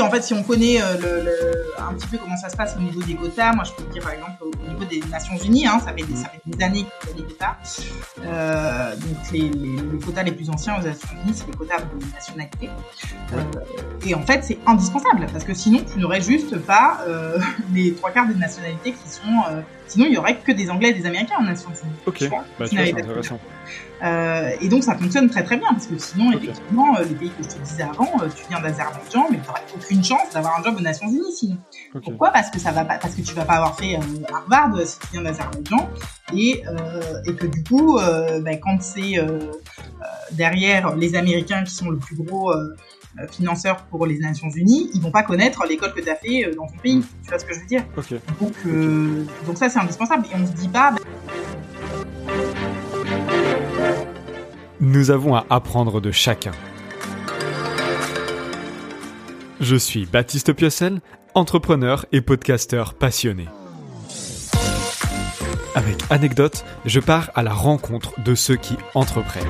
en fait si on connaît euh, un petit peu comment ça se passe au niveau des quotas, moi je peux dire par exemple au niveau des Nations Unies, hein, ça, fait des, années qu'il y a des quotas. Euh, donc les, quotas les plus anciens aux Nations Unies, c'est les quotas de nationalité. Euh, et en fait c'est indispensable parce que sinon tu n'aurais juste pas les trois quarts des nationalités qui sont Sinon, il y aurait que des Anglais et des Américains en Nations Unies. Ok, bah, tu vois, c'est intéressant. Euh, et donc, ça fonctionne très très bien parce que sinon, okay. effectivement, euh, les pays que je te disais avant, euh, tu viens d'Azerbaïdjan, mais tu n'aurais aucune chance d'avoir un job aux Nations Unies sinon. Okay. Pourquoi? Parce que ça va pas, parce que tu vas pas avoir fait Harvard si tu viens d'Azerbaïdjan et, et que du coup, bah, quand c'est derrière les Américains qui sont le plus gros financeurs pour les Nations Unies, ils vont pas connaître l'école que tu as fait dans ton pays. Tu vois ce que je veux dire? Okay. donc, euh, okay. donc ça, c'est indispensable. Et on se dit pas... Nous avons à apprendre de chacun. Je suis Baptiste Piocel, entrepreneur et podcasteur passionné. Avec anecdote, je pars à la rencontre de ceux qui entreprennent.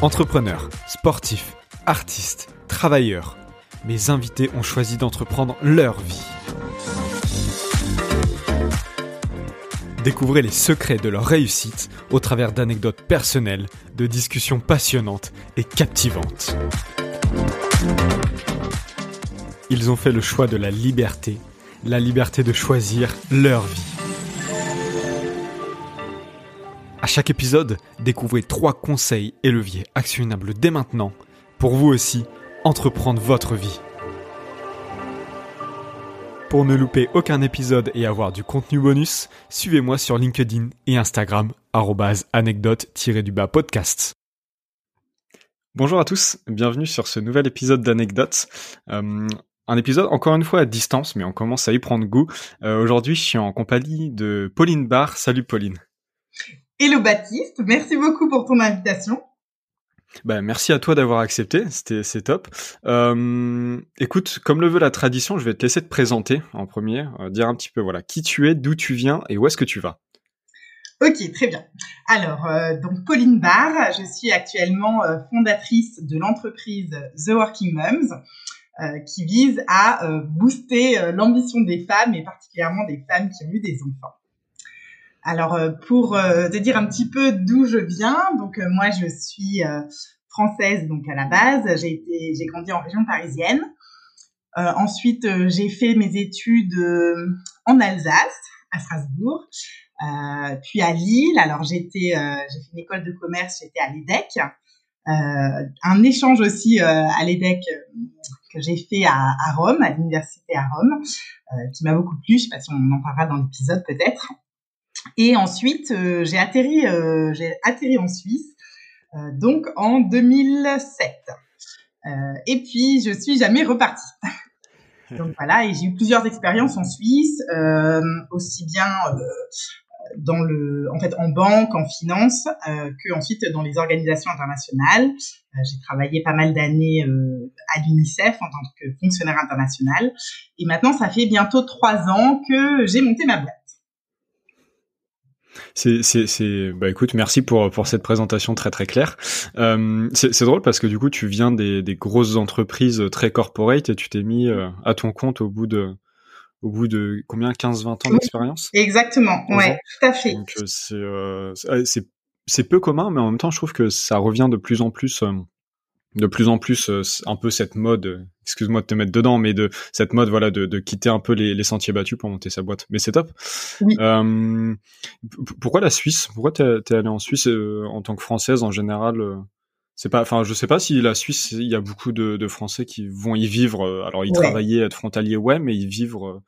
Entrepreneurs, sportifs, artistes, travailleurs, mes invités ont choisi d'entreprendre leur vie. Découvrez les secrets de leur réussite au travers d'anecdotes personnelles, de discussions passionnantes et captivantes. Ils ont fait le choix de la liberté, la liberté de choisir leur vie. Chaque épisode, découvrez trois conseils et leviers actionnables dès maintenant pour vous aussi entreprendre votre vie. Pour ne louper aucun épisode et avoir du contenu bonus, suivez-moi sur LinkedIn et Instagram anecdote-du-bas podcast. Bonjour à tous, bienvenue sur ce nouvel épisode d'Anecdote. Euh, un épisode encore une fois à distance, mais on commence à y prendre goût. Euh, Aujourd'hui, je suis en compagnie de Pauline Barr. Salut Pauline. Hello Baptiste, merci beaucoup pour ton invitation. Bah, merci à toi d'avoir accepté, c'était c'est top. Euh, écoute, comme le veut la tradition, je vais te laisser te présenter en premier, euh, dire un petit peu voilà qui tu es, d'où tu viens et où est-ce que tu vas. Ok, très bien. Alors, euh, donc Pauline Barr, je suis actuellement fondatrice de l'entreprise The Working Moms, qui vise à booster l'ambition des femmes et particulièrement des femmes qui ont eu des enfants. Alors, euh, pour euh, te dire un petit peu d'où je viens, donc euh, moi je suis française donc à la base. J'ai été, j'ai grandi en région parisienne. ensuite, j'ai fait mes études en Alsace, à Strasbourg, puis à Lille. Alors j'ai fait une école de commerce, j'étais à l'EDEC. un échange aussi à l'EDEC que j'ai fait à, Rome, à l'université à Rome, qui m'a beaucoup plu. Je sais pas si on en parlera dans l'épisode peut-être. Et ensuite, euh, j'ai atterri, euh, j'ai atterri en Suisse, euh, donc en 2007. et puis, je suis jamais repartie. donc voilà, et j'ai eu plusieurs expériences en Suisse, aussi bien dans le, en fait, en banque, en finance, euh, que ensuite dans les organisations internationales. Euh, j'ai travaillé pas mal d'années euh, à l'UNICEF en tant que fonctionnaire international. Et maintenant, ça fait bientôt trois ans que j'ai monté ma boîte. C'est, c'est, c'est, bah écoute, merci pour pour cette présentation très très claire. Euh, c'est, drôle parce que du coup, tu viens des, des grosses entreprises très corporate et tu t'es mis euh, à ton compte au bout de au bout de combien? 15 20 ans d'expérience? Exactement. Ouais, tout à fait. Donc c'est euh, c'est c'est peu commun mais en même temps, je trouve que ça revient de plus en plus de plus en plus euh, un peu cette mode, excuse-moi de te mettre dedans, mais de cette mode voilà de, de quitter un peu les, les, sentiers battus pour monter sa boîte. Mais c'est top. Oui. Euh, pourquoi la Suisse? Pourquoi t'es es allé en Suisse euh, en tant que française en général euh, C'est pas, enfin je sais pas si la Suisse il y a beaucoup de, de Français qui vont y vivre. Euh, alors y ouais. travailler, être frontalier, ouais, mais y vivre.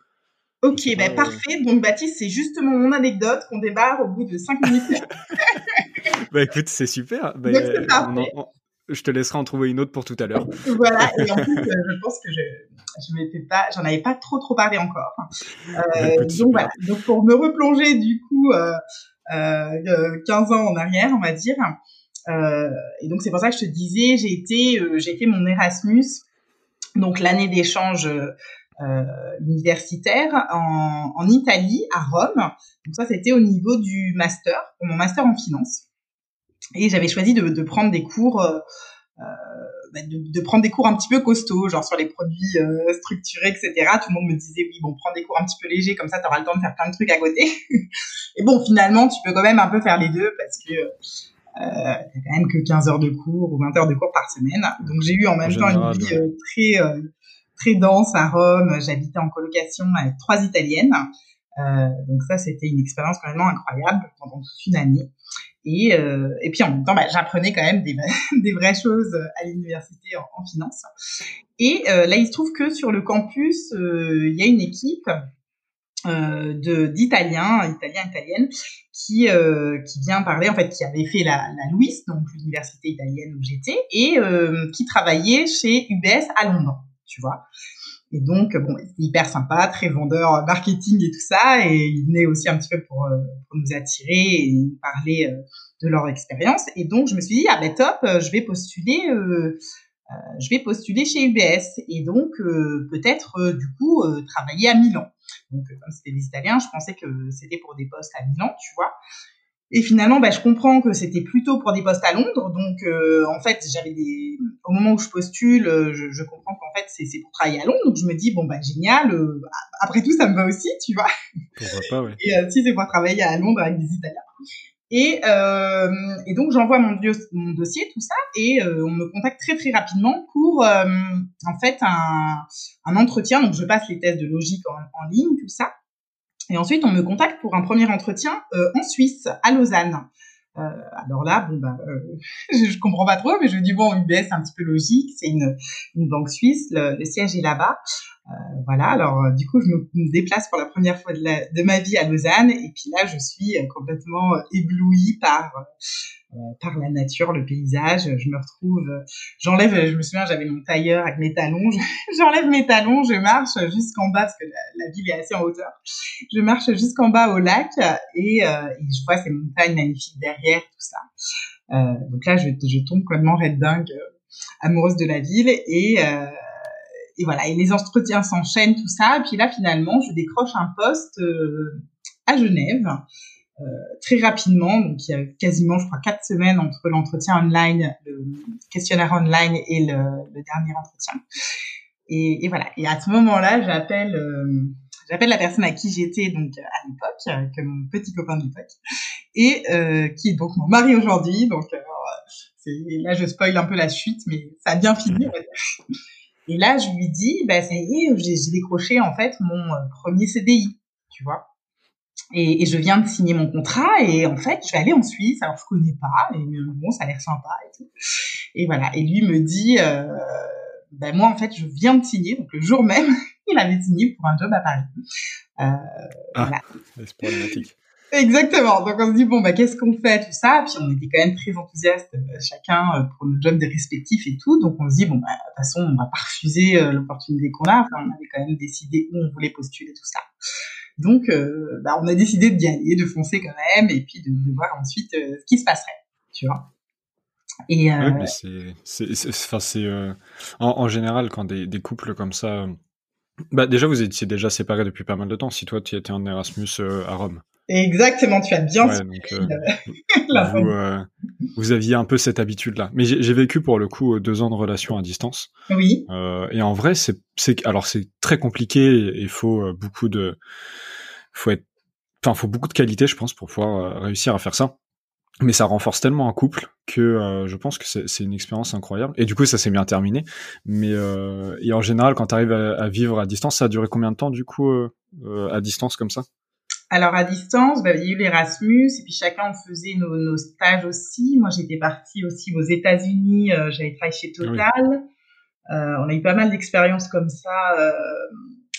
Ok, ben bah, parfait. Donc Baptiste, c'est justement mon anecdote qu'on débarre au bout de 5 minutes. bah écoute, c'est super. Bah, Donc. On, on, je te laisserai en trouver une autre pour tout à l'heure. voilà, et en plus, euh, je pense que je, je m'étais pas, j'en avais pas trop trop parlé encore. Euh, donc voilà, donc pour me replonger du coup euh, euh, 15 ans en arrière, on va dire. Euh, et donc c'est pour ça que je te disais, j'ai été, euh, j'ai fait mon Erasmus, donc l'année d'échange universitaire en, en Italie, à Rome. Donc ça, c'était au niveau du master, pour mon master en finance et j'avais choisi de, de, prendre des cours euh, bah, de, de, prendre des cours un petit peu costauds, genre sur les produits euh, structurés, etc. Tout le monde me disait oui, bon, prends des cours un petit peu légers, comme ça, tu auras le temps de faire plein de trucs à côté. et bon, finalement, tu peux quand même un peu faire les deux parce que euh, t'as quand même que 15 heures de cours ou 20 heures de cours par semaine. Donc j'ai eu en même temps une vie euh, très euh, très dense à Rome. J'habitais en colocation avec trois Italiennes. Euh, donc ça, c'était une expérience vraiment incroyable pendant toute une année. Et, euh, et puis en même temps, bah, j'apprenais quand même des, des vraies choses à l'université en, finance. Et euh, là, il se trouve que sur le campus, euh, il y a une équipe euh, de d'Italiens, Italiens, Italiennes, qui euh, qui vient parler, en fait, qui avait fait la, la Louis, donc l'université italienne où j'étais, et euh, qui travaillait chez UBS à Londres, tu vois. Et donc, bon, c'était hyper sympa, très vendeur marketing et tout ça. Et ils venaient aussi un petit peu pour, euh, pour nous attirer et nous parler euh, de leur expérience. Et donc, je me suis dit, ah ben top, euh, je vais postuler, euh, je vais postuler chez UBS. Et donc, peut-être, du coup, travailler à Milan. Donc, comme c'était des Italiens, je pensais que c'était pour des postes à Milan, tu vois. Et finalement, bah, je comprends que c'était plutôt pour des postes à Londres. Donc, euh, en fait, j'avais des. Au moment où je postule, je, je comprends qu'en fait, c'est, c'est pour travailler à Londres. Donc, je me dis bon bah génial. Euh, après tout, ça me va aussi, tu vois. Pourquoi pas, oui. Et euh, si c'est pour travailler à Londres avec des Italiens. Et, euh, et donc, j'envoie mon, mon, dossier, tout ça, et on me contacte très très rapidement pour en fait un, un entretien. Donc, je passe les tests de logique en, en ligne, tout ça. Et ensuite, on me contacte pour un premier entretien euh, en Suisse, à Lausanne. Euh, alors là, bon bah, euh, je, je, comprends pas trop, mais je dis bon, UBS c'est un petit peu logique, c'est une, banque suisse, le siège est là-bas. Euh, voilà, alors euh, du coup, je me, déplace pour la première fois de, ma vie à Lausanne, et puis là, je suis euh, complètement éblouie par par la nature, le paysage. Je me retrouve, j'enlève, je me souviens, j'avais mon tailleur avec mes talons. J'enlève mes talons, je marche jusqu'en bas parce que la, ville est assez en hauteur. Je marche jusqu'en bas au lac et, euh, et je vois ces montagnes magnifiques derrière, tout ça. Euh, donc là, je, je tombe complètement red dingue, amoureuse de la ville et euh, et voilà, et les entretiens s'enchaînent, tout ça. Puis là, finalement, je décroche un poste euh, à Genève euh, très rapidement. Donc, il y a quasiment, je crois, quatre semaines entre l'entretien online, le questionnaire online et le, dernier entretien. Et, voilà. Et à ce moment-là, j'appelle euh, j'appelle la personne à qui j'étais donc à l'époque, que mon petit copain de l'époque, et qui est donc mon mari aujourd'hui. Donc là, je spoil un peu la suite, mais ça a bien fini. Et là, je lui dis, bah, ça y est, j'ai décroché en fait mon premier CDI, tu vois. Et, et, je viens de signer mon contrat et en fait, je vais aller en Suisse. Alors, je connais pas, mais bon, ça a l'air sympa et tout. Et voilà. Et lui me dit, euh, ben moi, en fait, je viens de signer. Donc, le jour même, il avait signé pour un job à Paris. Euh, ah, voilà. c'est problématique. Exactement. Donc on se dit bon bah qu'est-ce qu'on fait tout ça? Puis on était quand même très enthousiastes euh, chacun euh, pour nos jobs des respectifs et tout. Donc on se dit bon bah de toute façon on va pas refuser euh, l'opportunité qu'on a. On avait quand même décidé où on voulait postuler tout ça. Donc bah, on a décidé d'y aller, de foncer quand même et puis de, de voir ensuite ce qui se passerait. Tu vois. Et euh... ouais, c'est en, général quand des, des couples comme ça. Bah déjà vous étiez déjà séparés depuis pas mal de temps. Si toi tu étais en Erasmus à Rome. Exactement, tu as bien ouais, donc, euh, vous, euh, vous, aviez un peu cette habitude-là. Mais j'ai vécu pour le coup deux ans de relation à distance. Oui. Euh, et en vrai, c'est, alors c'est très compliqué. Il faut euh, beaucoup de, faut être, enfin, faut beaucoup de qualité, je pense, pour pouvoir euh, réussir à faire ça. Mais ça renforce tellement un couple que euh, je pense que c'est une expérience incroyable. Et du coup, ça s'est bien terminé. Mais et en général, quand tu arrives à, à, vivre à distance, ça a duré combien de temps du coup à distance comme ça? Alors à distance, bah, il y a eu l'Erasmus et puis chacun on faisait nos, nos stages aussi. Moi j'étais partie aussi aux États-Unis, euh, j'avais travaillé chez Total. Oui. Euh, on a eu pas mal d'expériences comme ça euh,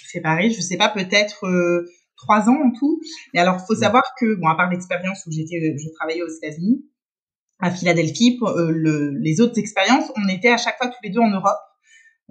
séparées. Je sais pas peut-être euh, trois ans en tout. Mais alors faut savoir que bon à part l'expérience où j'étais, je travaillais aux États-Unis à Philadelphie, pour, euh, le, les autres expériences, on était à chaque fois tous les deux en Europe.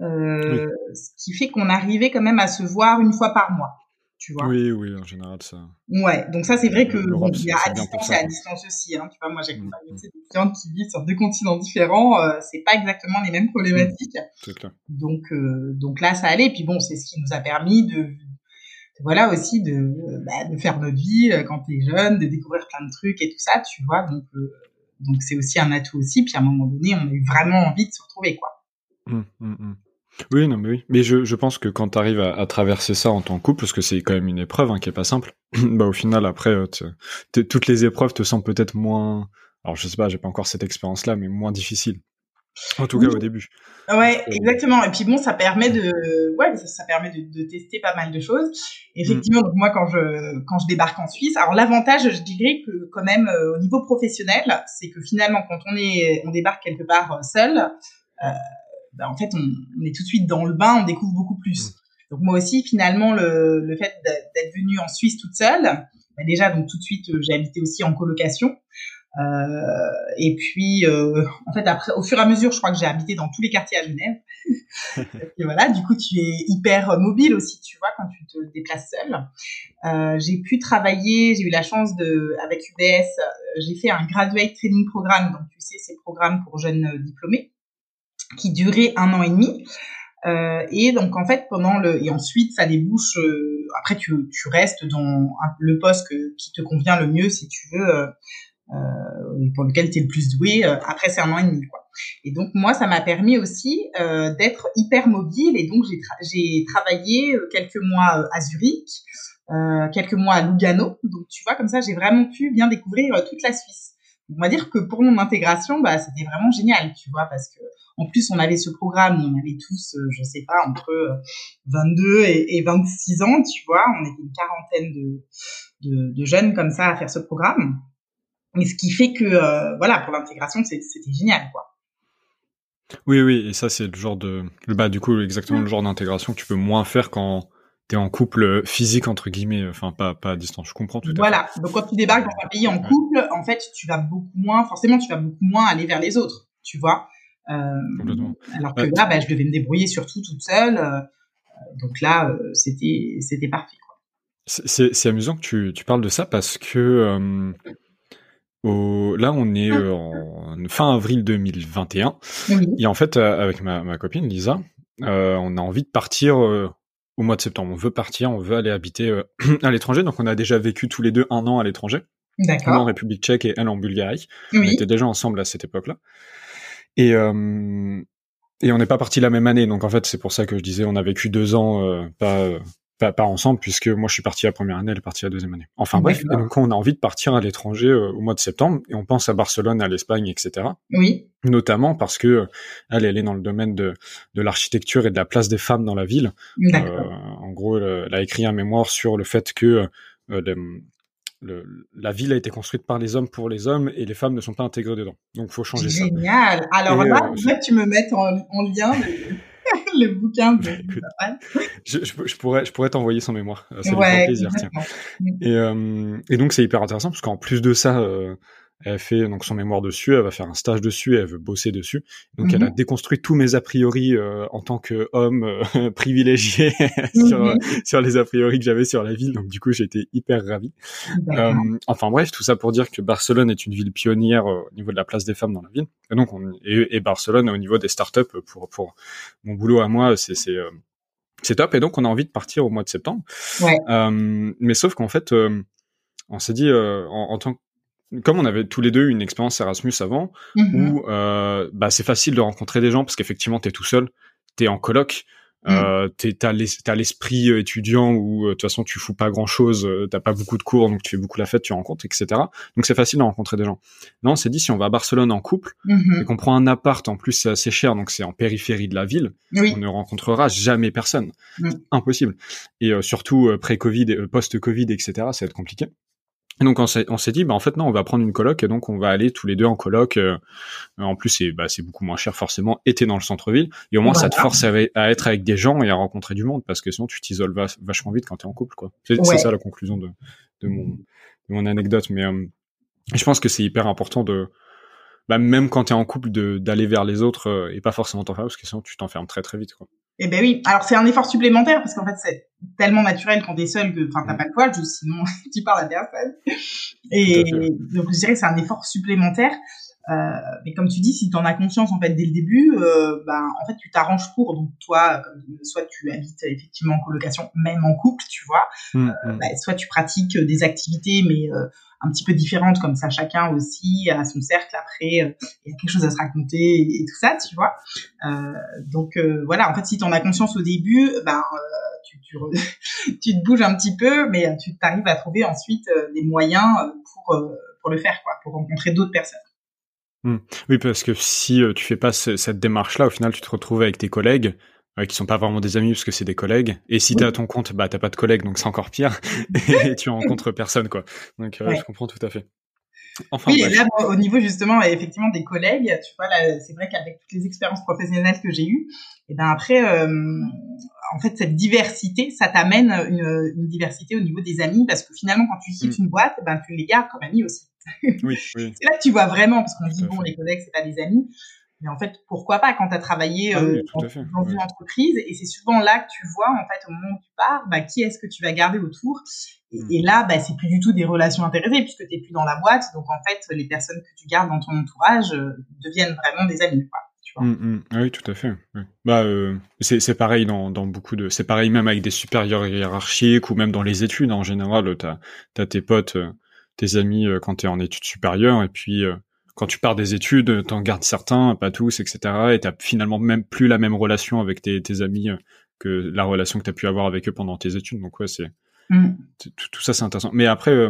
Euh, oui. Ce qui fait qu'on arrivait quand même à se voir une fois par mois tu vois. Oui, oui, en général, ça. Ouais, donc ça, c'est vrai que bon, il y a à distance et à distance aussi. Hein, tu vois, moi, j'ai mmh. des clientes qui vivent sur deux continents différents. Euh, c'est pas exactement les mêmes problématiques. Mmh, c'est clair. Donc, euh, donc là, ça allait. Et puis bon, c'est ce qui nous a permis de, de voilà aussi de, bah, de faire notre vie euh, quand t'es jeune, de découvrir plein de trucs et tout ça, tu vois. Donc, euh, donc c'est aussi un atout aussi. Puis à un moment donné, on a eu vraiment envie de se retrouver, quoi. Mmh. Oui, non, mais oui. Mais je, je pense que quand tu arrives à, à, traverser ça en tant que couple, parce que c'est quand même une épreuve hein, qui est pas simple, bah au final, après, euh, toutes les épreuves te semblent peut-être moins. Alors, je sais pas, j'ai pas encore cette expérience-là, mais moins difficiles. En tout cas, au début. Ouais, exactement. Et puis bon, ça permet de, ouais, ça, ça permet de, de, tester pas mal de choses. Effectivement, donc moi, quand je, quand je débarque en Suisse, alors l'avantage, je dirais que quand même, euh, au niveau professionnel, c'est que finalement, quand on est, on débarque quelque part euh, seul, bah, en fait, on, on, est tout de suite dans le bain, on découvre beaucoup plus. Mm. Donc moi aussi, finalement, le, le fait d'être venue en Suisse toute seule, bah déjà, donc tout de suite, j'ai habité aussi en colocation. Euh, et puis, euh, en fait, après, au fur et à mesure, je crois que j'ai habité dans tous les quartiers à Genève. et voilà, du coup, tu es hyper mobile aussi, tu vois, quand tu te déplaces seul. Euh, j'ai pu travailler, j'ai eu la chance de, avec UBS, euh, j'ai fait un graduate training programme, donc tu sais, ces programmes pour jeunes diplômés, qui durait un an et demi. Euh, et donc en fait pendant le et ensuite ça débouche euh, après tu, tu restes dans le poste qui te convient le mieux si tu veux euh, euh, pour lequel tu es le plus doué euh, après c'est un an et demi quoi. Et donc moi ça m'a permis aussi euh, d'être hyper mobile et donc j'ai j'ai travaillé quelques mois à Zurich, quelques mois à Lugano. Donc tu vois comme ça j'ai vraiment pu bien découvrir toute la Suisse. On va dire que pour mon intégration bah c'était vraiment génial, tu vois parce que en plus on avait ce programme on avait tous je sais pas entre 22 et, et 26 ans, tu vois, on était une quarantaine de, de, jeunes comme ça à faire ce programme. Et ce qui fait que, euh, voilà, pour l'intégration, c'était génial, quoi. Oui, oui, et ça, c'est le genre de, bah, du coup, exactement le genre d'intégration que tu peux moins faire quand t'es en couple physique, entre guillemets, enfin, pas, pas à distance. Je comprends tout à voilà. fait. Voilà. Donc, quand tu débarques dans un pays en couple, en fait, tu vas beaucoup moins, forcément, tu vas beaucoup moins aller vers les autres, tu vois. Euh, alors que là, bah, je devais me débrouiller surtout toute seule. Euh, donc là, euh, c'était, c'était parfait, C'est amusant que tu, tu parles de ça parce que, euh, là, on est euh, en fin avril 2021. Et en fait, euh, avec ma, ma copine Lisa, euh, on a envie de partir au mois de septembre. On veut partir, on veut aller habiter à l'étranger. Donc, on a déjà vécu tous les deux un an à l'étranger. D'accord. en République tchèque et elle en Bulgarie. On était déjà ensemble à cette époque-là. Et, et on n'est pas parti la même année. Donc, en fait, c'est pour ça que je disais, on a vécu deux ans, pas pas, ensemble puisque moi je suis parti la première année, elle est partie la deuxième année. Enfin bref, donc on a envie de partir à l'étranger euh, au mois de septembre et on pense à Barcelone, à l'Espagne, etc. Oui. Notamment parce que euh, elle, elle est dans le domaine de, de l'architecture et de la place des femmes dans la ville. Euh, en gros, elle, a écrit un mémoire sur le fait que le, la ville a été construite par les hommes pour les hommes et les femmes ne sont pas intégrées dedans. Donc il faut changer ça. Génial. Alors là, euh, tu me en, en lien le bouquin de je, je, pourrais, je pourrais t'envoyer son mémoire. Ça me fait plaisir. Tiens. Et, euh, et donc c'est hyper intéressant parce qu'en plus de ça, euh, elle fait donc son mémoire dessus, elle va faire un stage dessus, elle veut bosser dessus. Donc elle a mhm. déconstruit tous mes a priori euh, en tant qu'homme euh, privilégié sur, mhm. sur les a priori que j'avais sur la ville. Donc du coup j'étais hyper ravi. Euh, enfin bref, tout ça pour dire que Barcelone est une ville pionnière au niveau de la place des femmes dans la ville. Et donc on, et, et Barcelone au niveau des startups pour pour mon boulot à moi c'est c'est c'est top. Et donc on a envie de partir au mois de septembre. Ouais. mais sauf qu'en fait on s'est dit en, en tant que comme on avait tous les deux une expérience Erasmus avant, mm-hmm. où euh, bah, c'est facile de rencontrer des gens parce qu'effectivement t'es tout seul, t'es en coloc, mm. euh, t'as l'esprit euh, étudiant où euh, de toute façon tu fous pas grand chose, t'as pas beaucoup de cours donc tu fais beaucoup la fête, tu rencontres etc. Donc c'est facile de rencontrer des gens. Là on s'est dit si on va à Barcelone en couple mm-hmm. et qu'on prend un appart en plus c'est assez cher donc c'est en périphérie de la ville, on ne rencontrera jamais personne, impossible. Et surtout pré-Covid, post-Covid etc. Ça va être compliqué. Et donc on s'est, dit, bah en fait non, on va prendre une coloc et donc on va aller tous les deux en coloc. Euh, en plus, c'est bah, c'est beaucoup moins cher forcément. Et dans le centre-ville et au moins ça te force à, être avec des gens et à rencontrer du monde parce que sinon tu t'isoles vachement vite quand t'es en couple quoi. C'est, ça la conclusion de, de mon de mon anecdote. Mais euh, je pense que c'est hyper important de bah, même quand t'es en couple de d'aller vers les autres euh, et pas forcément t'enfermer parce que sinon tu t'enfermes très très vite quoi. Eh ben oui. Alors c'est un effort supplémentaire parce qu'en fait c'est tellement naturel quand t'es seul que enfin t'as mm. pas le choix, sinon tu parles à personne. Et donc je dirais que c'est un effort supplémentaire. Euh, mais comme tu dis, si tu en as conscience en fait dès le début, euh, ben en fait tu t'arranges pour. Donc toi, soit tu habites effectivement en colocation, même en couple, tu vois, mmh, mmh. Ben, soit tu pratiques des activités mais un petit peu différentes comme ça, chacun aussi a son cercle après, il y a quelque chose à se raconter et, tout ça, tu vois. donc voilà, en fait si tu en as conscience au début, ben tu, tu, tu, te bouges un petit peu, mais tu arrives à trouver ensuite des moyens pour pour le faire, quoi, pour rencontrer d'autres personnes. Mmh. Oui, parce que si euh, tu fais pas cette démarche-là, au final, tu te retrouves avec tes collègues euh, qui sont pas vraiment des amis parce que c'est des collègues. Et si tu as ton compte, bah t'as pas de collègues, donc c'est encore pire. et tu rencontres personne, quoi. Donc euh, je comprends tout à fait. Enfin, oui, et là, au niveau justement, effectivement, des collègues, tu vois, là, c'est vrai qu'avec toutes les expériences professionnelles que j'ai eues, et ben après, euh, en fait, cette diversité, ça t'amène une, une, diversité au niveau des amis, parce que finalement, quand tu quittes mmh. une boîte, ben tu les gardes comme amis aussi. Oui, oui. c'est là que tu vois vraiment, parce qu'on dit, bon, les collègues, c'est pas des amis. Mais en fait, pourquoi pas quand tu as travaillé ah euh, dans, une entreprise Et c'est souvent là que tu vois, en fait, au moment où tu pars, bah, qui est-ce que tu vas garder autour et, hmm. là, bah, c'est plus du tout des relations intéressées puisque tu plus dans la boîte. Donc, en fait, les personnes que tu gardes dans ton entourage euh, deviennent vraiment des amis. Quoi. Hmm, hmm. Ah oui, tout à fait. Bah, euh, c'est pareil dans, dans beaucoup de. C'est pareil même avec des supérieurs hiérarchiques ou même dans les études en général. T'as as tes potes, tes amis quand t'es en études supérieures et puis quand tu pars des études, t'en gardes certains, pas tous, etc. Et t'as finalement même plus la même relation avec tes, tes amis euh, que la relation que t'as pu avoir avec eux pendant tes études. Donc ouais, c'est mm. tout, ça, c'est intéressant. Mais après, euh,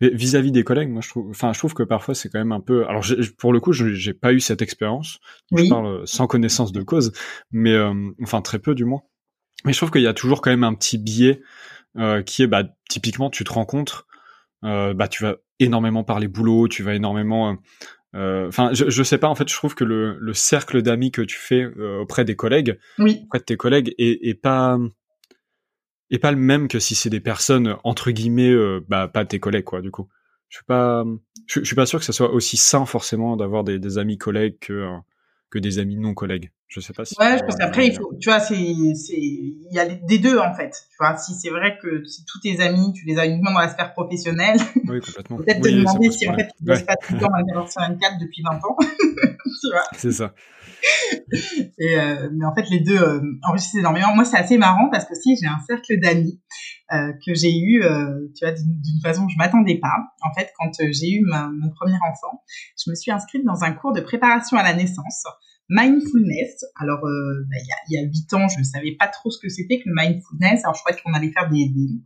vis-à-vis des collègues, moi je trouve, enfin je trouve que parfois c'est quand même un peu. Alors pour le coup, j'ai pas eu cette expérience. Je parle euh, sans connaissance de cause, mais enfin très peu du moins. Mais je trouve qu'il y a toujours quand même un petit biais qui est, bah typiquement, tu te rencontres, bah tu vas énormément parler boulot, tu vas énormément euh, enfin, je, je sais pas. En fait, je trouve que le, le cercle d'amis que tu fais euh, auprès des collègues, oui. auprès de tes collègues, est, est pas est pas le même que si c'est des personnes entre guillemets, euh, bah pas tes collègues quoi. Du coup, je suis pas, je, suis pas sûr que ça soit aussi sain forcément d'avoir des, des amis collègues que que des amis non collègues. Je sais pas si. Ouais, je pense qu'après il faut, tu vois, c'est c'est il y a des deux en fait. Tu vois, si c'est vrai que si tous tes amis tu les as uniquement dans la sphère professionnelle, oui complètement. Peut-être te demander si en fait tu ne ouais. pas tout le temps à sur 24 depuis 20 ans. tu vois. C'est ça. Euh, mais en fait les deux euh, enrichissent énormément. Moi c'est assez marrant parce que si j'ai un cercle d'amis euh, que j'ai eu, euh, tu vois, d'une façon que je m'attendais pas. En fait, quand j'ai eu mon premier enfant, je me suis inscrite dans un cours de préparation à la naissance mindfulness. Alors, bah, il y a huit ans, je ne savais pas trop ce que c'était que le mindfulness. Alors, je croyais qu'on allait faire des, des,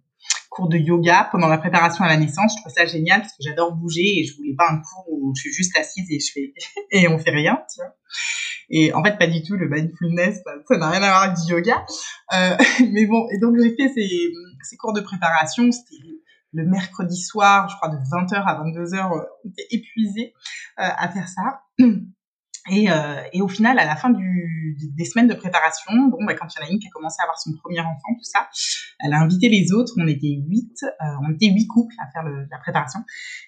cours de yoga pendant la préparation à la naissance. Je trouvais ça génial parce que j'adore bouger et je voulais pas un cours où je suis juste assise et je fais et on fait rien, tu vois. Et en fait, pas du tout. Le mindfulness, ça n'a rien à voir avec du yoga. Euh, mais bon, et donc j'ai fait ces, ces cours de préparation. C'était le mercredi soir, je crois de 20h à 22h, on était épuisés euh, à faire ça. Et, euh, et, au final, à la fin du, des semaines de préparation, bon, bah, quand il a commencé à avoir son premier enfant, tout ça, elle a invité les autres. On était huit, euh, on était huit couples à faire le, la préparation,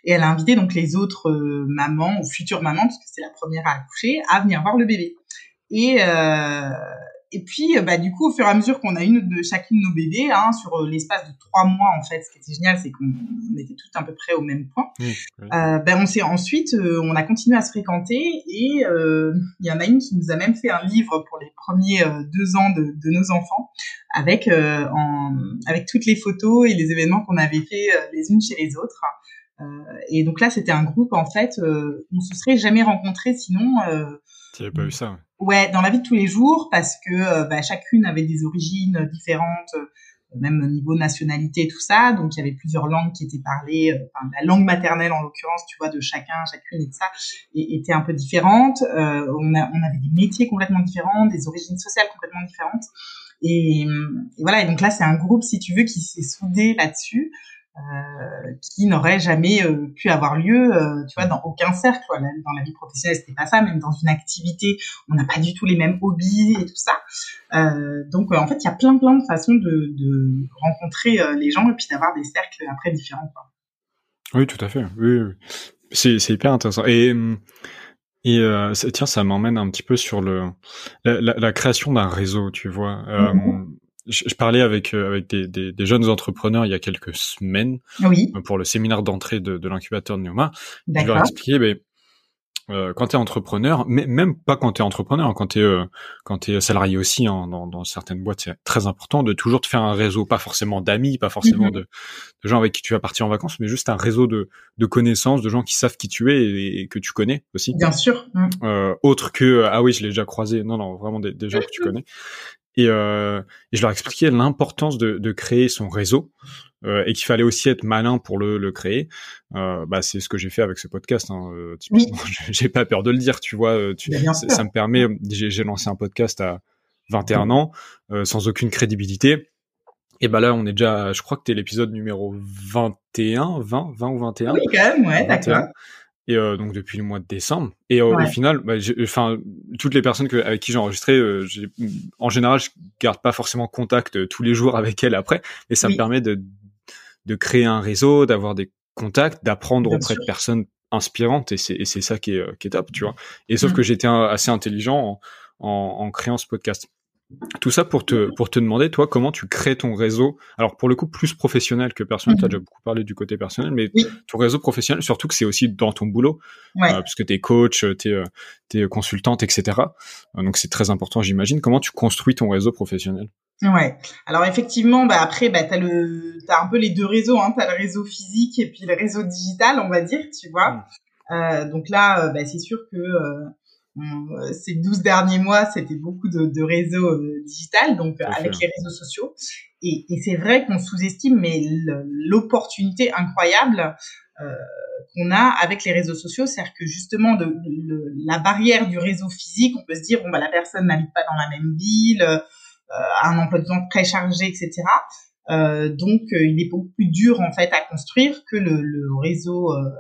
et elle a invité donc les autres euh, mamans ou futures mamans, puisque c'est la première à accoucher, à venir voir le bébé. Et, euh, et puis, euh, bah, du coup, au fur et à mesure qu'on a une de chacune de nos bébés, hein, sur euh, l'espace de trois mois, en fait, ce qui était génial, c'est qu'on était tous à peu près au même point. Euh, ben, on s'est ensuite, euh, on a continué à se fréquenter et il y en a une qui nous a même fait un livre pour les premiers deux ans de, de, nos enfants, avec en, avec toutes les photos et les événements qu'on avait fait les unes chez les autres. et donc là, c'était un groupe en fait, on se serait jamais rencontrés sinon. tu n'avais pas eu ça. Ouais, dans la vie de tous les jours, parce que euh, bah, chacune avait des origines différentes, euh, même au niveau nationalité tout ça. Donc il y avait plusieurs langues qui étaient parlées. Euh, la langue maternelle, en l'occurrence, tu vois, de chacun, chacune et de ça, était un peu différente. on, avait des métiers complètement différents, des origines sociales complètement différentes. Et voilà. Et donc là, c'est un groupe, si tu veux, qui s'est soudé là-dessus. Euh, qui n'aurait jamais euh, pu avoir lieu, euh, tu vois, dans aucun cercle. Dans la vie professionnelle, c'était pas ça. Même dans une activité, on n'a pas du tout les mêmes hobbies et tout ça. donc, en fait, il y a plein, plein de façons de, de rencontrer les gens et puis d'avoir des cercles après différents. Quoi. Oui, tout à fait. Oui, oui. c'est hyper intéressant. Et et tiens, ça m'emmène un petit peu sur le la, la, la création d'un réseau, tu vois. Mm-hmm je, parlais avec euh, avec des, des, des, jeunes entrepreneurs il y a quelques semaines oui. Euh, pour le séminaire d'entrée de, de l'incubateur de Neoma. Je leur expliquais, ben, euh, quand tu es entrepreneur, mais même pas quand tu es entrepreneur, quand tu es, euh, quand es salarié aussi, hein, dans, dans, certaines boîtes, c'est très important de toujours te faire un réseau, pas forcément d'amis, pas forcément mm-hmm. de, de, gens avec qui tu vas partir en vacances, mais juste un réseau de, de connaissances, de gens qui savent qui tu es et, que tu connais aussi. Bien sûr. Mm. Euh, autre que, ah oui, je l'ai déjà croisé, non, non, vraiment des, des gens que tu connais. Et, euh, et je leur expliquais l'importance de, de, créer son réseau euh, et qu'il fallait aussi être malin pour le, le créer. Euh, bah, c'est ce que j'ai fait avec ce podcast. Hein, euh, oui. J'ai pas peur de le dire, tu vois. Euh, tu, ça, me permet. J'ai lancé un podcast à 21 ans sans aucune crédibilité. Et bah là, on est déjà, je crois que t'es l'épisode numéro 21, 20, 20 ou 21. Oui, quand même, ouais, d'accord et euh, donc depuis le mois de décembre. Et euh, au final, bah, enfin toutes les personnes que, avec qui j'ai enregistré, euh, en général, je garde pas forcément contact euh, tous les jours avec elles après, et ça me permet de de créer un réseau, d'avoir des contacts, d'apprendre auprès de personnes inspirantes, et c'est c'est ça qui est qui est top, tu vois. Et sauf mmh. que j'étais assez intelligent en, en, en créant ce podcast. Tout ça pour te, pour te demander, toi, comment tu crées ton réseau. Alors, pour le coup, plus professionnel que personnel. Tu as mhm. déjà beaucoup parlé du côté personnel, mais ton réseau professionnel, surtout que c'est aussi dans ton boulot, ouais. euh, puisque tu es coach, tu es, es, consultante, etc. Euh, donc, c'est très important, j'imagine. Comment tu construis ton réseau professionnel? Ouais. Alors effectivement, bah après, bah t'as le, t'as un peu les deux réseaux. Hein. T'as le réseau physique et puis le réseau digital, on va dire, tu vois. Mm. Euh, donc là, euh, bah, c'est sûr que euh, euh, ces 12 derniers mois, c'était beaucoup de, de réseaux euh, digital, donc avec les réseaux sociaux. Et, et c'est vrai qu'on sous-estime, mais l'opportunité incroyable euh, qu'on a avec les réseaux sociaux, c'est-à-dire que justement de, la barrière du réseau physique, on peut se dire bon bah la personne n'habite pas dans la même ville, euh, a un emploi de temps très chargé, etc. Euh, donc il est beaucoup plus dur en fait à construire que le, le réseau euh,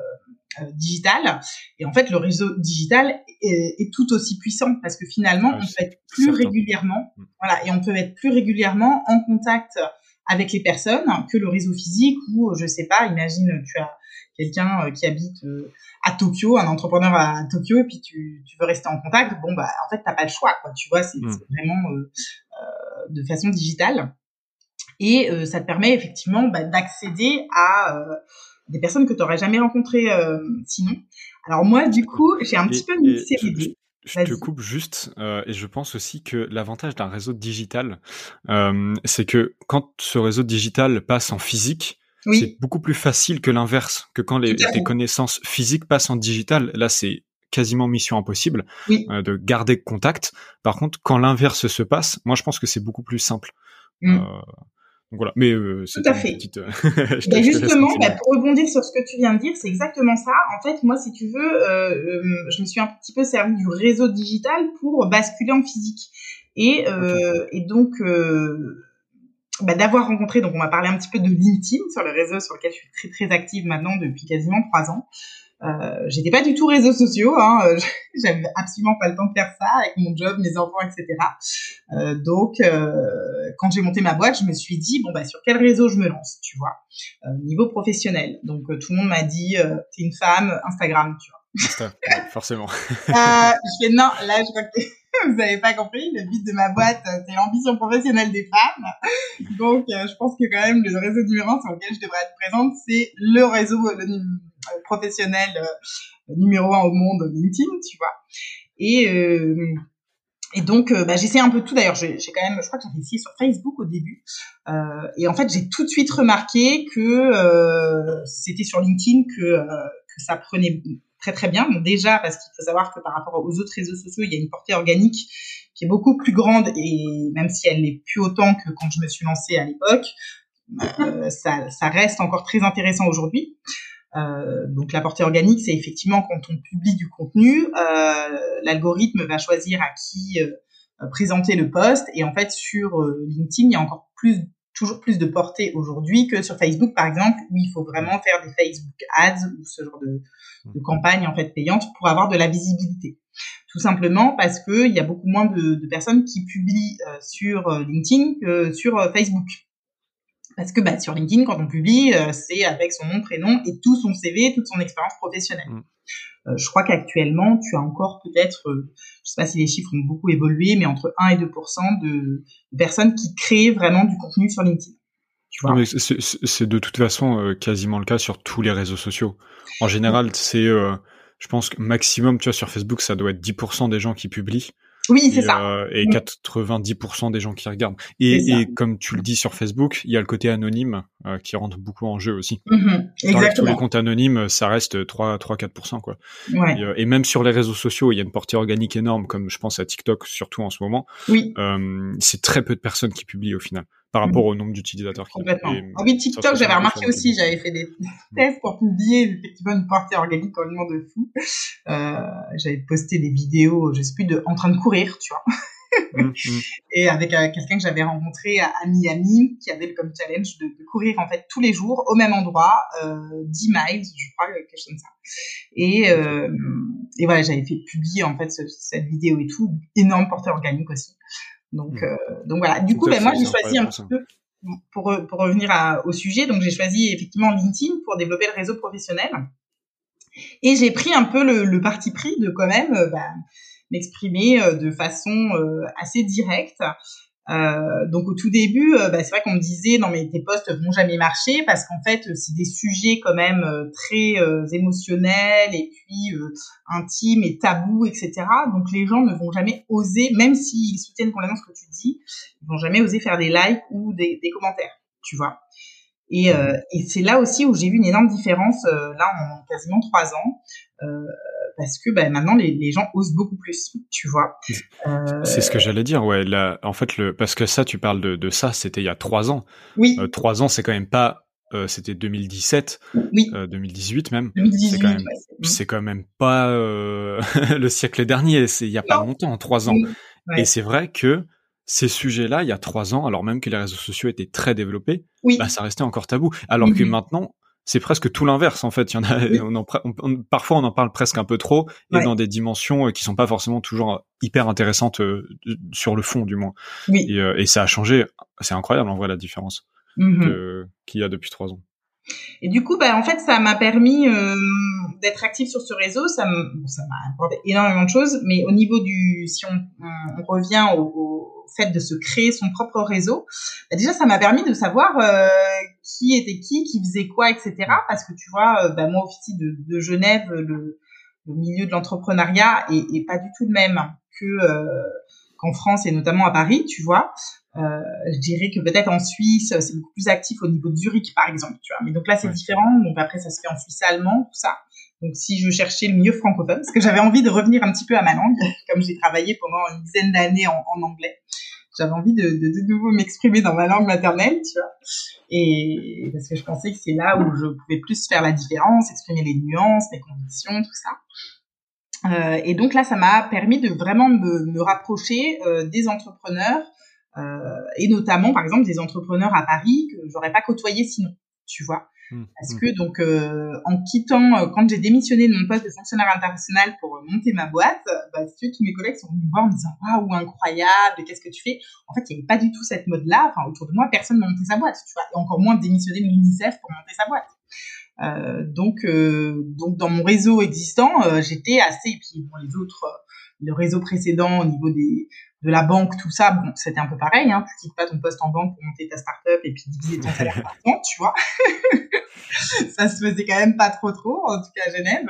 digital. Et en fait, le réseau digital est, est, tout aussi puissant parce que finalement, on peut être plus régulièrement, mm. voilà, et on peut être plus régulièrement en contact avec les personnes que le réseau physique ou je sais pas, imagine tu as quelqu'un euh, qui habite euh, à Tokyo, un entrepreneur à Tokyo, et puis tu, tu veux rester en contact, bon bah en fait t'as pas le choix, quoi. Tu vois, c'est mm. vraiment euh, de façon digitale, et ça te permet effectivement bah, d'accéder à des personnes que tu n'aurais jamais rencontrées euh, sinon. Alors moi, du coup, j'ai un petit peu mixé les deux. Je te coupe juste, euh, et je pense aussi que l'avantage d'un réseau digital, euh, c'est que quand ce réseau digital passe en physique, c'est beaucoup plus facile que l'inverse, que quand les, tes connaissances physiques passent en digital. Là, c'est quasiment mission impossible euh, de garder contact. Par contre, quand l'inverse se passe, moi, je pense que c'est beaucoup plus simple. Mmh. Euh, voilà. Mais euh, c'est tout à fait. Petite, euh, bah, justement, bah, pour rebondir sur ce que tu viens de dire, c'est exactement ça. En fait, moi, si tu veux, euh, euh, je me suis un petit peu servi du réseau digital pour basculer en physique. Et, euh, et donc, bah, d'avoir rencontré, donc on va parler un petit peu de LinkedIn sur le réseau sur lequel je suis très très active maintenant depuis quasiment trois ans. Euh, j'étais pas du tout réseaux sociaux, hein, euh, j'avais absolument pas le temps de faire ça avec mon job, mes enfants, etc. Euh, donc, euh, quand j'ai monté ma boîte, je me suis dit bon bah sur quel réseau je me lance, tu vois, niveau professionnel. Donc tout le monde m'a dit t'es une femme, Instagram, tu vois. Insta, forcément. je fais non, là je crois que vous avez pas compris, le but de ma boîte, c'est l'ambition professionnelle des femmes. Donc, je pense que quand même le réseau numéro un sur lequel je devrais être présente, c'est le réseau, le, professionnel euh, numéro un au monde LinkedIn, tu vois. Et euh, et donc, bah, j'essaie un peu tout. D'ailleurs, j'ai quand même, je crois que j'ai essayé sur Facebook au début. Euh, et en fait, j'ai tout de suite remarqué que euh, c'était sur LinkedIn que, que ça prenait très très bien. Bon, déjà, parce qu'il faut savoir que par rapport aux autres réseaux sociaux, il y a une portée organique qui est beaucoup plus grande. Et même si elle n'est plus autant que quand je me suis lancée à l'époque, euh, ça, ça reste encore très intéressant aujourd'hui. Euh, donc la portée organique, c'est effectivement quand on publie du contenu, euh, l'algorithme va choisir à qui euh, présenter le post. Et en fait, sur LinkedIn, il y a encore plus, toujours plus de portée aujourd'hui que sur Facebook, par exemple, où il faut vraiment faire des Facebook Ads ou ce genre de, de campagne en fait payante pour avoir de la visibilité. Tout simplement parce que il y a beaucoup moins de, de personnes qui publient sur LinkedIn que sur Facebook. Parce que bah, sur LinkedIn, quand on publie, euh, c'est avec son nom, prénom et tout son CV, toute son expérience professionnelle. Mm. Euh, je crois qu'actuellement, tu as encore peut-être, euh, je sais pas si les chiffres ont beaucoup évolué, mais entre 1 et 2% de, personnes qui créent vraiment du contenu sur LinkedIn. C'est de toute façon quasiment le cas sur tous les réseaux sociaux. En général, c'est je pense que maximum, tu vois, sur Facebook, ça doit être 10% des gens qui publient. Oui, c'est ça. Euh, et 90% mm. des gens qui regardent. Et, et, comme tu le dis sur Facebook, il y a le côté anonyme euh, qui rentre beaucoup en jeu aussi. Mm-hmm. Exactement. les comptes anonymes, ça reste 3-4%. quoi. Ouais. Et, euh, et, même sur les réseaux sociaux, il y a une portée organique énorme, comme je pense à TikTok, surtout en ce moment. Oui. Euh, c'est très peu de personnes qui publient au final par rapport au nombre d'utilisateurs. Complètement. ah oui, TikTok, j'avais remarqué aussi, j'avais fait des tests pour publier effectivement une portée organique complètement de fou. Euh, j'avais posté des vidéos, je sais plus, de en train de courir, tu vois. Mmh, mmh. Et avec euh, quelqu'un que j'avais rencontré à, Miami, qui avait comme challenge de, de, courir en fait tous les jours au même endroit, euh, 10 miles, je crois, quelque chose comme ça. Et, euh, et voilà, j'avais fait publier en fait cette vidéo et tout, énorme portée organique aussi. Donc, mmh. euh, donc voilà. Du coup, ben, moi, j'ai choisi un petit peu pour, pour revenir à, au sujet. Donc, j'ai choisi effectivement LinkedIn pour développer le réseau professionnel. Et j'ai pris un peu le, le, parti pris de quand même euh, bah, m'exprimer euh, de façon assez directe euh, donc au tout début, euh, bah, c'est vrai qu'on me disait non mais tes posts vont jamais marcher parce qu'en fait c'est des sujets quand même euh, très émotionnels et puis intimes et tabous etc. Donc les gens ne vont jamais oser, même s'ils soutiennent complètement ce que tu dis, ils vont jamais oser faire des likes ou des, des commentaires, tu vois. Et, et c'est là aussi où j'ai vu une énorme différence là en quasiment trois ans parce que bah, maintenant les, les, gens osent beaucoup plus, tu vois. Euh... C'est ce que j'allais dire, ouais. Là, en fait, le parce que ça, tu parles de, de ça, c'était il y a trois ans. Oui. Euh, trois ans, c'est quand même pas. Euh, c'était 2017, oui. 2018 euh, même. 2018, c'est quand même, c'est quand même pas le siècle dernier. C'est il y a pas longtemps, trois ans. Ouais. Et c'est vrai que ces sujets-là, il y a trois ans, alors même que les réseaux sociaux étaient très développés, oui. bah, ça restait encore tabou. Alors mm -hmm. que maintenant, c'est presque tout l'inverse en fait. Il y en a, on en, on, parfois on en parle presque un peu trop et ouais. dans des dimensions euh, qui sont pas forcément toujours euh, hyper intéressantes euh, sur le fond du moins. Oui. Et, et, ça a changé. C'est incroyable en vrai la différence mm -hmm. qu'il y a depuis trois ans. Et du coup, bah, en fait, ça m'a permis euh, d'être active sur ce réseau. Ça m'a apporté énormément de choses. Mais au niveau du, si on, revient au, fait de se créer son propre réseau, bah, déjà, ça m'a permis de savoir euh, qui était qui, qui faisait quoi, etc. Parce que tu vois, euh, bah, moi, officie de, de Genève, le, le milieu de l'entrepreneuriat est, est, pas du tout le même que euh, qu'en France et notamment à Paris, tu vois. Euh, je dirais que peut-être en Suisse, c'est beaucoup plus actif au niveau de Zurich, par exemple, tu vois. Mais donc là, c'est ouais. différent. Donc après, ça se fait en Suisse allemand, tout ça. Donc si je cherchais le mieux francophone, parce que j'avais envie de revenir un petit peu à ma langue, comme j'ai travaillé pendant une dizaine d'années en, en, anglais, j'avais envie de, de, de nouveau m'exprimer dans ma langue maternelle, tu vois. Et parce que je pensais que c'est là où je pouvais plus faire la différence, exprimer les nuances, les conditions, tout ça. Euh, et donc là, ça m'a permis de vraiment me, me rapprocher euh, des entrepreneurs euh, et notamment, par exemple, des entrepreneurs à Paris que j'aurais pas côtoyé sinon, tu vois. Mmh, Parce que donc, euh, en quittant, euh, quand j'ai démissionné de mon poste de fonctionnaire international pour monter ma boîte, bah, si tous mes collègues sont venus me voir en me disant waouh incroyable, qu'est-ce que tu fais? En fait, il n'y avait pas du tout cette mode-là. Enfin, autour de moi, personne n'a monté sa boîte, tu vois, et encore moins démissionner de l'UNICEF pour monter sa boîte. Euh, donc, euh, donc dans mon réseau existant, euh, j'étais assez. Et puis bon, les autres, le réseau précédent au niveau des de la banque, tout ça, bon, c'était un peu pareil. Hein, tu quittes pas ton poste en banque pour monter ta start-up et puis diviser ton salaire par 30, tu vois. ça se faisait quand même pas trop trop, en tout cas à Genève.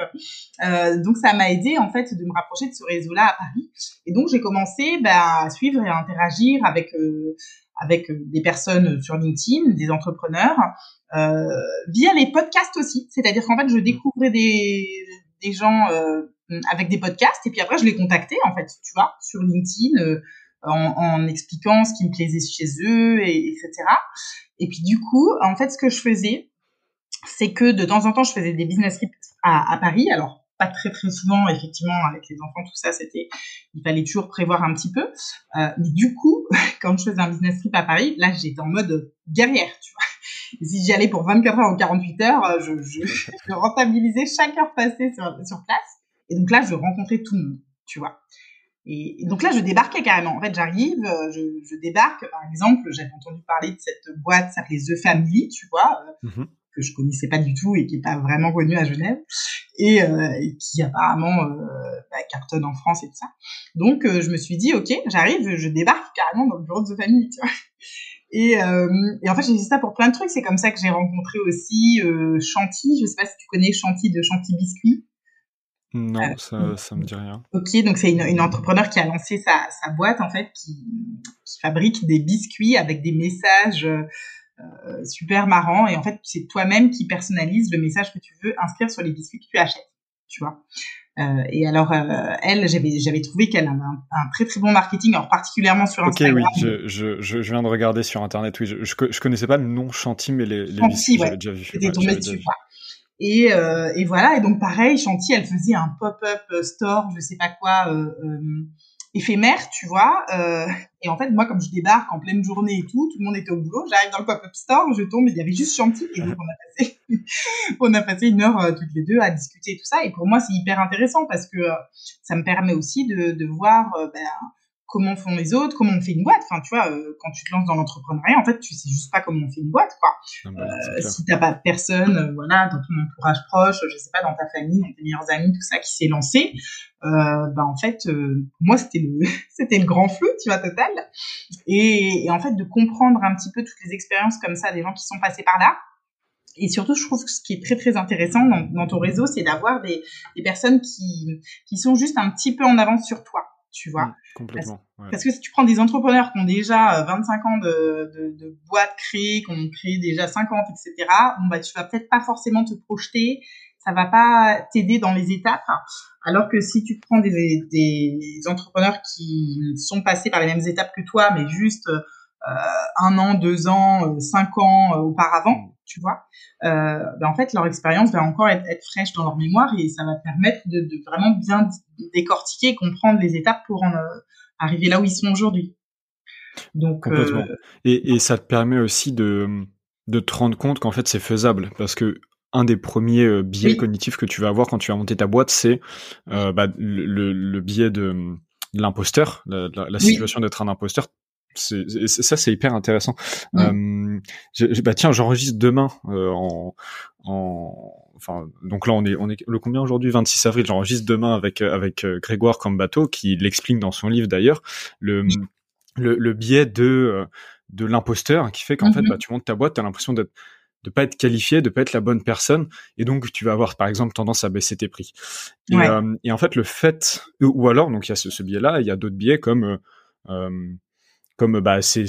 Euh, donc ça m'a aidé en fait de me rapprocher de ce réseau-là à Paris. Et donc j'ai commencé bah, à suivre et à interagir avec euh, avec des personnes sur LinkedIn, des entrepreneurs, euh, via les podcasts aussi. C'est-à-dire qu'en fait je découvrais des des gens euh, avec des podcasts et puis après je les contactais en fait, tu vois, sur LinkedIn. Euh, en, expliquant ce qui me plaisait chez eux, et, etc. Et puis du coup, en fait, ce que je faisais, c'est que de temps en temps, je faisais des business trips à, Paris. Alors, pas très très souvent, effectivement, avec les enfants, tout ça, c'était, il fallait toujours prévoir un petit peu. Euh, mais du coup, quand je faisais un business trip à Paris, là, j'étais en mode guerrière, tu vois. Si j'y allais pour 24 heures ou 48 heures, je, rentabilisais chaque heure passée sur place. Et donc là, je rencontrais tout le monde, tu vois. Et, et, donc là, je débarquais carrément. En fait, j'arrive, je, je, débarque. Par exemple, j'avais entendu parler de cette boîte, ça s'appelait The Family, tu vois, mm -hmm. que je connaissais pas du tout et qui est pas vraiment connue à Genève, et, euh, et qui apparemment euh, bah, cartonne en France et tout ça. Donc, euh, je me suis dit, ok, j'arrive, je débarque carrément dans le bureau de The Family, tu vois. Et, euh, et, en fait, j'ai fait ça pour plein de trucs. C'est comme ça que j'ai rencontré aussi euh, Chanty. Je sais pas si tu connais Chanty de Chanty Biscuit. Non, euh, ça, ça me dit rien. Ok, donc c'est une, une, entrepreneur qui a lancé sa, sa boîte en fait, qui, qui, fabrique des biscuits avec des messages euh, super marrants et en fait c'est toi-même qui personnalise le message que tu veux inscrire sur les biscuits que tu achètes, tu vois. Euh, et alors, euh, elle, j'avais, trouvé qu'elle avait un, un, très très bon marketing, alors particulièrement sur Instagram. Ok, oui, je, je, je, viens de regarder sur Internet. Oui, je, je, connaissais pas le nom Chanty, mais les, les biscuits, ouais. j'avais déjà vu. J'étais tombée dessus. Et, euh, et voilà, et donc pareil, Chanty, elle faisait un pop-up store, je sais pas quoi, euh, euh, éphémère, tu vois. Euh, et en fait, moi, comme je débarque en pleine journée et tout, tout le monde était au boulot, j'arrive dans le pop-up store, je tombe, il y avait juste Chanty, et donc on a passé, on a passé une heure toutes les deux à discuter et tout ça. Et pour moi, c'est hyper intéressant parce que ça me permet aussi de, de voir ben, comment font les autres, comment on fait une boîte. Enfin, tu vois, euh, quand tu te lances dans l'entrepreneuriat, en fait, tu sais juste pas comment on fait une boîte, quoi. Ah bah, euh, si t'as pas personne, euh, voilà, dans ton entourage proche, je sais pas, dans ta famille, dans tes meilleurs amis, tout ça, qui s'est lancé, bah en fait, moi c'était le c'était le grand flou, tu vois, total. Et, et, en fait, de comprendre un petit peu toutes les expériences comme ça des gens qui sont passés par là. Et surtout, je trouve que ce qui est très très intéressant dans, dans ton réseau, c'est d'avoir des, des personnes qui qui sont juste un petit peu en avance sur toi tu vois. Mmh, complètement. Parce, que si tu prends des entrepreneurs qui ont déjà 25 euh, ans de, de, de boîtes créées, qui ont créé déjà 50, etc., bon, bah, tu vas peut-être pas forcément te projeter, ça va pas t'aider dans les étapes. Alors que si tu prends des, des entrepreneurs qui sont passés par les mêmes étapes que toi, mais juste euh, un an, deux ans, euh, cinq ans auparavant, mmh tu vois, euh, ben en fait leur expérience va encore être, être, fraîche dans leur mémoire et ça va permettre de, de vraiment bien décortiquer et comprendre les étapes pour en euh, arriver là où ils sont aujourd'hui. Donc euh, et, et, ça te permet aussi de de te rendre compte qu'en fait c'est faisable parce que un des premiers biais cognitifs que tu vas avoir quand tu vas monter ta boîte, c'est bah, le, le, biais de, de l'imposteur, la, la, situation d'être un imposteur ça c'est hyper intéressant. Euh, bah tiens, j'enregistre demain euh, en, en, enfin donc là on est on est le combien aujourd'hui? 26 avril. J'enregistre demain avec avec euh, Grégoire Cambato qui l'explique dans son livre d'ailleurs le le, le biais de euh, de l'imposteur qui fait qu'en fait mm-hmm. bah tu montes ta boîte, t'as l'impression d'être de pas être qualifié, de pas être la bonne personne, et donc tu vas avoir par exemple tendance à baisser tes prix. Et, euh, et en fait le fait, ou alors donc il y a ce, ce biais-là, il y a d'autres biais comme euh, comme bah c'est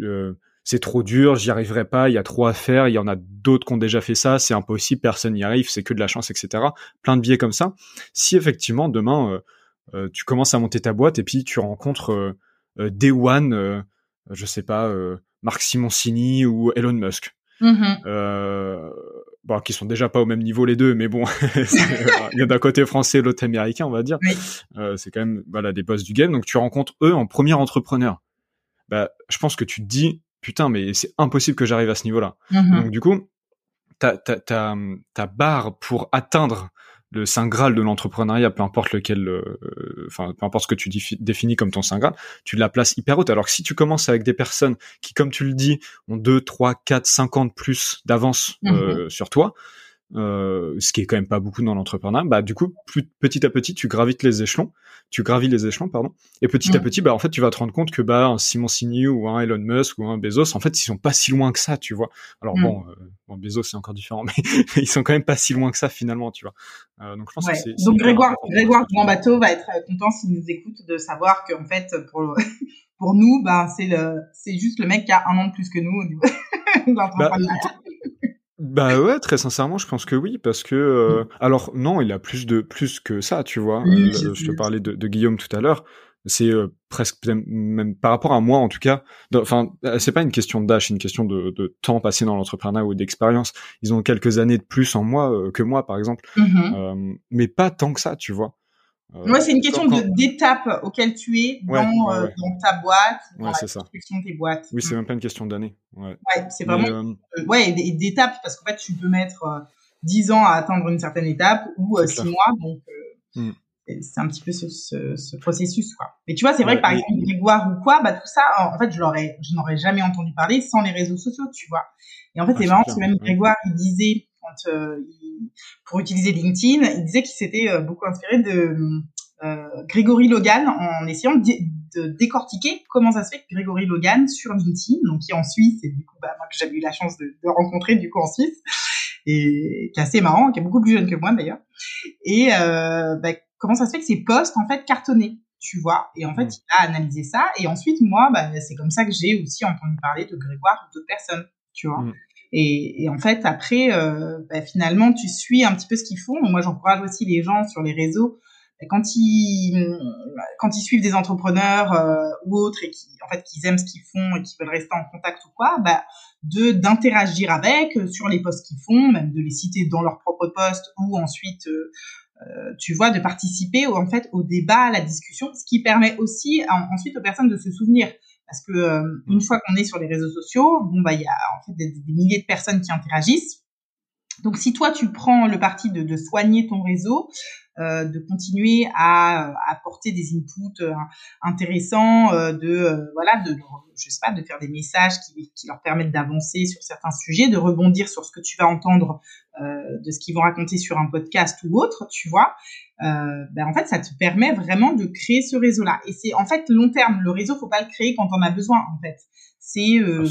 euh, c'est trop dur, j'y arriverai pas, il y a trop à faire, il y en a d'autres qui ont déjà fait ça, c'est impossible, personne n'y arrive, c'est que de la chance, etc. Plein de biais comme ça. Si effectivement demain euh, euh, tu commences à monter ta boîte et puis tu rencontres Day One, je sais pas, Marc Simoncini ou Elon Musk, mm-hmm. bon, qui sont déjà pas au même niveau les deux, mais bon, il y a d'un côté français, l'autre américain, on va dire. c'est quand même voilà des boss du game. Donc tu rencontres eux en premier entrepreneur bah, je pense que tu te dis, putain, mais c'est impossible que j'arrive à ce niveau-là. Mm-hmm. Donc du coup, ta, ta, ta, ta barre pour atteindre le saint graal de l'entrepreneuriat, peu importe lequel, euh, enfin peu importe ce que tu définis comme ton saint graal, tu la places hyper haute. Alors que si tu commences avec des personnes qui, comme tu le dis, ont 2, 3, 4, 50 plus d'avance euh, mm-hmm. sur toi, euh, ce qui est quand même pas beaucoup dans l'entrepreneuriat, bah du coup, plus petit à petit, tu gravites les échelons, tu gravis les échelons, pardon, et petit à petit, bah en fait, tu vas te rendre compte que bah un Simon Signy ou un Elon Musk ou un Bezos, en fait, ils sont pas si loin que ça, tu vois. Alors mm. bon, euh, bon, Bezos c'est encore différent, mais ils sont quand même pas si loin que ça finalement, tu vois. Euh, donc je pense que c'est donc Grégoire, Grégoire Grand Bateau va être content s'il nous écoute de savoir qu'en fait pour pour nous, bah c'est le c'est juste le mec qui a un an de plus que nous bah, bah ouais, très sincèrement, je pense que oui, parce que euh, alors non, il a plus de plus que ça, tu vois. Euh, je te parlais de, de, Guillaume tout à l'heure. C'est euh, presque même, par rapport à moi en tout cas. Enfin, c'est pas une question d'âge, c'est une question de, de, temps passé dans l'entrepreneuriat ou d'expérience. Ils ont quelques années de plus en moi que moi, par exemple, mm-hmm. mais pas tant que ça, tu vois. Euh, Moi, c'est une question d'étape auquel tu es dans, euh, dans ta boîte, dans la construction de tes boîtes. Oui, c'est même pas une question d'année. Ouais, c'est vraiment. Euh, ouais, et d'étapes, parce qu'en fait, tu peux mettre 10 ans à atteindre une certaine étape ou 6 mois. Donc, mm. c'est un petit peu ce, ce, ce, processus, quoi. Mais tu vois, c'est vrai que par exemple, Grégoire ou quoi, bah, tout ça, en fait, je l'aurais, je n'aurais jamais entendu parler sans les réseaux sociaux, tu vois. Et en fait, ah, c'est marrant, c'est même Grégoire, il disait, quand euh, pour utiliser LinkedIn, il disait qu'il s'était euh, beaucoup inspiré de euh, Grégory Logan en essayant de, décortiquer comment ça se fait que Grégory Logan sur LinkedIn, donc qui est en Suisse et du coup bah, moi que j'avais eu la chance de, de rencontrer du coup en Suisse, et qui est assez marrant, qui est beaucoup plus jeune que moi d'ailleurs. Et euh, bah, comment ça se fait que ces posts en fait cartonnaient tu vois. Et en fait, il a analysé ça. Et ensuite, moi, bah, c'est comme ça que j'ai aussi entendu parler de Grégoire ou d'autres personnes, tu vois. Et, et, en fait, après, euh, bah, finalement, tu suis un petit peu ce qu'ils font. Moi, j'encourage aussi les gens sur les réseaux quand ils quand ils suivent des entrepreneurs euh, ou autres et qui en fait qu'ils aiment ce qu'ils font et qui veulent rester en contact ou quoi, bah de d'interagir avec euh, sur les posts qu'ils font, même de les citer dans leur propre post ou ensuite euh, euh, tu vois de participer au, en fait au débat, à la discussion, ce qui permet aussi ensuite aux personnes de se souvenir parce que une fois qu'on est sur les réseaux sociaux, bon bah il y a en fait des, des milliers de personnes qui interagissent. Donc si toi tu prends le parti de, de soigner ton réseau, euh, de continuer à, apporter des inputs euh, intéressants, euh, de euh, voilà, de je sais pas, de faire des messages qui, qui leur permettent d'avancer sur certains sujets, de rebondir sur ce que tu vas entendre de ce qu'ils vont raconter sur un podcast ou autre, tu vois. ben en fait, ça te permet vraiment de créer ce réseau-là. Et c'est en fait long terme. Le réseau, faut pas le créer quand on a besoin, en fait. C'est euh,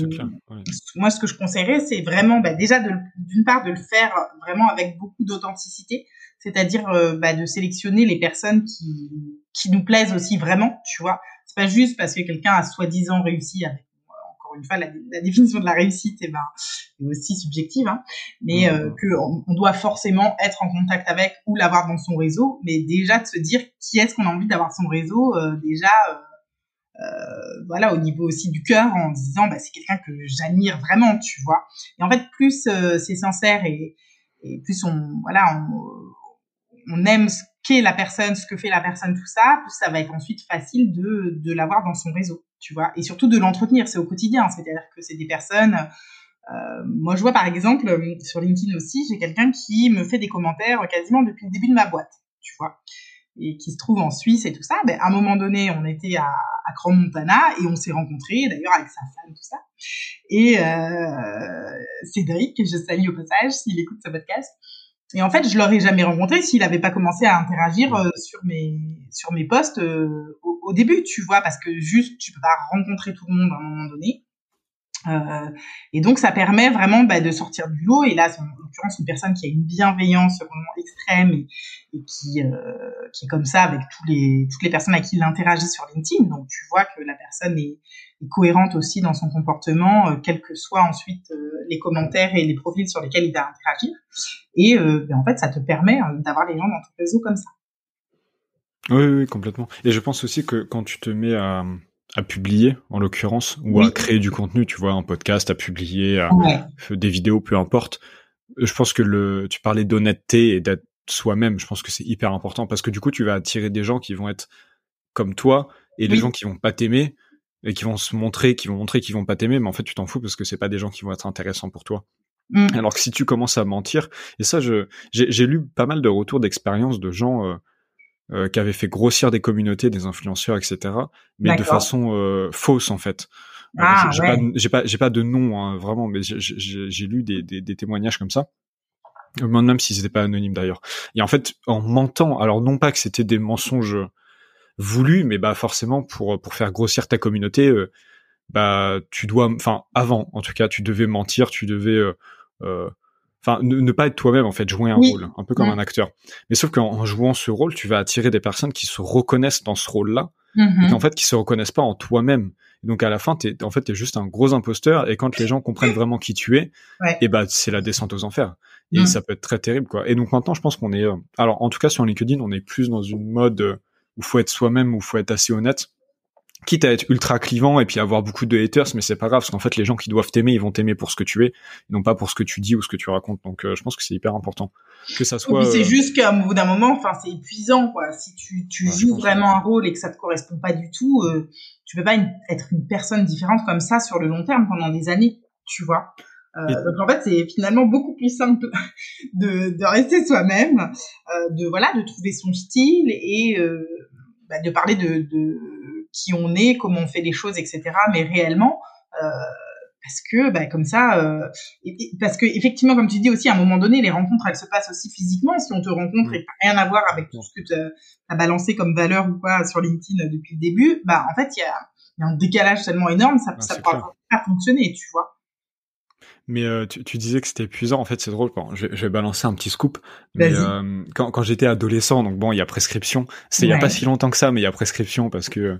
ah, moi ce que je conseillerais, c'est vraiment bah, déjà d'une part de le faire vraiment avec beaucoup d'authenticité, c'est-à-dire euh, bah, de sélectionner les personnes qui qui nous plaisent aussi vraiment, tu vois. C'est pas juste parce que quelqu'un a soi-disant réussi avec encore une fois la, définition de la réussite eh ben est aussi subjective, hein, mais euh, que on, doit forcément être en contact avec ou l'avoir dans son réseau, mais déjà de se dire qui est-ce qu'on a envie d'avoir son réseau, euh, déjà euh, voilà au niveau aussi du cœur en disant bah, c'est quelqu'un que j'admire vraiment tu vois. Et en fait plus euh, c'est sincère et, plus on voilà on, on aime ce qu'est la personne ce que fait la personne tout ça plus ça va être ensuite facile de de l'avoir dans son réseau tu vois. Et surtout de l'entretenir c'est au quotidien. C'est-à-dire que c'est des personnes euh, moi je vois par exemple sur LinkedIn aussi j'ai quelqu'un qui me fait des commentaires quasiment depuis le début de ma boîte tu vois et qui se trouve en Suisse et tout ça, ben, à un moment donné, on était à, à Grand Montana et on s'est rencontrés, d'ailleurs avec sa femme, tout ça. Et euh, Cédric, que je salue au passage s'il écoute ce podcast. Et en fait, je l'aurais jamais rencontré s'il n'avait pas commencé à interagir euh, sur mes sur mes posts euh, au, au, début, tu vois, parce que juste tu peux pas rencontrer tout le monde à un moment donné. Euh, et donc ça permet vraiment bah, de sortir du lot. Et là, c'est en l'occurrence une personne qui a une bienveillance vraiment extrême et, euh, qui est comme ça avec toutes les personnes à qui il interagit sur LinkedIn. Donc tu vois que la personne est, cohérente aussi dans son comportement, euh, quels que soient ensuite euh, les commentaires et les profils sur lesquels il va interagir. Et ben, en fait, ça te permet hein, d'avoir les gens dans ton réseau comme ça. Oui, oui, complètement. Et je pense aussi que quand tu te mets à à publier en l'occurrence ou à créer du contenu, tu vois, un podcast, à publier, à, des vidéos, peu importe. Je pense que le, tu parlais d'honnêteté et d'être soi-même. Je pense que c'est hyper important parce que du coup, tu vas attirer des gens qui vont être comme toi et les gens qui vont pas t'aimer et qui vont se montrer, qui vont montrer qu'ils vont pas t'aimer, mais en fait, tu t'en fous parce que c'est pas des gens qui vont être intéressants pour toi. Mm. Alors que si tu commences à mentir, et ça, je, j'ai lu pas mal de retours d'expérience de gens euh, euh, qui avait fait grossir des communautés, des influenceurs, etc. Mais de façon euh, fausse en fait. Euh, ah, j'ai pas, j'ai pas, pas de nom hein, vraiment, mais j'ai lu des, des, des, témoignages comme ça. Même si c'était pas anonyme d'ailleurs. Et en fait, en mentant, alors non pas que c'était des mensonges voulus, mais bah forcément pour pour faire grossir ta communauté, bah tu dois, enfin avant en tout cas, tu devais mentir, tu devais euh, enfin ne, pas être toi-même en fait jouer un rôle un peu comme un acteur. Mais sauf qu'en jouant ce rôle tu vas attirer des personnes qui se reconnaissent dans ce rôle là mm-hmm. et en fait qui se reconnaissent pas en toi-même. Donc à la fin t'es en fait t'es juste un gros imposteur et quand les gens comprennent vraiment qui tu es et eh bah c'est la descente aux enfers. Et mm. ça peut être très terrible quoi. Et donc maintenant je pense qu'on est euh, alors en tout cas sur LinkedIn on est plus dans une mode euh, où faut être soi-même où faut être assez honnête quitte à être ultra clivant et puis avoir beaucoup de haters, mais c'est pas grave parce qu'en fait les gens qui doivent t'aimer, ils vont t'aimer pour ce que tu es, non pas pour ce que tu dis ou ce que tu racontes. Donc euh, je pense que c'est hyper important que ça soit. c'est euh, juste qu'à bout d'un moment, enfin c'est épuisant quoi. Si tu, tu joues vraiment un rôle et que ça te correspond pas du tout, euh, tu peux pas être une personne différente comme ça sur le long terme pendant des années, tu vois. Euh, donc en fait, c'est finalement beaucoup plus simple de, de rester soi-même, de voilà, de trouver son style et bah, de parler de, de qui on est, comment on fait les choses, etc. Mais réellement, euh, parce que bah, comme ça, euh, parce que effectivement, comme tu dis aussi, à un moment donné, les rencontres, elles se passent aussi physiquement. Si on te rencontre et que rien à voir avec tout ce que tu as balancé comme valeur ou pas sur LinkedIn depuis le début, bah en fait, il y a, y a, un décalage tellement énorme, ça ne pourra pas fonctionner, tu vois. Mais euh, tu, tu, disais que c'était épuisant. En fait, c'est drôle. Bon, je, je, vais balancer un petit scoop. Mais euh, quand, quand j'étais adolescent, donc bon, il y a prescription. C'est il y a pas si longtemps que ça, mais il y a prescription parce que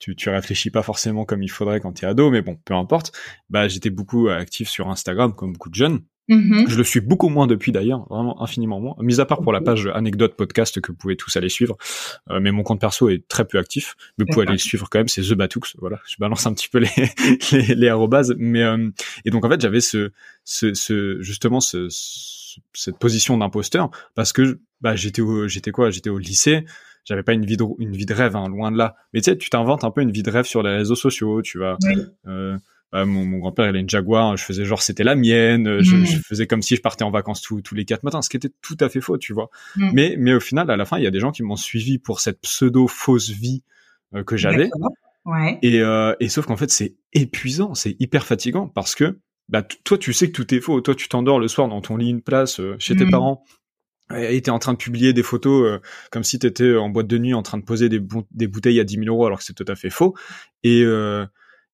tu, tu réfléchis pas forcément comme il faudrait quand tu es ado, mais bon, peu importe. Bah, j'étais beaucoup actif sur Instagram, comme beaucoup de jeunes. Mm-hmm. Je le suis beaucoup moins depuis d'ailleurs, vraiment infiniment moins. Mis à part pour la page anecdote podcast que vous pouvez tous aller suivre, euh, mais mon compte perso est très peu actif. Mais vous pouvez aller le suivre quand même, c'est The Batux. Voilà, je balance un petit peu les les, les arrobases. Mais euh, et donc en fait j'avais ce, ce, ce justement ce, cette position d'imposteur parce que bah j'étais j'étais quoi? J'étais au lycée j'avais pas une vie de, une vie de rêve, hein, loin de là. Mais tu sais, tu t'inventes un peu une vie de rêve sur les réseaux sociaux, tu vas, euh, bah, mon, mon grand-père il a une Jaguar, je faisais genre c'était la mienne, euh, je, mm. je, faisais comme si je partais en vacances tous tous les quatre matins, ce qui était tout à fait faux, tu vois. Mm. Mais mais au final à la fin il y a des gens qui m'ont suivi pour cette pseudo fausse vie euh, que j'avais. Ouais. Et euh, et sauf qu'en fait c'est épuisant, c'est hyper fatigant parce que bah toi tu sais que tout est faux, toi tu t'endors le soir dans ton lit une place euh, chez tes mm. parents et t'es en train de publier des photos comme si t'étais en boîte de nuit en train de poser des, des bouteilles à 10 000 euros alors que c'est tout à fait faux et euh,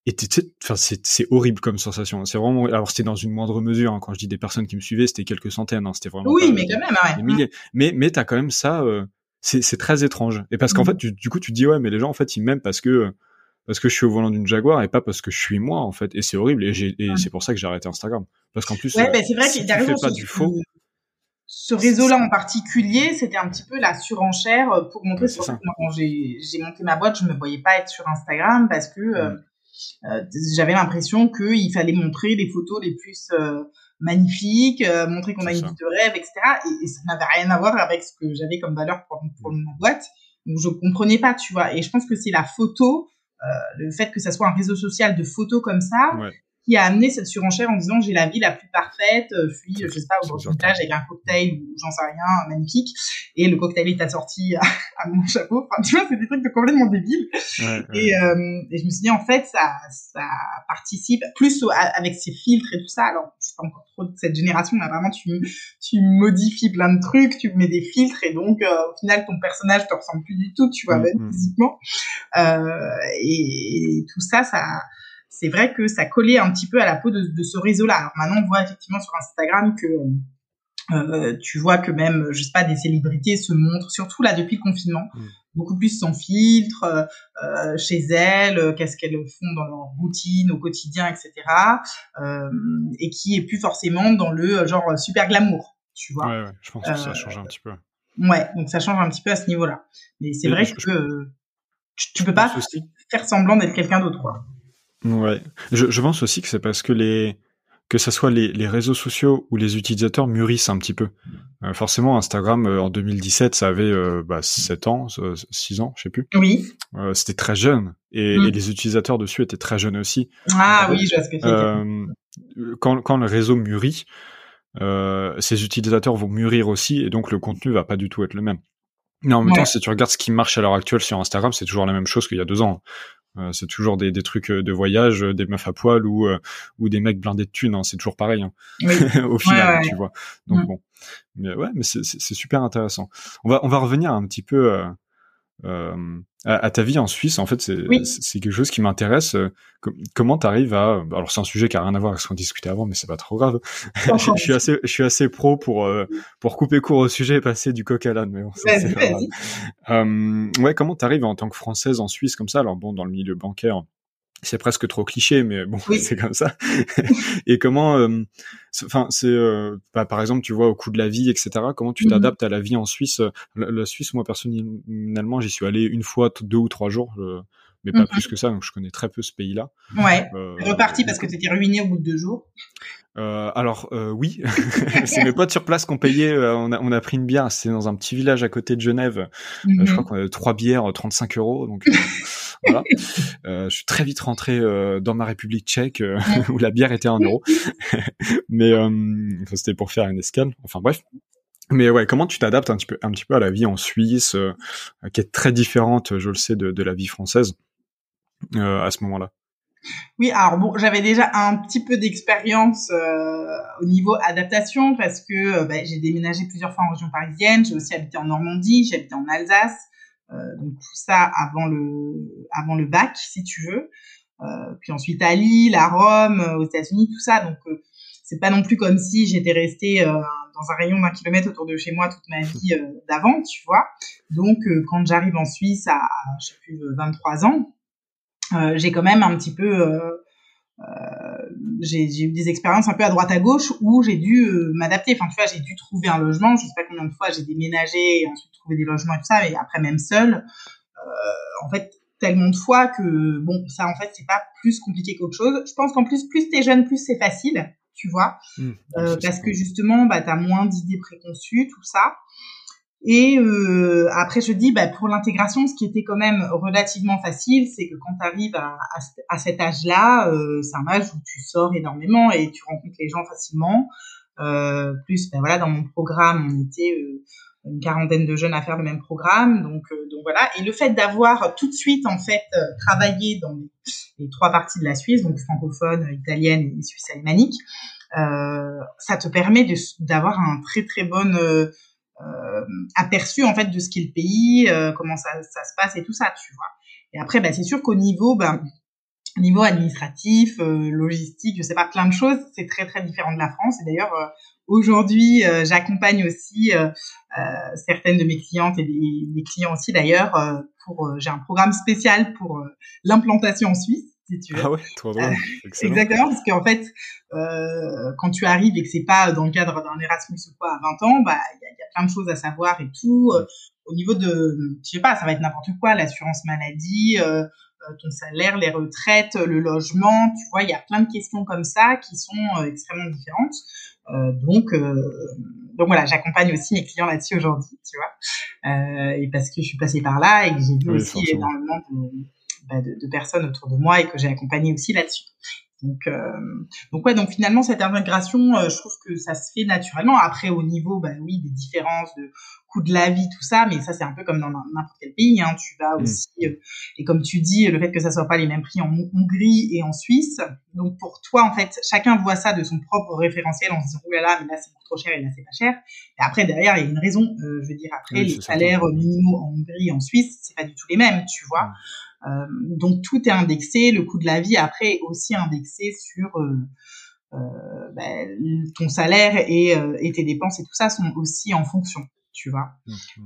et enfin c'est horrible comme sensation c'est vraiment alors c'était dans une moindre mesure hein. quand je dis des personnes qui me suivaient c'était quelques centaines hein. c'était vraiment oui mais quand même ouais. milliers mais mais t'as quand même ça euh, c'est très étrange et parce qu'en mm. fait tu, du coup tu te dis ouais mais les gens en fait ils m'aiment parce que parce que je suis au volant d'une Jaguar et pas parce que je suis moi en fait et c'est horrible et, et c'est pour ça que j'ai arrêté Instagram parce qu'en plus ouais, euh, c'est vrai qu'il si pas du faux ce réseau-là en particulier, c'était un petit peu la surenchère pour montrer sur quand j'ai monté ma boîte, je me voyais pas être sur Instagram parce que euh, mm. Euh, j'avais l'impression qu'il fallait montrer les photos les plus euh, magnifiques, euh, montrer qu'on a une vie de rêve, etc. Et, ça n'avait rien à voir avec ce que j'avais comme valeur pour, pour ma boîte. Donc je comprenais pas, tu vois. Et je pense que c'est la photo, le fait que ça soit un réseau social de photos comme ça, qui a amené cette surenchère en disant j'ai la vie la plus parfaite, euh, je suis, je sais pas, au bord plage avec un cocktail ou j'en sais rien, magnifique, et le cocktail est assorti à, à mon chapeau. Enfin, tu vois, c'est des trucs de complètement débiles. Et, euh, et, je me suis dit en fait ça, ça participe plus avec ces filtres et tout ça. Alors je suis pas encore trop de cette génération, mais vraiment tu tu modifies plein de trucs, tu mets des filtres et donc euh, au final ton personnage te ressemble plus du tout, tu vois, mm, même mm. physiquement. Euh, et, et tout ça, ça c'est vrai que ça collait un petit peu à la peau de, de ce réseau-là. Alors maintenant, on voit effectivement sur Instagram que euh, tu vois que même, je sais pas, des célébrités se montrent, surtout là depuis le confinement, mm. beaucoup plus sans filtre, euh, euh chez elles, euh, qu'est-ce qu'elles font dans leur routine au quotidien, etc. Euh, et qui est plus forcément dans le euh, genre super glamour, tu vois. Ouais, ouais je pense que ça change un petit peu. Ouais, donc ça change un petit peu à ce niveau-là. Mais c'est vrai que tu peux pas faire semblant d'être quelqu'un d'autre, quoi. Ouais, je, je pense aussi que c'est parce que les que ça soit les, les, réseaux sociaux ou les utilisateurs mûrissent un petit peu. Euh, forcément, Instagram euh, en 2017, ça avait euh, bah, 7 ans, 6 ans, je sais plus. Oui. C'était très jeune et, mm. et, les utilisateurs dessus étaient très jeunes aussi. Ah oui, je vois ce que tu quand, quand le réseau mûrit, ces utilisateurs vont mûrir aussi et donc le contenu va pas du tout être le même. Mais en même temps, si tu regardes ce qui marche à l'heure actuelle sur Instagram, c'est toujours la même chose qu'il y a deux ans. Euh, c'est toujours des, des, trucs euh, de voyage, euh, des meufs à poil ou ou des mecs blindés de thunes. Hein, c'est toujours pareil hein. au final, tu vois. Donc mm. bon, mais ouais, mais c'est super intéressant. On va on va revenir un petit peu euh, à, ta vie en Suisse, en fait, c'est quelque chose qui m'intéresse. Euh, comment tu arrives à... Alors c'est un sujet qui a rien à voir avec ce qu'on discutait avant, mais c'est pas trop grave. je, suis assez, je suis assez pro pour euh, pour couper court au sujet et passer du coq à l'âne. Mais bon, ouais, comment tu arrives en tant que française en Suisse comme ça? Alors bon, dans le milieu bancaire, c'est presque trop cliché, mais bon, c'est comme ça. et comment, euh, enfin, c'est, euh, bah, par exemple, tu vois, au coût de la vie, etc. Comment tu mmh t'adaptes à la vie en Suisse? La, Suisse, moi personnellement, j'y suis allé une fois, deux ou trois jours, mais pas mmh plus que ça. Donc, je connais très peu ce pays-là. Ouais. Euh, reparti parce que tu étais ruiné au bout de deux jours? Euh, alors euh, oui, c'est mes potes sur place qu'on payait. Euh, on, a, on a pris une bière. C'est dans un petit village à côté de Genève. je mhm. crois qu'on avait trois bières, 35 euros. Donc voilà. je suis très vite rentré dans ma République tchèque où la bière était un euro. Mais c'était pour faire une escale. Enfin bref. Mais ouais, comment tu t'adaptes un petit peu, un petit peu à la vie en Suisse, qui est très différente, je le sais, de, de la vie française à ce moment-là? Oui, alors bon, j'avais déjà un petit peu d'expérience euh, au niveau adaptation parce que euh, bah, j'ai déménagé plusieurs fois en région parisienne, j'ai aussi habité en Normandie, j'ai habité en Alsace, euh, donc tout ça avant le avant le bac, si tu veux. puis ensuite à Lille, à Rome, aux États-Unis, tout ça. Donc c'est pas non plus comme si j'étais restée euh, dans un rayon d'un kilomètre autour de chez moi toute ma vie euh, d'avant, tu vois. Donc, quand j'arrive en Suisse à, je sais plus, 23 ans, j'ai quand même un petit peu j'ai eu des expériences un peu à droite à gauche où j'ai dû m'adapter. Enfin, tu vois, j'ai dû trouver un logement. Je sais pas combien de fois j'ai déménagé et ensuite trouvé des logements et tout ça. Mais après, même seul, euh, en fait, tellement de fois que bon ça en fait c'est pas plus compliqué qu'autre chose je pense qu'en plus plus t'es jeune plus c'est facile tu vois mmh, euh, parce que justement bah t'as moins d'idées préconçues tout ça et euh, après je dis bah pour l'intégration ce qui était quand même relativement facile c'est que quand tu arrives à, cet âge là euh, c'est un âge où tu sors énormément et tu rencontres les gens facilement euh, plus ben voilà dans mon programme on était euh, une quarantaine de jeunes à faire le même programme. Donc, euh, donc voilà. Et le fait d'avoir tout de suite en fait euh, travaillé dans les, trois parties de la Suisse, donc francophone, italienne et suisse alémanique, ça te permet d'avoir un très très bon aperçu en fait de ce qu'est le pays, comment ça, ça, se passe et tout ça, tu vois. Et après, bah, c'est sûr qu'au niveau, ben, niveau administratif, logistique, je sais pas, plein de choses, c'est très très différent de la France. Et d'ailleurs, Aujourd'hui, euh, j'accompagne aussi euh, euh, certaines de mes clientes et des, clients aussi d'ailleurs. pour j'ai un programme spécial pour l'implantation en Suisse. Si tu veux. Ah ouais, trop drôle. exactement, parce qu'en fait, euh, quand tu arrives et que c'est pas dans le cadre d'un Erasmus ou quoi à 20 ans, bah il y a, y a, plein de choses à savoir et tout. au niveau de, je sais pas, ça va être n'importe quoi, l'assurance maladie, euh, ton salaire, les retraites, le logement, tu vois, il y a plein de questions comme ça qui sont extrêmement différentes. Euh, donc, euh, donc voilà, j'accompagne aussi mes clients là-dessus aujourd'hui, tu vois, euh, et parce que je suis passée par là et que j'ai vu aussi énormément bah, de, de, personnes autour de moi et que j'ai accompagné aussi là-dessus. Donc, euh, donc ouais, donc finalement cette intégration, euh, je trouve que ça se fait naturellement. Après, au niveau, bah oui, des différences de coût de la vie, tout ça, mais ça c'est un peu comme dans n'importe quel pays. Hein, tu vas mm. aussi, euh, et comme tu dis, le fait que ça soit pas les mêmes prix en Hongrie et en Suisse. Donc pour toi, en fait, chacun voit ça de son propre référentiel en se disant oh là là, mais là c'est trop cher et là c'est pas cher. Et après derrière, il y a une raison. je veux dire, après les salaires minimaux en Hongrie et en Suisse, c'est pas du tout les mêmes, tu vois. Mm. Euh, donc tout est indexé, le coût de la vie après est aussi indexé sur euh, euh, ben, ton salaire et, et, tes dépenses et tout ça sont aussi en fonction, tu vois.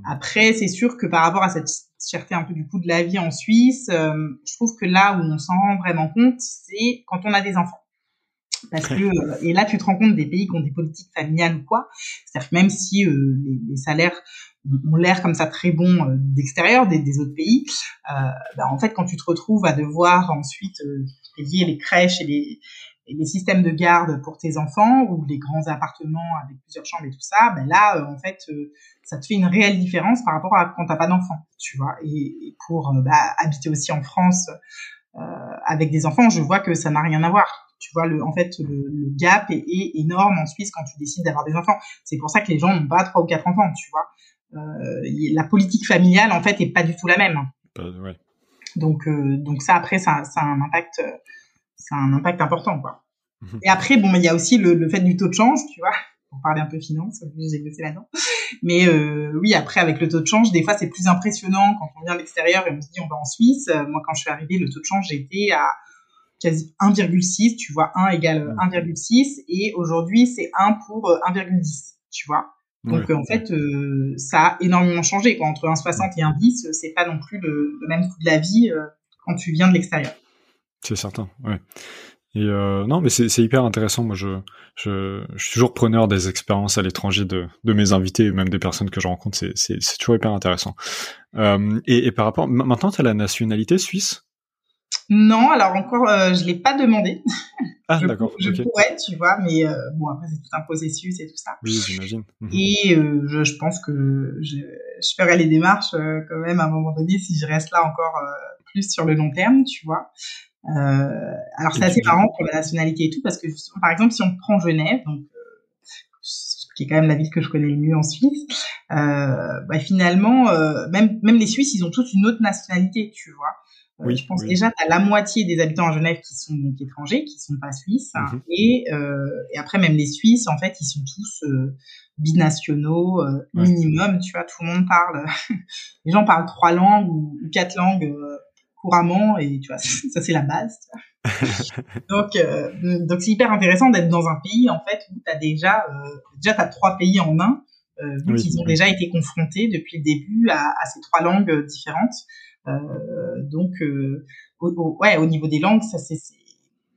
Après, c'est sûr que par rapport à cette cherté un peu du coût de la vie en Suisse, je trouve que là où on s'en rend vraiment compte, c'est quand on a des enfants. Parce que et là tu te rends compte des pays qui ont des politiques familiales ou quoi, c'est-à-dire que même si les, les, salaires ont l'air comme ça très bons euh, d'extérieur des, des, autres pays, euh, bah, en fait, quand tu te retrouves à devoir ensuite euh, payer les crèches et les, et les systèmes de garde pour tes enfants ou les grands appartements avec plusieurs chambres et tout ça, ben là, en fait, ça te fait une réelle différence par rapport à quand t'as pas d'enfants, tu vois. Et, pour bah, habiter aussi en France avec des enfants, je vois que ça n'a rien à voir. Tu vois le en fait le, gap est, est, énorme en Suisse quand tu décides d'avoir des enfants. C'est pour ça que les gens n'ont pas trois ou quatre enfants tu vois. euh, la politique familiale en fait est pas du tout la même. Ouais. Donc euh, donc ça après ça, ça a un impact ça a un impact important quoi. Mhm. Et après bon il y a aussi le, le, fait du taux de change tu vois pour parler un peu finance j'ai bossé là-dedans. Mais euh, oui après avec le taux de change des fois c'est plus impressionnant quand on vient de l'extérieur et on se dit on va en Suisse. Moi quand je suis arrivée le taux de change j'étais à quasi 1,6 tu vois 1 égale 1,6 et aujourd'hui c'est 1 pour 1,10 tu vois. Donc en fait, euh, ça a énormément changé. Quoi. Entre un 60 et un 10, c'est pas non plus le, même coût de la vie euh, quand tu viens de l'extérieur. C'est certain, ouais. Et euh, non, mais c'est hyper intéressant. Moi, je, je, je, suis toujours preneur des expériences à l'étranger de, de mes invités, même des personnes que je rencontre. C'est toujours hyper intéressant. Et, et, par rapport, maintenant, tu as la nationalité suisse? Non, alors encore, euh, je l'ai pas demandé. Ah, d'accord. Je pourrais, tu vois, mais euh, bon, après, c'est tout un processus et tout ça. Oui, j'imagine. Mhm. Et euh, je, je, pense que je, je ferai les démarches quand même à un moment donné si je reste là encore plus sur le long terme, tu vois. alors, c'est assez marrant pour la nationalité et tout, parce que par exemple, si on prend Genève, donc qui est quand même la ville que je connais le mieux en Suisse, bah, finalement, même, même les Suisses, ils ont tous une autre nationalité, tu vois. Euh, oui, je pense déjà tu as la moitié des habitants à Genève qui sont donc étrangers, qui sont pas suisses, mhm. et, euh, et après même les Suisses, en fait, ils sont tous euh, binationaux euh, minimum. Tu vois, tout le monde parle, les gens parlent trois langues ou, quatre langues couramment, et tu vois, ça c'est la base. donc, euh, donc c'est hyper intéressant d'être dans un pays en fait où t'as déjà, euh, déjà t'as trois pays en un, euh, vu qu'ils ont déjà été confrontés depuis le début à, à ces trois langues différentes. Euh, donc, euh, au, ouais, au niveau des langues, ça c'est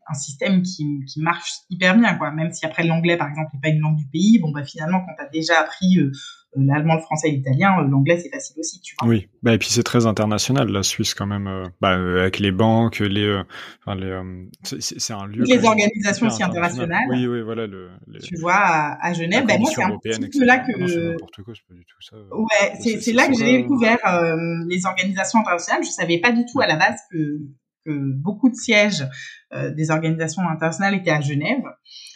un système qui, qui marche hyper bien, quoi. Même si après l'anglais, par exemple, n'est pas une langue du pays, bon bah finalement, quand t'as déjà appris euh, l'allemand, le français et l'italien, euh, l'anglais c'est facile aussi, tu vois. Oui, bah et puis c'est très international la Suisse quand même, euh, bah, avec les banques, les, enfin, les, c'est un lieu. les organisations aussi internationales. Oui, oui, voilà le. Les... Tu vois à, à Genève, bah, moi c'est un petit peu là que. N'importe quoi, c'est pas du tout ça. Ouais, c'est là que j'ai découvert les organisations internationales. Je savais pas du tout à la base que que beaucoup de sièges euh, des organisations internationales étaient à Genève.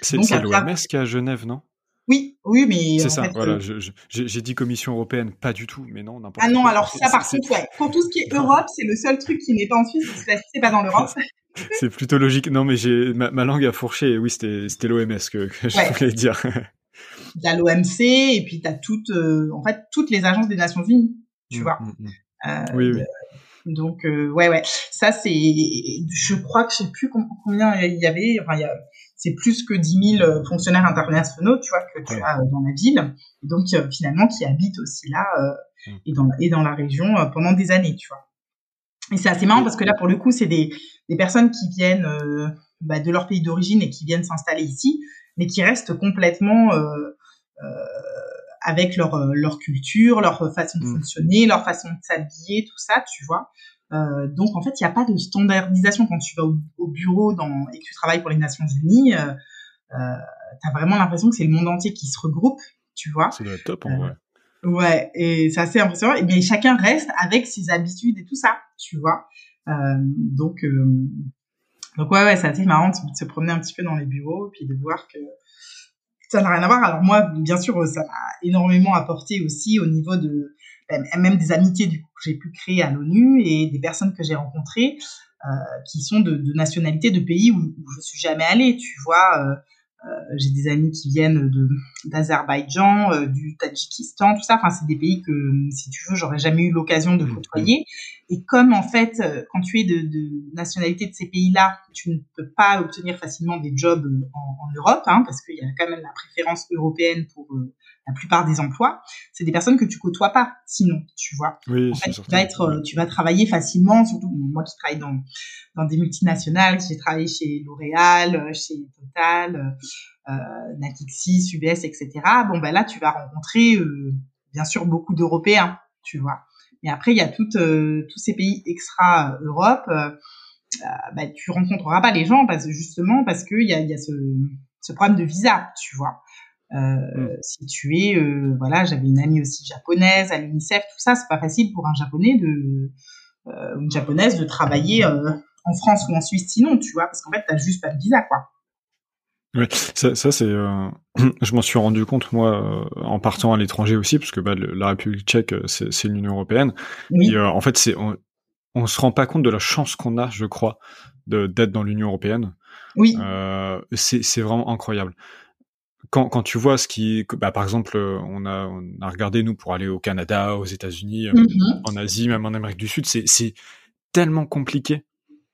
C'est l'OMS qui est à Genève, non? Oui, oui, mais c'est ça. Fait, voilà, euh... j'ai dit Commission européenne, pas du tout, mais non, n'importe. Ah non, alors ça, par contre, ouais. Pour tout ce qui est Europe, c'est le seul truc qui n'est pas en Suisse, c'est pas dans l'Europe. c'est plutôt logique. Non, mais j'ai ma, ma, langue a fourché. Oui, c'était l'OMS que, que je ouais. voulais dire. T'as l'OMC et puis t'as toutes, euh, en fait, toutes les agences des Nations Unies, tu mmh, vois. Mmh, mmh. Euh, oui, oui. Donc ouais ouais, ça c'est, je crois que je sais plus combien il y avait. Enfin il y a, c'est plus que 10 000 fonctionnaires internationaux, tu vois, que tu ouais. as dans la ville, et donc euh, finalement qui habitent aussi là euh, et dans et dans la région euh, pendant des années, tu vois. Et c'est assez marrant parce que là pour le coup c'est des des personnes qui viennent euh, bah, de leur pays d'origine et qui viennent s'installer ici, mais qui restent complètement avec leur leur culture, leur façon de mmh. fonctionner, leur façon de s'habiller, tout ça, tu vois. Euh, donc en fait, il n'y a pas de standardisation quand tu vas au, au, bureau dans, et que tu travailles pour les Nations Unies. Euh, euh, T'as vraiment l'impression que c'est le monde entier qui se regroupe, tu vois. C'est top en vrai. Ouais, et c'est assez impressionnant. Mais chacun reste avec ses habitudes et tout ça, tu vois. donc donc ouais, ouais, c'est assez marrant de se promener un petit peu dans les bureaux et puis de voir que ça n'a rien à voir. Alors moi, bien sûr, ça m'a énormément apporté aussi au niveau de même des amitiés du coup que j'ai pu créer à l'ONU et des personnes que j'ai rencontrées euh, qui sont de, de nationalités de pays où, où je suis jamais allée. Tu vois, euh, euh, j'ai des amis qui viennent de d'Azerbaïdjan, du Tadjikistan, tout ça. Enfin, c'est des pays que, si tu veux, j'aurais jamais eu l'occasion de côtoyer. Et comme en fait, euh, quand tu es de, de nationalité de ces pays-là, tu ne peux pas obtenir facilement des jobs en, en Europe, hein, parce qu'il y a quand même la préférence européenne pour euh, la plupart des emplois. C'est des personnes que tu côtoies pas, sinon, tu vois. Oui, en fait, tu vas être, tu vas travailler facilement, surtout moi qui travaille dans dans des multinationales, j'ai travaillé chez L'Oréal, chez Total euh, Natixis, UBS, etc. Bon, ben là, tu vas rencontrer, euh, bien sûr, beaucoup d'Européens, tu vois. Mais après, il y a toutes, euh, tous ces pays extra-Europe. Euh, bah, tu rencontreras pas les gens parce justement parce qu'il y a, y a ce, ce problème de visa, tu vois. Euh, mm. Si tu es, euh, voilà, j'avais une amie aussi japonaise à l'UNICEF, tout ça, c'est pas facile pour un japonais de, euh, une japonaise de travailler en France ou en Suisse sinon, tu vois, parce qu'en fait, t'as juste pas de visa, quoi. Oui, ça, ça c'est. Euh, je m'en suis rendu compte moi euh, en partant à l'étranger aussi, parce que bah, le, la République Tchèque c'est l'Union européenne. Oui. Et, euh, en fait, c'est on, on se rend pas compte de la chance qu'on a, je crois, d'être dans l'Union européenne. Oui. c'est vraiment incroyable. Quand, quand tu vois ce qui, bah, par exemple, on a, on a regardé nous pour aller au Canada, aux États-Unis, mm -hmm. en Asie, même en Amérique du Sud, c'est tellement compliqué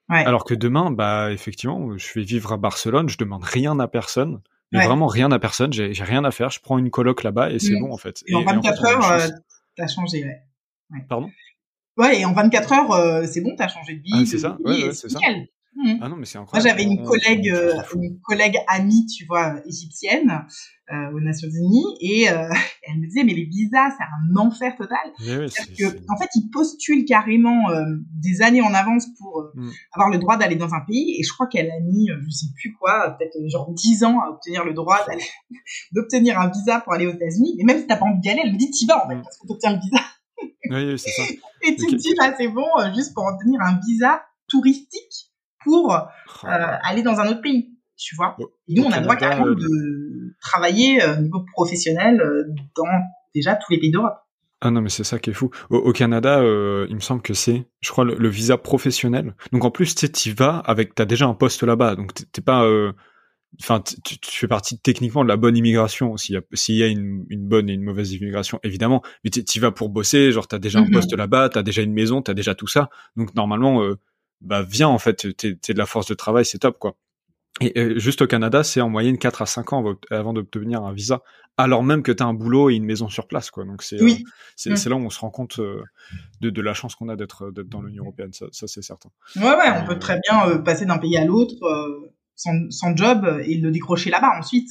Ouais. Alors que demain, bah effectivement, je vais vivre à Barcelone, je demande rien à personne, mais ouais. vraiment rien à personne, j'ai rien à faire, je prends une coloc là-bas et c'est mmh. bon en fait. Et, et en 24 et en fait, heures, euh, t'as changé, ouais. ouais. Pardon? Ouais, et en 24 heures, euh, c'est bon, t'as changé de vie. Ah, c'est ça, ouais, ouais c'est ça. Mmh. Ah non, mais c'est incroyable. Moi, j'avais une collègue, euh, une collègue amie, tu vois, égyptienne euh, aux Nations Unies, et euh, elle me disait, mais les visas, c'est un enfer total. Oui, que, en fait, ils postulent carrément des années en avance pour mmh. avoir le droit d'aller dans un pays, et je crois qu'elle a mis, je sais plus quoi, peut-être genre 10 ans à obtenir le droit d'obtenir un visa pour aller aux États-Unis. Mais même si t'as pas envie d'y aller, elle me dit, t'y vas en fait, mmh. parce qu'on t'obtient le visa. oui, oui c'est ça. Et tu okay. te dis, là, c'est bon, juste pour obtenir un visa touristique pour euh, aller dans un autre pays, tu vois. Et nous, on a le droit carrément euh... de travailler au euh, niveau professionnel dans déjà tous les pays d'Europe. Ah non, mais c'est ça qui est fou. Au, au Canada, euh, il me semble que c'est, je crois, le, le, visa professionnel. Donc en plus, tu sais, vas avec, t'as déjà un poste là-bas, donc t'es pas, enfin, tu, tu, fais partie techniquement de la bonne immigration. S'il y a, s'il y a une, une, bonne et une mauvaise immigration, évidemment, mais tu vas pour bosser, genre t'as déjà un mm -hmm. poste là-bas, t'as déjà une maison, t'as déjà tout ça. Donc normalement, bah viens en fait, t'es es de la force de travail, c'est top quoi. Et juste au Canada, c'est en moyenne 4 à 5 ans avant d'obtenir un visa, alors même que tu as un boulot et une maison sur place. Quoi. Donc c'est oui. c'est là où on se rend compte de, de la chance qu'on a d'être dans l'Union européenne, ça, ça c'est certain. Ouais, ouais, on peut très bien passer d'un pays à l'autre sans, sans job et le décrocher là-bas ensuite.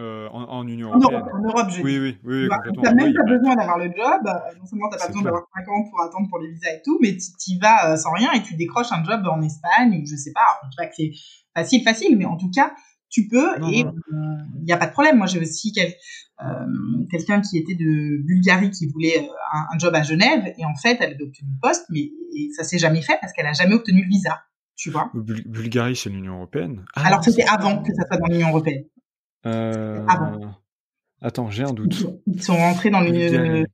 Euh, en, en, Union européenne. En Europe, je oui, oui, oui, oui, complètement. T'as même pas besoin d'avoir le job. Non seulement t'as pas besoin d'avoir 5 ans pour attendre pour les visas et tout, mais tu y vas euh, sans rien et tu décroches un job en Espagne ou je sais pas. En tout cas, c'est facile, facile, mais en tout cas, tu peux et il n'y a pas de problème. Moi, j'ai aussi quel, euh, quelqu'un qui était de Bulgarie qui voulait un, un, job à Genève et en fait, elle avait obtenu le poste, mais ça s'est jamais fait parce qu'elle a jamais obtenu le visa. Tu vois Bulgarie, c'est l'Union européenne. Ah, Alors, c'était avant que ça soit dans l'Union européenne. Euh... Ah bon Attends, j'ai un doute. Ils sont rentrés dans le.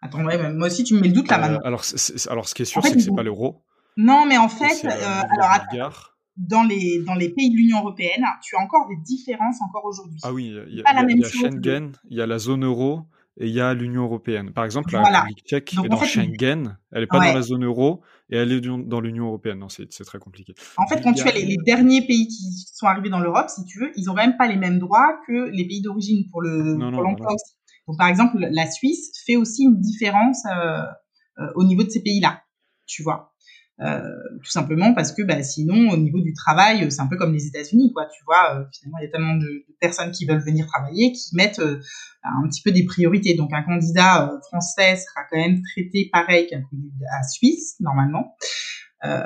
Attends, ouais, moi aussi, tu me mets le doute là euh, maintenant. Alors, alors, ce qui est sûr, en fait, c'est que c'est pas l'euro. Non, mais en fait, euh, alors, dans les, dans les pays de l'Union européenne, tu as encore des différences encore aujourd'hui. Ah oui, il y a, y a, y a Schengen, il y a la zone euro et il y a l'Union européenne. Par exemple, la Voilà. République tchèque Donc, est dans fait, Schengen, elle est pas Ouais. dans la zone euro et elle est dans l'Union européenne. Non, c'est très compliqué. En fait, quand tu as les, les derniers pays qui sont arrivés dans l'Europe, si tu veux, ils ont quand même pas les mêmes droits que les pays d'origine pour le l'emploi voilà. aussi. Donc, par exemple, la Suisse fait aussi une différence euh, euh, au niveau de ces pays-là, tu vois. Euh, tout simplement parce que bah, sinon, au niveau du travail, c'est un peu comme les États-Unis, quoi. Tu vois, euh, finalement, il y a tellement de, de personnes qui veulent venir travailler qui mettent euh, un petit peu des priorités. Donc, un candidat euh, français sera quand même traité pareil qu'un candidat suisse, normalement. Euh,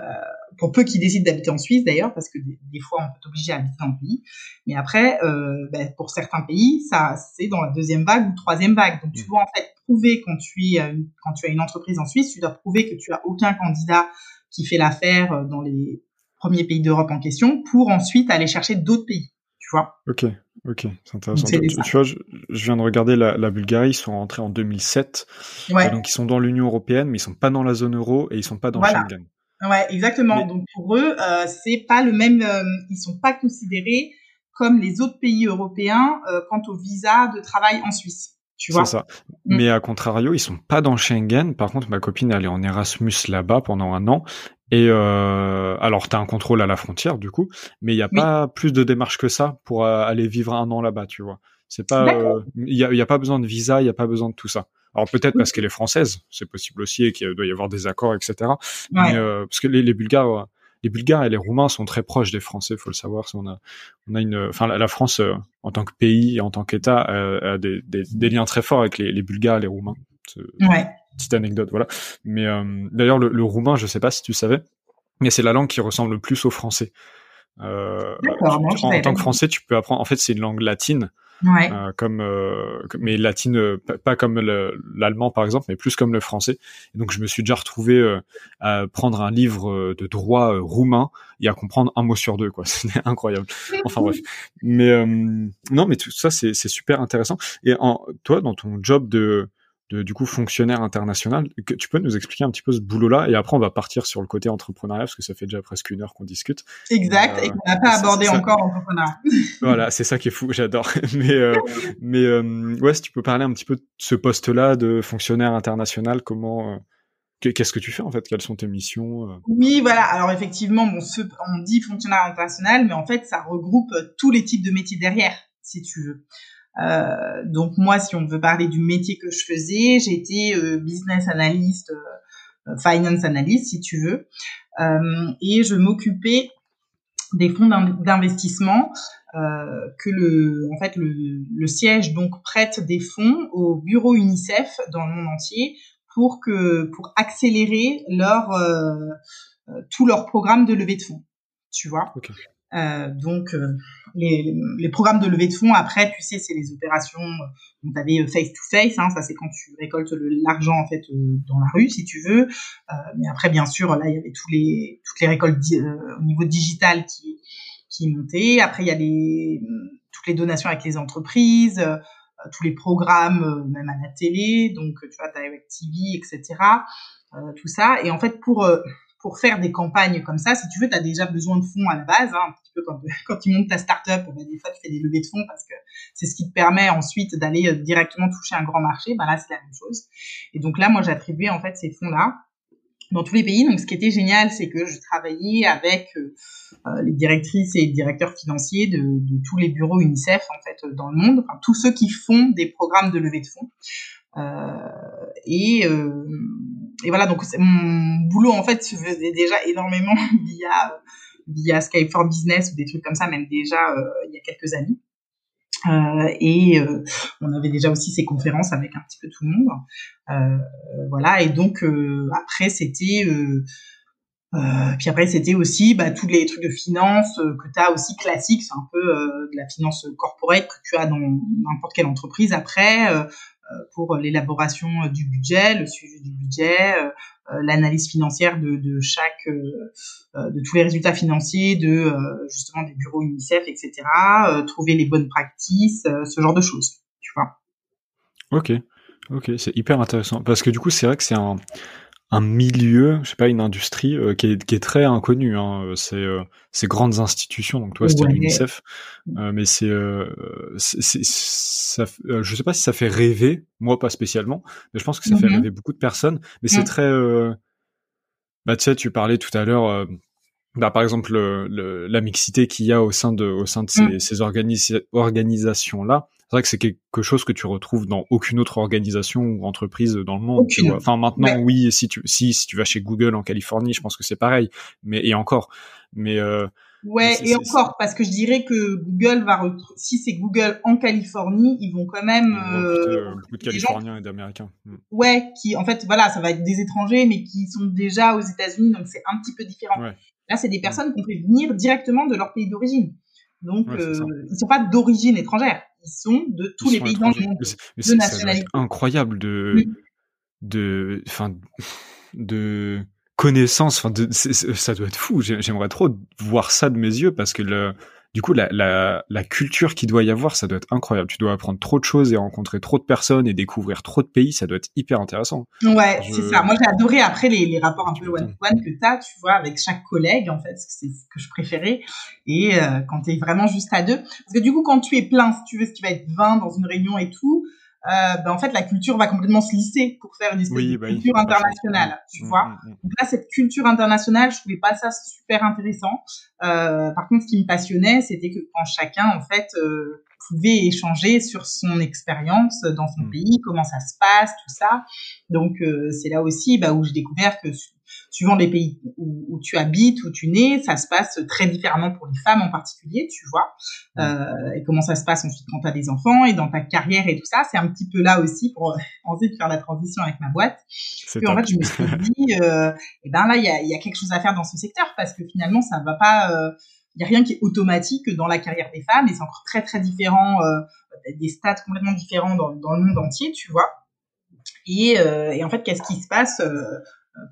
pour peu qu'ils décident d'habiter en Suisse d'ailleurs, parce que des, des fois on peut t'obliger à habiter dans le pays. Mais après, euh, ben, pour certains pays, ça c'est dans la deuxième vague ou troisième vague. Donc tu Mm. dois en fait prouver quand tu es quand tu as une entreprise en Suisse, tu dois prouver que tu as aucun candidat qui fait l'affaire euh, dans les premiers pays d'Europe en question, pour ensuite aller chercher d'autres pays. Tu vois Ok, ok, c'est intéressant. Tu, vois, je, je viens de regarder la, la Bulgarie, ils sont rentrés en 2007, Ouais. et donc ils sont dans l'Union européenne, mais ils sont pas dans la zone euro et ils sont pas dans Voilà. Schengen. Ouais, exactement. Mais- Donc pour eux, euh, c'est pas le même. euh, ils sont pas considérés comme les autres pays européens euh, quant au visa de travail en Suisse. Tu vois? C'est ça. Mm. Mais à contrario, ils sont pas dans Schengen. Par contre, ma copine elle est en Erasmus là-bas pendant un an. Et euh, alors, t'as un contrôle à la frontière du coup, mais il y a Oui. pas plus de démarches que ça pour euh, aller vivre un an là-bas, tu vois. C'est pas, euh, il y, a, pas besoin de visa, il y a pas besoin de tout ça. Alors peut-être Oui. parce qu'elle est française, c'est possible aussi et qu'il doit y avoir des accords, etc. Ouais. Mais, euh, parce que les, les Bulgares, les Bulgares et les Roumains sont très proches des Français, faut le savoir. On a, on a une, enfin la, France euh, en tant que pays et en tant qu'État euh, a des, des, des liens très forts avec les, les Bulgares, et les Roumains. Ouais. Petite anecdote, voilà. Mais euh, d'ailleurs le, le roumain, je sais pas si tu savais, mais c'est la langue qui ressemble le plus au français. Euh, tu- non, en, en tant que français, tu peux apprendre. En fait, c'est une langue latine, Ouais. euh, comme euh, mais latine, euh, pas- comme le- l'allemand par exemple, mais plus comme le français. Donc je me suis déjà retrouvé euh, à prendre un livre euh, de droit euh, roumain et à comprendre un mot sur deux, quoi. C'était incroyable. Enfin bref. Mais non, mais tout ça c'est c'est super intéressant. Et en, toi, dans ton job de de du coup fonctionnaire international, que, tu peux nous expliquer un petit peu ce boulot-là? Et après on va partir sur le côté entrepreneuriat parce que ça fait déjà presque une heure qu'on discute. Exact. Euh, et qu'on n'a pas abordé encore en entrepreneur. Voilà, c'est ça qui est fou, j'adore. Mais euh, mais euh, ouais, si tu peux parler un petit peu de ce poste-là de fonctionnaire international, comment euh, qu'est- qu'est-ce que tu fais en fait? Quelles sont tes missions Oui, voilà. Alors effectivement, bon, ce, on dit fonctionnaire international, mais en fait, ça regroupe tous les types de métiers derrière, si tu veux. Euh, donc moi, si on veut parler du métier que je faisais, j'étais euh, business analyst, euh, euh, finance analyst, si tu veux, Euh, et je m'occupais des fonds d'in- d'investissement que le, en fait, le, le siège donc prête des fonds au bureau UNICEF dans le monde entier pour que pour accélérer leur tout leur programme de levée de fonds. Tu vois. Ok. Euh, donc euh, les, les programmes de levée de fonds après tu sais c'est les opérations euh, donc tu avais face to face hein, ça c'est quand tu récoltes l'argent en fait euh, dans la rue si tu veux. Euh, mais après bien sûr là il y avait tous les toutes les récoltes di- euh, au niveau digital qui qui montaient. Après il y a les toutes les donations avec les entreprises euh, tous les programmes euh, même à la télé. Donc tu vois Direct TV etc euh, tout ça. Et en fait pour euh, pour faire des campagnes comme ça, si tu veux, tu as déjà besoin de fonds à la base, hein, un petit peu quand, tu montes ta startup, bah, des fois tu fais des levées de fonds parce que c'est ce qui te permet ensuite d'aller euh, directement toucher un grand marché. Bah là, c'est la même chose. Et donc là, moi, j'attribuais en fait ces fonds-là dans tous les pays. Donc, ce qui était génial, c'est que je travaillais avec euh, euh, les directrices et directeurs financiers de, tous les bureaux UNICEF en fait dans le monde, tous ceux qui font des programmes de levée de fonds. Et, et voilà, donc mon boulot en fait se faisait déjà énormément via via Skype for Business ou des trucs comme ça, même déjà il y a quelques années. Euh, et euh, on avait déjà aussi ces conférences avec un petit peu tout le monde. Euh, voilà, et donc après c'était puis après, c'était aussi bah, tous les trucs de finance que tu as aussi classiques, c'est un peu de la finance corporate que tu as dans n'importe quelle entreprise. Après, pour l'élaboration du budget, le suivi du budget, euh, l'analyse financière de, de chaque, euh, euh, de tous les résultats financiers, de justement des bureaux UNICEF, etc. trouver les bonnes pratiques, ce genre de choses, tu vois. Ok, ok, c'est hyper intéressant parce que du coup, c'est vrai que c'est un un milieu, je sais pas, une industrie euh, qui, est, qui, est, très inconnue. Hein. C'est euh, ces grandes institutions. Donc toi, c'était l'UNICEF, euh, mais c'est, c'est, ça, je sais pas si ça fait rêver, moi pas spécialement, mais je pense que ça fait mm-hmm. rêver beaucoup de personnes. Mais c'est mm. très, bah tu sais, tu parlais tout à l'heure. Bah, par exemple, le, la mixité qu'il y a au sein de, au sein de ces, mm. ces organisations-là, vrai que c'est quelque chose que tu retrouves dans aucune autre organisation ou entreprise dans le monde. Tu vois. Enfin maintenant oui, si tu si si tu vas chez Google en Californie, je pense que c'est pareil. Mais et encore, mais euh, Ouais, et encore, parce que je dirais que Google va, si c'est Google en Californie, ils vont quand même. Euh, beaucoup de Californiens et d'Américains. Mm. Ouais, qui, en fait, voilà, ça va être des étrangers, mais qui sont déjà aux États-Unis, donc c'est un petit peu différent. Là, c'est des mm. personnes qu'on fait venir directement de leur pays d'origine. Donc, euh, ils sont pas d'origine étrangère sont de tous les pays dans le monde, de nationalité. incroyable de, de, enfin, de connaissances. Enfin, ça doit être fou. J'aimerais trop voir ça de mes yeux parce que le, du coup, la, la, la culture qu'il doit y avoir, ça doit être incroyable. Tu dois apprendre trop de choses et rencontrer trop de personnes et découvrir trop de pays. Ça doit être hyper intéressant. Ouais, c'est ça. Moi, j'ai adoré après les, les rapports un peu one-to-one que tu as, tu vois, avec chaque collègue, en fait, c'est ce que je préférais. Et euh, quand tu es vraiment juste à deux. Parce que du coup, quand tu es plein, si tu veux, ce qui va être 20 dans une réunion et tout, euh, ben, en fait la culture va complètement se lisser pour faire une espèce de bah culture internationale, tu mm, vois. Mm, mm. Donc là cette culture internationale, je trouvais pas ça super intéressant. Euh, par contre, ce qui me passionnait, c'était que quand chacun en fait euh, pouvait échanger sur son expérience dans son pays, comment ça se passe, tout ça. Donc c'est là aussi bah, où j'ai découvert que suivant les pays où, tu habites, où tu nais, ça se passe très différemment pour les femmes en particulier, tu vois. Euh, et comment ça se passe ensuite quand tu as des enfants et dans ta carrière et tout ça. C'est un petit peu là aussi pour ensuite faire la transition avec ma boîte. Puis en fait, je me suis dit, euh, et eh ben là, il y a, y a, quelque chose à faire dans ce secteur parce que finalement, ça va pas. Euh, il y a rien qui est automatique dans la carrière des femmes et c'est encore très très différent, euh, des stats complètement différents dans, dans, le monde entier, tu vois. Et, euh, et en fait, qu'est-ce qui se passe euh,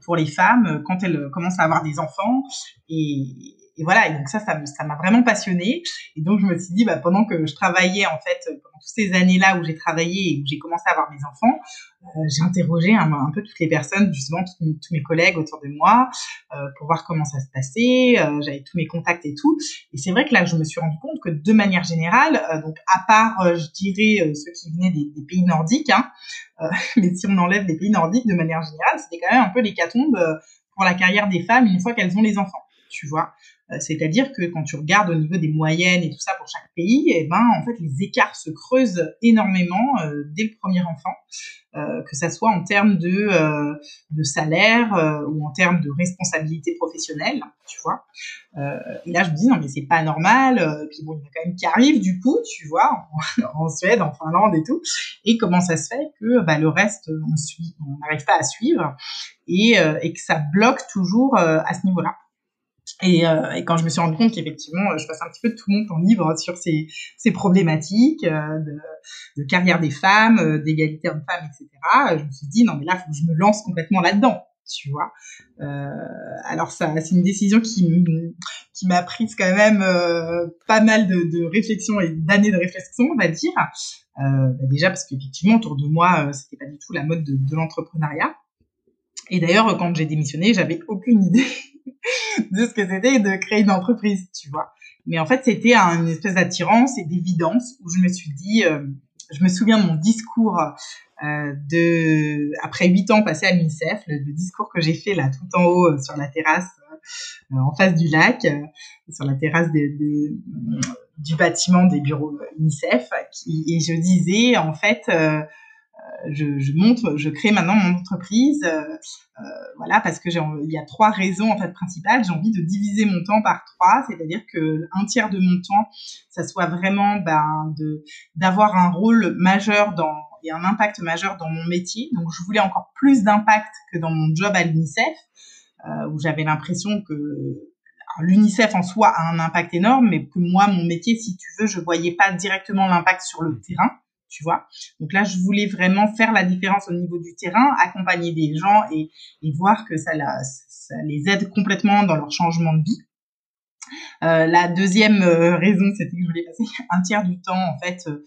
pour les femmes quand elles commencent à avoir des enfants et, et voilà, et donc ça, ça m'a vraiment passionnée. Et donc je me suis dit, bah, pendant que je travaillais en fait, pendant toutes ces années-là où j'ai travaillé et où j'ai commencé à avoir mes enfants, euh, j'ai interrogé un, peu toutes les personnes, justement tous, mes collègues autour de moi, euh, pour voir comment ça se passait. Euh, J'avais tous mes contacts et tout. Et c'est vrai que là, je me suis rendu compte que de manière générale, donc à part, je dirais, ceux qui venaient des, des pays nordiques, hein, mais si on enlève les pays nordiques, de manière générale, c'était quand même un peu l'hécatombe pour la carrière des femmes une fois qu'elles ont les enfants tu vois. Euh, c'est-à-dire que quand tu regardes au niveau des moyennes et tout ça pour chaque pays, eh ben en fait les écarts se creusent énormément euh, dès le premier enfant, euh, que ça soit en termes de salaire ou en termes de responsabilité professionnelle, tu vois. et là je me dis non mais c'est pas normal. puis bon il y a quand même qui arrive du coup, tu vois, en, Suède, en Finlande et tout. Et comment ça se fait que bah, le reste on on n'arrive pas à suivre et, et que ça bloque toujours à ce niveau-là. Et, euh, et, quand je me suis rendu compte qu'effectivement, je passe un petit peu de tout mon temps libre sur ces, problématiques euh, de, carrière des femmes, euh, d'égalité homme-femme, etc., je me suis dit, non, mais là, faut que je me lance complètement là-dedans, tu vois. Euh, alors, ça, c'est une décision qui, m'a prise quand même euh, pas mal de, de réflexion et d'années de réflexion, on va dire. Bah déjà, parce qu'effectivement, autour de moi, c'était pas du tout la mode de, de l'entrepreneuriat. Et d'ailleurs, quand j'ai démissionné, j'avais aucune idée de ce que c'était de créer une entreprise, tu vois. Mais en fait, c'était une espèce d'attirance et d'évidence où je me suis dit, euh, je me souviens de mon discours euh, de après huit ans passés à l'UNICEF, le, discours que j'ai fait là tout en haut euh, sur la terrasse en face du lac, sur la terrasse du bâtiment des bureaux UNICEF, et je disais en fait je, je, montre, je crée maintenant mon entreprise, euh, euh, voilà, parce que j'ai, il y a trois raisons en fait principales. J'ai envie de diviser mon temps par trois, c'est-à-dire que un tiers de mon temps, ça soit vraiment ben, de d'avoir un rôle majeur dans et un impact majeur dans mon métier. Donc, je voulais encore plus d'impact que dans mon job à l'UNICEF, euh, où j'avais l'impression que l'UNICEF en soi a un impact énorme, mais que moi, mon métier, si tu veux, je voyais pas directement l'impact sur le terrain tu vois. Donc là, je voulais vraiment faire la différence au niveau du terrain, accompagner des gens et, voir que ça, les aide complètement dans leur changement de vie. Euh, la deuxième euh, raison, c'était que je voulais passer un tiers du temps en fait euh,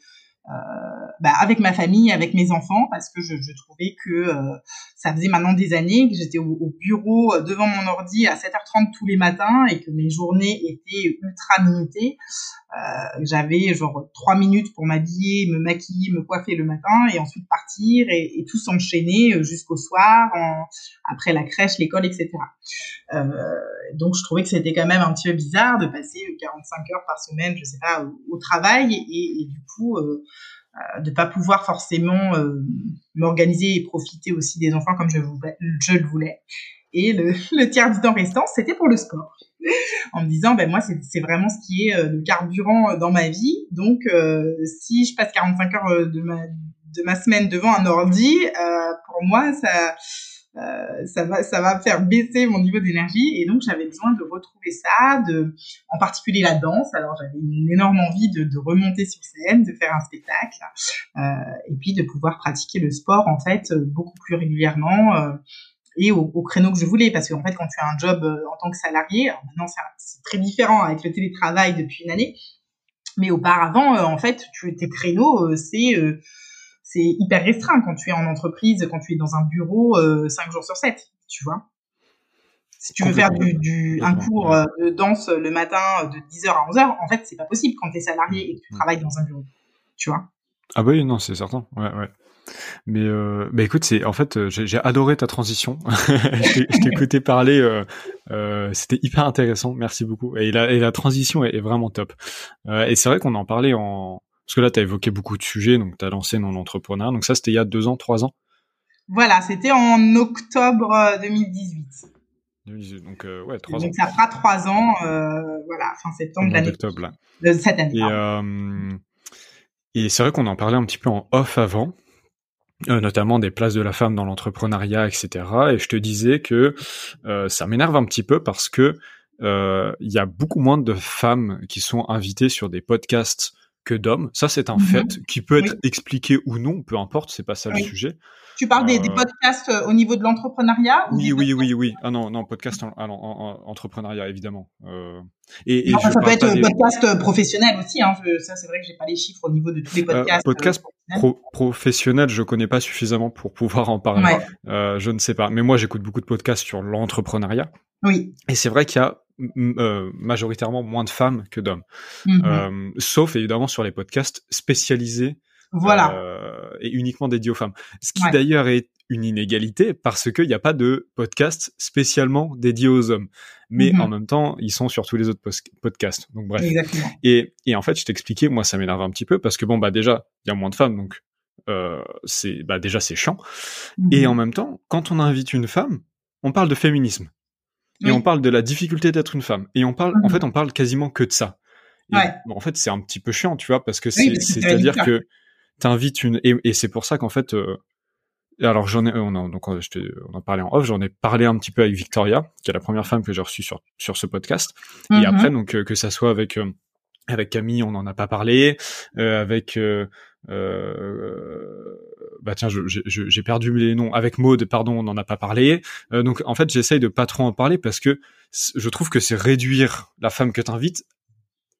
bah, avec ma famille, avec mes enfants, parce que je, je trouvais que euh, ça faisait maintenant des années que j'étais au, au, bureau euh, devant mon ordi à 7h30 tous les matins et que mes journées étaient ultra minutées. Euh, J'avais genre trois minutes pour m'habiller, me maquiller, me coiffer le matin et ensuite partir et, et tout s'enchaîner jusqu'au soir, en, après la crèche, l'école, etc. Euh, donc je trouvais que c'était quand même un petit peu bizarre de passer 45 heures par semaine, je sais pas, au, travail et, et, du coup euh, euh, de pas pouvoir forcément euh, m'organiser et profiter aussi des enfants comme je, je le voulais. Et le, le tiers du temps restant, c'était pour le sport. en me disant, ben moi, c'est vraiment ce qui est euh, le carburant dans ma vie. Donc, si je passe 45 heures de ma, de ma semaine devant un ordi, pour moi, ça, euh, ça va ça va faire baisser mon niveau d'énergie et donc j'avais besoin de retrouver ça de en particulier la danse. Alors j'avais une énorme envie de, remonter sur scène de faire un spectacle euh, et puis de pouvoir pratiquer le sport en fait beaucoup plus régulièrement euh, et au, au, créneau que je voulais. Parce qu'en fait quand tu as un job en tant que salarié maintenant c'est très différent avec le télétravail depuis une année mais auparavant en fait tu tes créneaux c'est c'est hyper restreint quand tu es en entreprise, quand tu es dans un bureau euh, 5 jours sur 7, tu vois. Si tu veux faire du, du un cours euh, de danse le matin euh, de 10h à 11h, en fait, c'est pas possible quand tu es salarié et que tu travailles dans un bureau, tu vois. Ah bah oui, non, c'est certain. Ouais, ouais. Mais euh, bah écoute, c'est en fait, euh, j'ai adoré ta transition. je t'ai écouté parler, euh, euh, c'était hyper intéressant. Merci beaucoup. Et la, et la transition est, est vraiment top. Euh, et c'est vrai qu'on en parlait en, parce que là, tu as évoqué beaucoup de sujets, donc tu as lancé non entrepreneur. Donc ça, c'était il y a deux ans, trois ans? Voilà, c'était en octobre 2018. Euh, 2018 donc euh, ouais, trois ans. Donc ça fera trois ans, euh, voilà, fin septembre de l'année. octobre, De cette année. Et, euh, et c'est vrai qu'on en parlait un petit peu en off avant. Notamment des places de la femme dans l'entrepreneuriat, etc. Et je te disais que ça m'énerve un petit peu parce que il y a beaucoup moins de femmes qui sont invitées sur des podcasts que d'hommes. Ça, c'est un mhm. fait qui peut être expliqué ou non, peu importe, c'est pas ça le sujet. Tu parles des, des, euh, podcasts euh, au niveau de l'entrepreneuriat Oui, oui, oui, oui. Ah non, non, podcast en, en, entrepreneuriat, évidemment. Euh, et, ça peut être podcast professionnel aussi. Hein. ça, c'est vrai que j'ai pas les chiffres au niveau de tous les podcasts. podcast pro professionnel, je connais pas suffisamment pour pouvoir en parler. je ne sais pas. Mais moi, j'écoute beaucoup de podcasts sur l'entrepreneuriat. Oui. Et c'est vrai qu'il y a euh, majoritairement moins de femmes que d'hommes, mhm. euh, sauf évidemment sur les podcasts spécialisés. Voilà. Euh, et uniquement dédiés aux femmes. Ce qui d'ailleurs est une inégalité parce qu'il n'y a pas de podcast spécialement dédié aux hommes. Mais mhm. en même temps, ils sont sur tous les autres podcasts. Donc bref. Exactement. Et, et en fait, je t'expliquais, moi, ça m'énerve un petit peu parce que bon, bah déjà, il y a moins de femmes, donc euh, c'est bah déjà c'est chiant. Et mhm. en même temps, quand on invite une femme, on parle de féminisme et on parle de la difficulté d'être une femme et on parle en mhm. fait on parle quasiment que de ça ouais. bon, en fait c'est un petit peu chiant tu vois parce que c'est c'est à dire que t'invites une et, et c'est pour ça qu'en fait euh, alors j'en ai on en, donc on, on en parlait en off j'en ai parlé un petit peu avec Victoria qui est la première femme que j'ai reçue sur sur ce podcast et mhm. après donc euh, que ça soit avec euh, avec Camille, on n'en a pas parlé. Euh, avec euh, euh, bah tiens, j'ai perdu les noms. Avec Maude, pardon, on n'en a pas parlé. Euh, donc en fait, j'essaye de pas trop en parler parce que je trouve que c'est réduire la femme que t'invites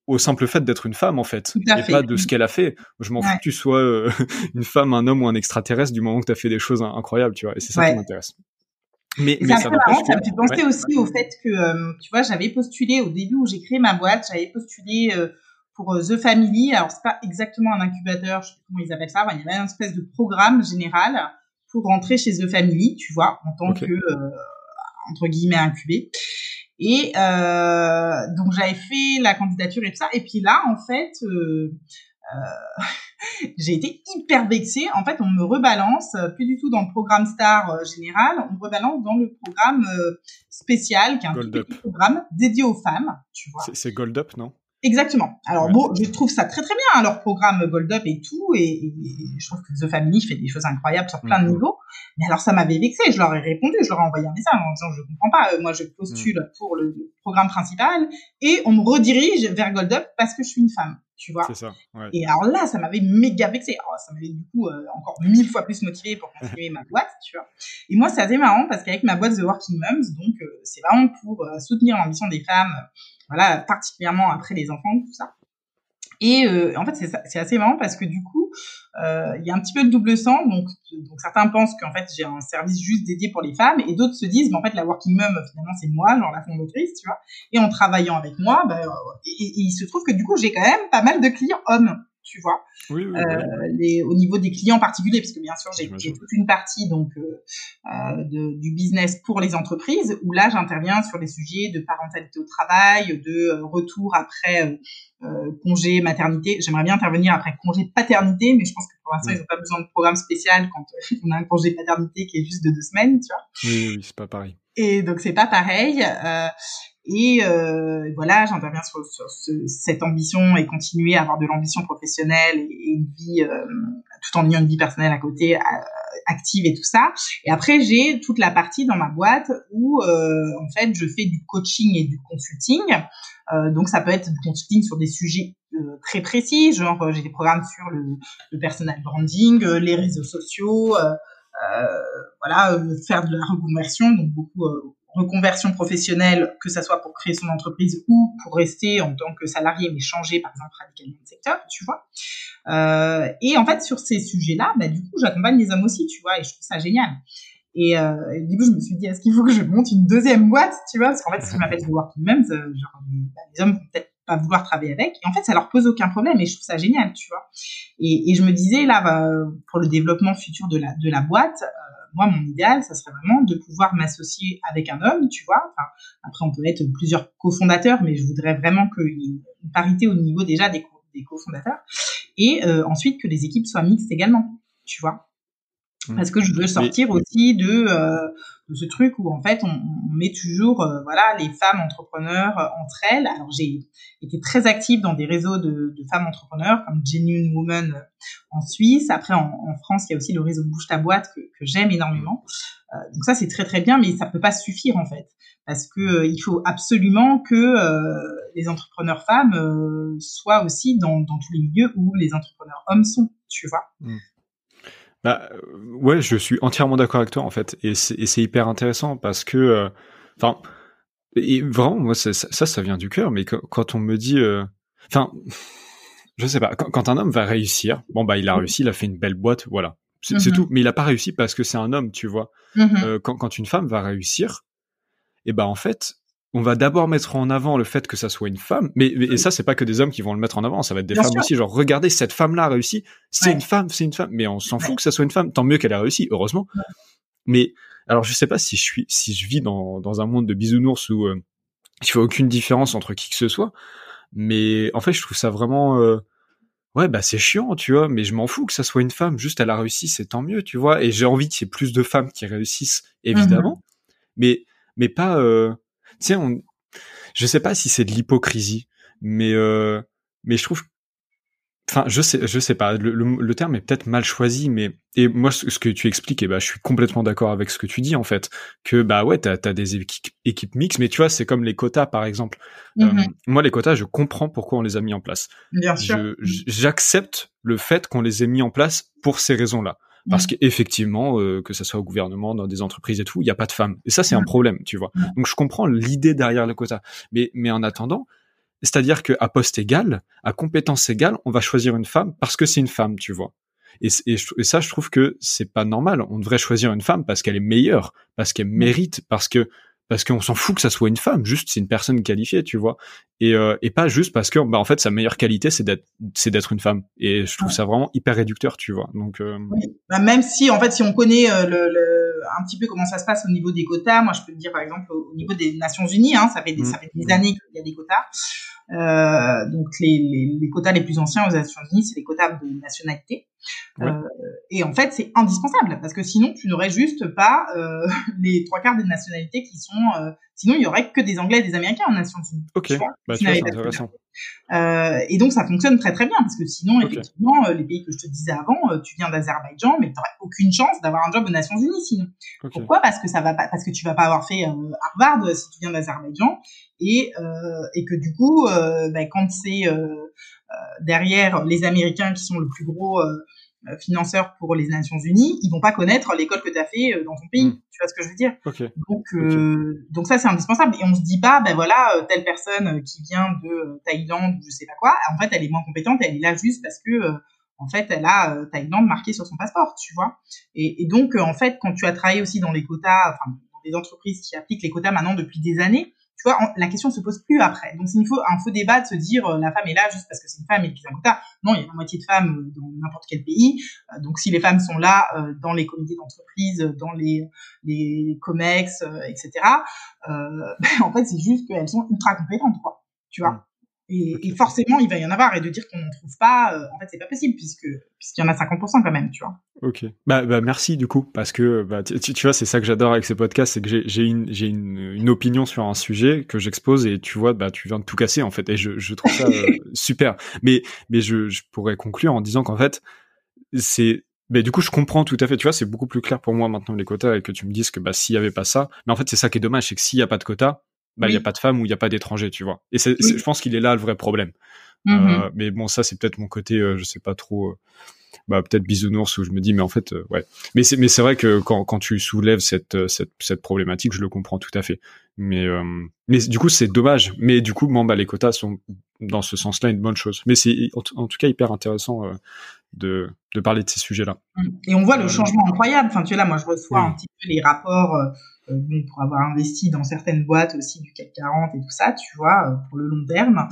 au simple fait d'être une femme en fait, et pas de ce qu'elle a fait. Je m'en fous que tu sois euh, une femme, un homme ou un extraterrestre du moment que tu as fait des choses incroyables, tu vois. Et c'est ça qui m'intéresse. Mais, mais ça, marrant, ça me fait penser aussi au fait que, euh, tu vois, j'avais postulé au début où j'ai créé ma boîte, j'avais postulé pour The Family. Alors c'est pas exactement un incubateur, je sais pas comment ils appellent ça. il y avait une espèce de programme général pour rentrer chez The Family, tu vois, en tant que entre guillemets incubé. Et euh, donc j'avais fait la candidature et tout ça. Et puis là, en fait, euh, euh, j'ai été hyper vexée. En fait, on me rebalance, euh, plus du tout dans le programme Star euh, général, on me rebalance dans le programme spécial, qui est un programme dédié aux femmes, tu vois. C'est Gold Up, non? Exactement. Alors bon, je trouve ça très très bien, hein, leur programme Gold Up et tout, et, je trouve que The Family fait des choses incroyables sur plein de mhm. niveaux. Mais alors ça m'avait vexé, je leur ai répondu, je leur ai envoyé un message en disant je comprends pas, moi je postule mhm. pour le programme principal et on me redirige vers Gold Up parce que je suis une femme tu vois. C'est ça. Ouais. Et alors là, ça m'avait méga vexé. Alors, ça m'avait du coup euh, encore mille fois plus motivé pour continuer ma boîte, tu vois. Et moi, c'est assez marrant parce qu'avec ma boîte The Working Moms, donc euh, c'est vraiment pour euh, soutenir l'ambition des femmes, voilà, particulièrement après les enfants, tout ça. Et euh, en fait, c'est assez marrant parce que du coup, euh, il y a un petit peu de double sang. Donc, donc certains pensent qu'en fait, j'ai un service juste dédié pour les femmes, et d'autres se disent, mais en fait, la working mom, finalement, c'est moi, genre la fondatrice, tu vois. Et en travaillant avec moi, bah, et, il se trouve que du coup, j'ai quand même pas mal de clients hommes tu vois, oui, oui, euh, les, au niveau des clients particuliers, parce que bien sûr j'ai toute une partie donc euh, euh, de, du business pour les entreprises où là j'interviens sur les sujets de parentalité au travail, de retour après euh, congé maternité. J'aimerais bien intervenir après congé paternité, mais je pense que pour l'instant ils n'ont pas besoin de programme spécial quand on a un congé paternité qui est juste de deux semaines, tu vois. Oui, oui, c'est pas pareil. Et donc c'est pas pareil. Euh, et euh, voilà, j'interviens sur, sur ce, cette ambition et continuer à avoir de l'ambition professionnelle et, une vie euh, tout en ayant une vie personnelle à côté euh, active et tout ça. Et après, j'ai toute la partie dans ma boîte où euh, en fait je fais du coaching et du consulting. Euh, donc ça peut être du consulting sur des sujets très précis, genre j'ai des programmes sur le, le personal branding, les réseaux sociaux. voilà, faire de la reconversion, donc beaucoup reconversion professionnelle, que ça soit pour créer son entreprise ou pour rester en tant que salarié, mais changer par exemple radicalement de secteur, tu vois. Euh, et en fait, sur ces sujets-là, bah, du coup, j'accompagne les hommes aussi, tu vois, et je trouve ça génial. Et, euh, du coup, je me suis dit, est-ce qu'il faut que je monte une deuxième boîte, tu vois, parce qu'en fait, si je m'appelle The Working Moms, euh, genre, bah, les hommes vont peut-être pas vouloir travailler avec. Et en fait, ça leur pose aucun problème et je trouve ça génial, tu vois. Et, je me disais, là, bah, pour le développement futur de la, boîte, euh, moi, mon idéal, ça serait vraiment de pouvoir m'associer avec un homme, tu vois. Après, on peut être plusieurs cofondateurs, mais je voudrais vraiment qu'il y ait une parité au niveau déjà des, des cofondateurs. Et euh, ensuite, que les équipes soient mixtes également, tu vois. Mmh. Parce que je veux sortir aussi de, euh, de, ce truc où en fait on, on met toujours euh, voilà les femmes entrepreneurs euh, entre elles. Alors j'ai été très active dans des réseaux de, de, femmes entrepreneurs comme Genuine Woman euh, en Suisse. Après en, en, France il y a aussi le réseau Bouge ta boîte que, que j'aime énormément. donc ça c'est très très bien, mais ça peut pas suffire en fait parce que il faut absolument que les entrepreneurs femmes soient aussi dans, dans tous les milieux où les entrepreneurs hommes sont. Tu vois. Mmh. Bah, euh, ouais, je suis entièrement d'accord avec toi en fait, et c'est hyper intéressant parce que, euh, enfin, et vraiment, moi, ça, ça, vient du cœur. Mais quand, on me dit, euh, enfin, je sais pas, quand, un homme va réussir, bon bah, il a réussi, il a fait une belle boîte, voilà, c'est mm-hmm. tout. Mais il a pas réussi parce que c'est un homme, tu vois. Mm-hmm. quand, quand une femme va réussir, et eh ben en fait, on va d'abord mettre en avant le fait que ça soit une femme, mais, et ça c'est pas que des hommes qui vont le mettre en avant, ça va être des femmes aussi. Genre regardez cette femme-là a réussi, c'est une femme, c'est une femme, mais on s'en fout que ça soit une femme, tant mieux qu'elle a réussi, heureusement. Mais alors je sais pas si je suis, si je vis dans, dans un monde de bisounours où euh, il fait aucune différence entre qui que ce soit, mais en fait je trouve ça vraiment euh, ouais bah c'est chiant tu vois, mais je m'en fous que ça soit une femme, juste elle a réussi, c'est tant mieux tu vois, et j'ai envie qu'il y ait plus de femmes qui réussissent évidemment, mmh mais mais pas euh, sais, on, je sais pas si c'est de l'hypocrisie, mais euh, mais je trouve, enfin, je sais, je sais pas, le, le, terme est peut-être mal choisi, mais et moi, ce, que tu expliques, et eh ben, je suis complètement d'accord avec ce que tu dis en fait, que bah ouais, t'as as des équipes, équipes mixtes, mais tu vois, c'est comme les quotas par exemple. Euh, mm-hmm. moi, les quotas, je comprends pourquoi on les a mis en place. Bien sûr. J'accepte le fait qu'on les ait mis en place pour ces raisons-là. Parce mmh. qu'effectivement, euh, que ce soit au gouvernement, dans des entreprises et tout, il n'y a pas de femmes. Et ça, c'est un problème, tu vois. Donc je comprends l'idée derrière le quota. Mais, mais en attendant, c'est-à-dire qu'à poste égal, à compétence égale, on va choisir une femme parce que c'est une femme, tu vois. Et, et, ça, je trouve que c'est pas normal. On devrait choisir une femme parce qu'elle est meilleure, parce qu'elle mérite, parce que parce qu'on s'en fout que ça soit une femme, juste c'est une personne qualifiée, tu vois, et, euh, et pas juste parce que bah en fait sa meilleure qualité c'est d'être c'est d'être une femme, et je trouve ça vraiment hyper réducteur, tu vois. Donc euh, bah, même si en fait si on connaît euh, le, le, un petit peu comment ça se passe au niveau des quotas, moi je peux te dire par exemple au, niveau des Nations Unies, hein, ça fait des, mmh. ça fait des années qu'il y a des quotas. Donc les, les, les, quotas les plus anciens aux Nations Unies, c'est les quotas de nationalité. Euh, et en fait, c'est indispensable parce que sinon, tu n'aurais juste pas euh, les trois quarts des nationalités qui sont. Euh, sinon, il y aurait que des Anglais et des Américains en Nations Unies. Ok. bah, c'est intéressant. Et donc ça fonctionne très très bien parce que sinon effectivement les pays que je te disais avant, tu viens d'Azerbaïdjan mais tu n'aurais aucune chance d'avoir un job aux Nations Unies sinon. Pourquoi? Parce que ça va pas parce que tu vas pas avoir fait Harvard si tu viens d'Azerbaïdjan et et que du coup bah, quand c'est derrière les Américains qui sont le plus gros euh, financeurs pour les Nations Unies, ils vont pas connaître l'école que tu as fait euh, dans ton pays. Hmm. Tu vois ce que je veux dire? Donc, euh, donc ça c'est indispensable. Et on se dit pas, ben voilà, telle personne qui vient de Thaïlande ou je sais pas quoi, en fait elle est moins compétente, elle est là juste parce que en fait, elle a Thaïlande marqué sur son passeport, tu vois? Et, et, donc, en fait, quand tu as travaillé aussi dans les quotas, enfin, dans des entreprises qui appliquent les quotas maintenant depuis des années, tu vois, la question se pose plus après. Donc c'est faux, un faux débat de se dire euh, la femme est là juste parce que c'est une femme et qu'il a un quota. Non, il y a la moitié de femmes euh, dans n'importe quel pays. Euh, donc si les femmes sont là dans les comités d'entreprise, dans les les comex, etc. Ben, en fait c'est juste qu'elles sont ultra compétentes, quoi. Tu vois? Et, et, forcément, il va y en avoir. Et de dire qu'on n'en trouve pas, euh, en fait, c'est pas possible puisque puisqu'il y en a 50% quand même, tu vois. Ok. Bah, bah merci du coup parce que bah, tu, tu vois, c'est ça que j'adore avec ces podcasts, c'est que j'ai une une, une opinion sur un sujet que j'expose et tu vois, bah tu viens de tout casser en fait et je je trouve ça euh, super. Mais mais je je pourrais conclure en disant qu'en fait c'est mais du coup, je comprends tout à fait. Tu vois, c'est beaucoup plus clair pour moi maintenant les quotas et que tu me dises que bah s'il y avait pas ça, mais en fait c'est ça qui est dommage, c'est que s'il y a pas de quotas, bah il y a pas de femmes ou il y a pas d'étrangers, tu vois. Et c'est, je pense qu'il est là le vrai problème. Mm-hmm. euh, mais bon, ça c'est peut-être mon côté, euh, je sais pas trop. Euh, bah peut-être bisounours où je me dis mais en fait euh, ouais mais c'est mais c'est vrai que quand quand tu soulèves cette cette cette problématique je le comprends tout à fait mais mais du coup c'est dommage mais du coup bon bah les quotas sont dans ce sens-là une bonne chose mais c'est en, tout cas hyper intéressant de de parler de ces sujets là et on voit le changement incroyable enfin tu vois là moi je reçois un petit peu les rapports euh, bon, pour avoir investi dans certaines boîtes aussi du CAC 40 et tout ça, tu vois, euh, pour le long terme.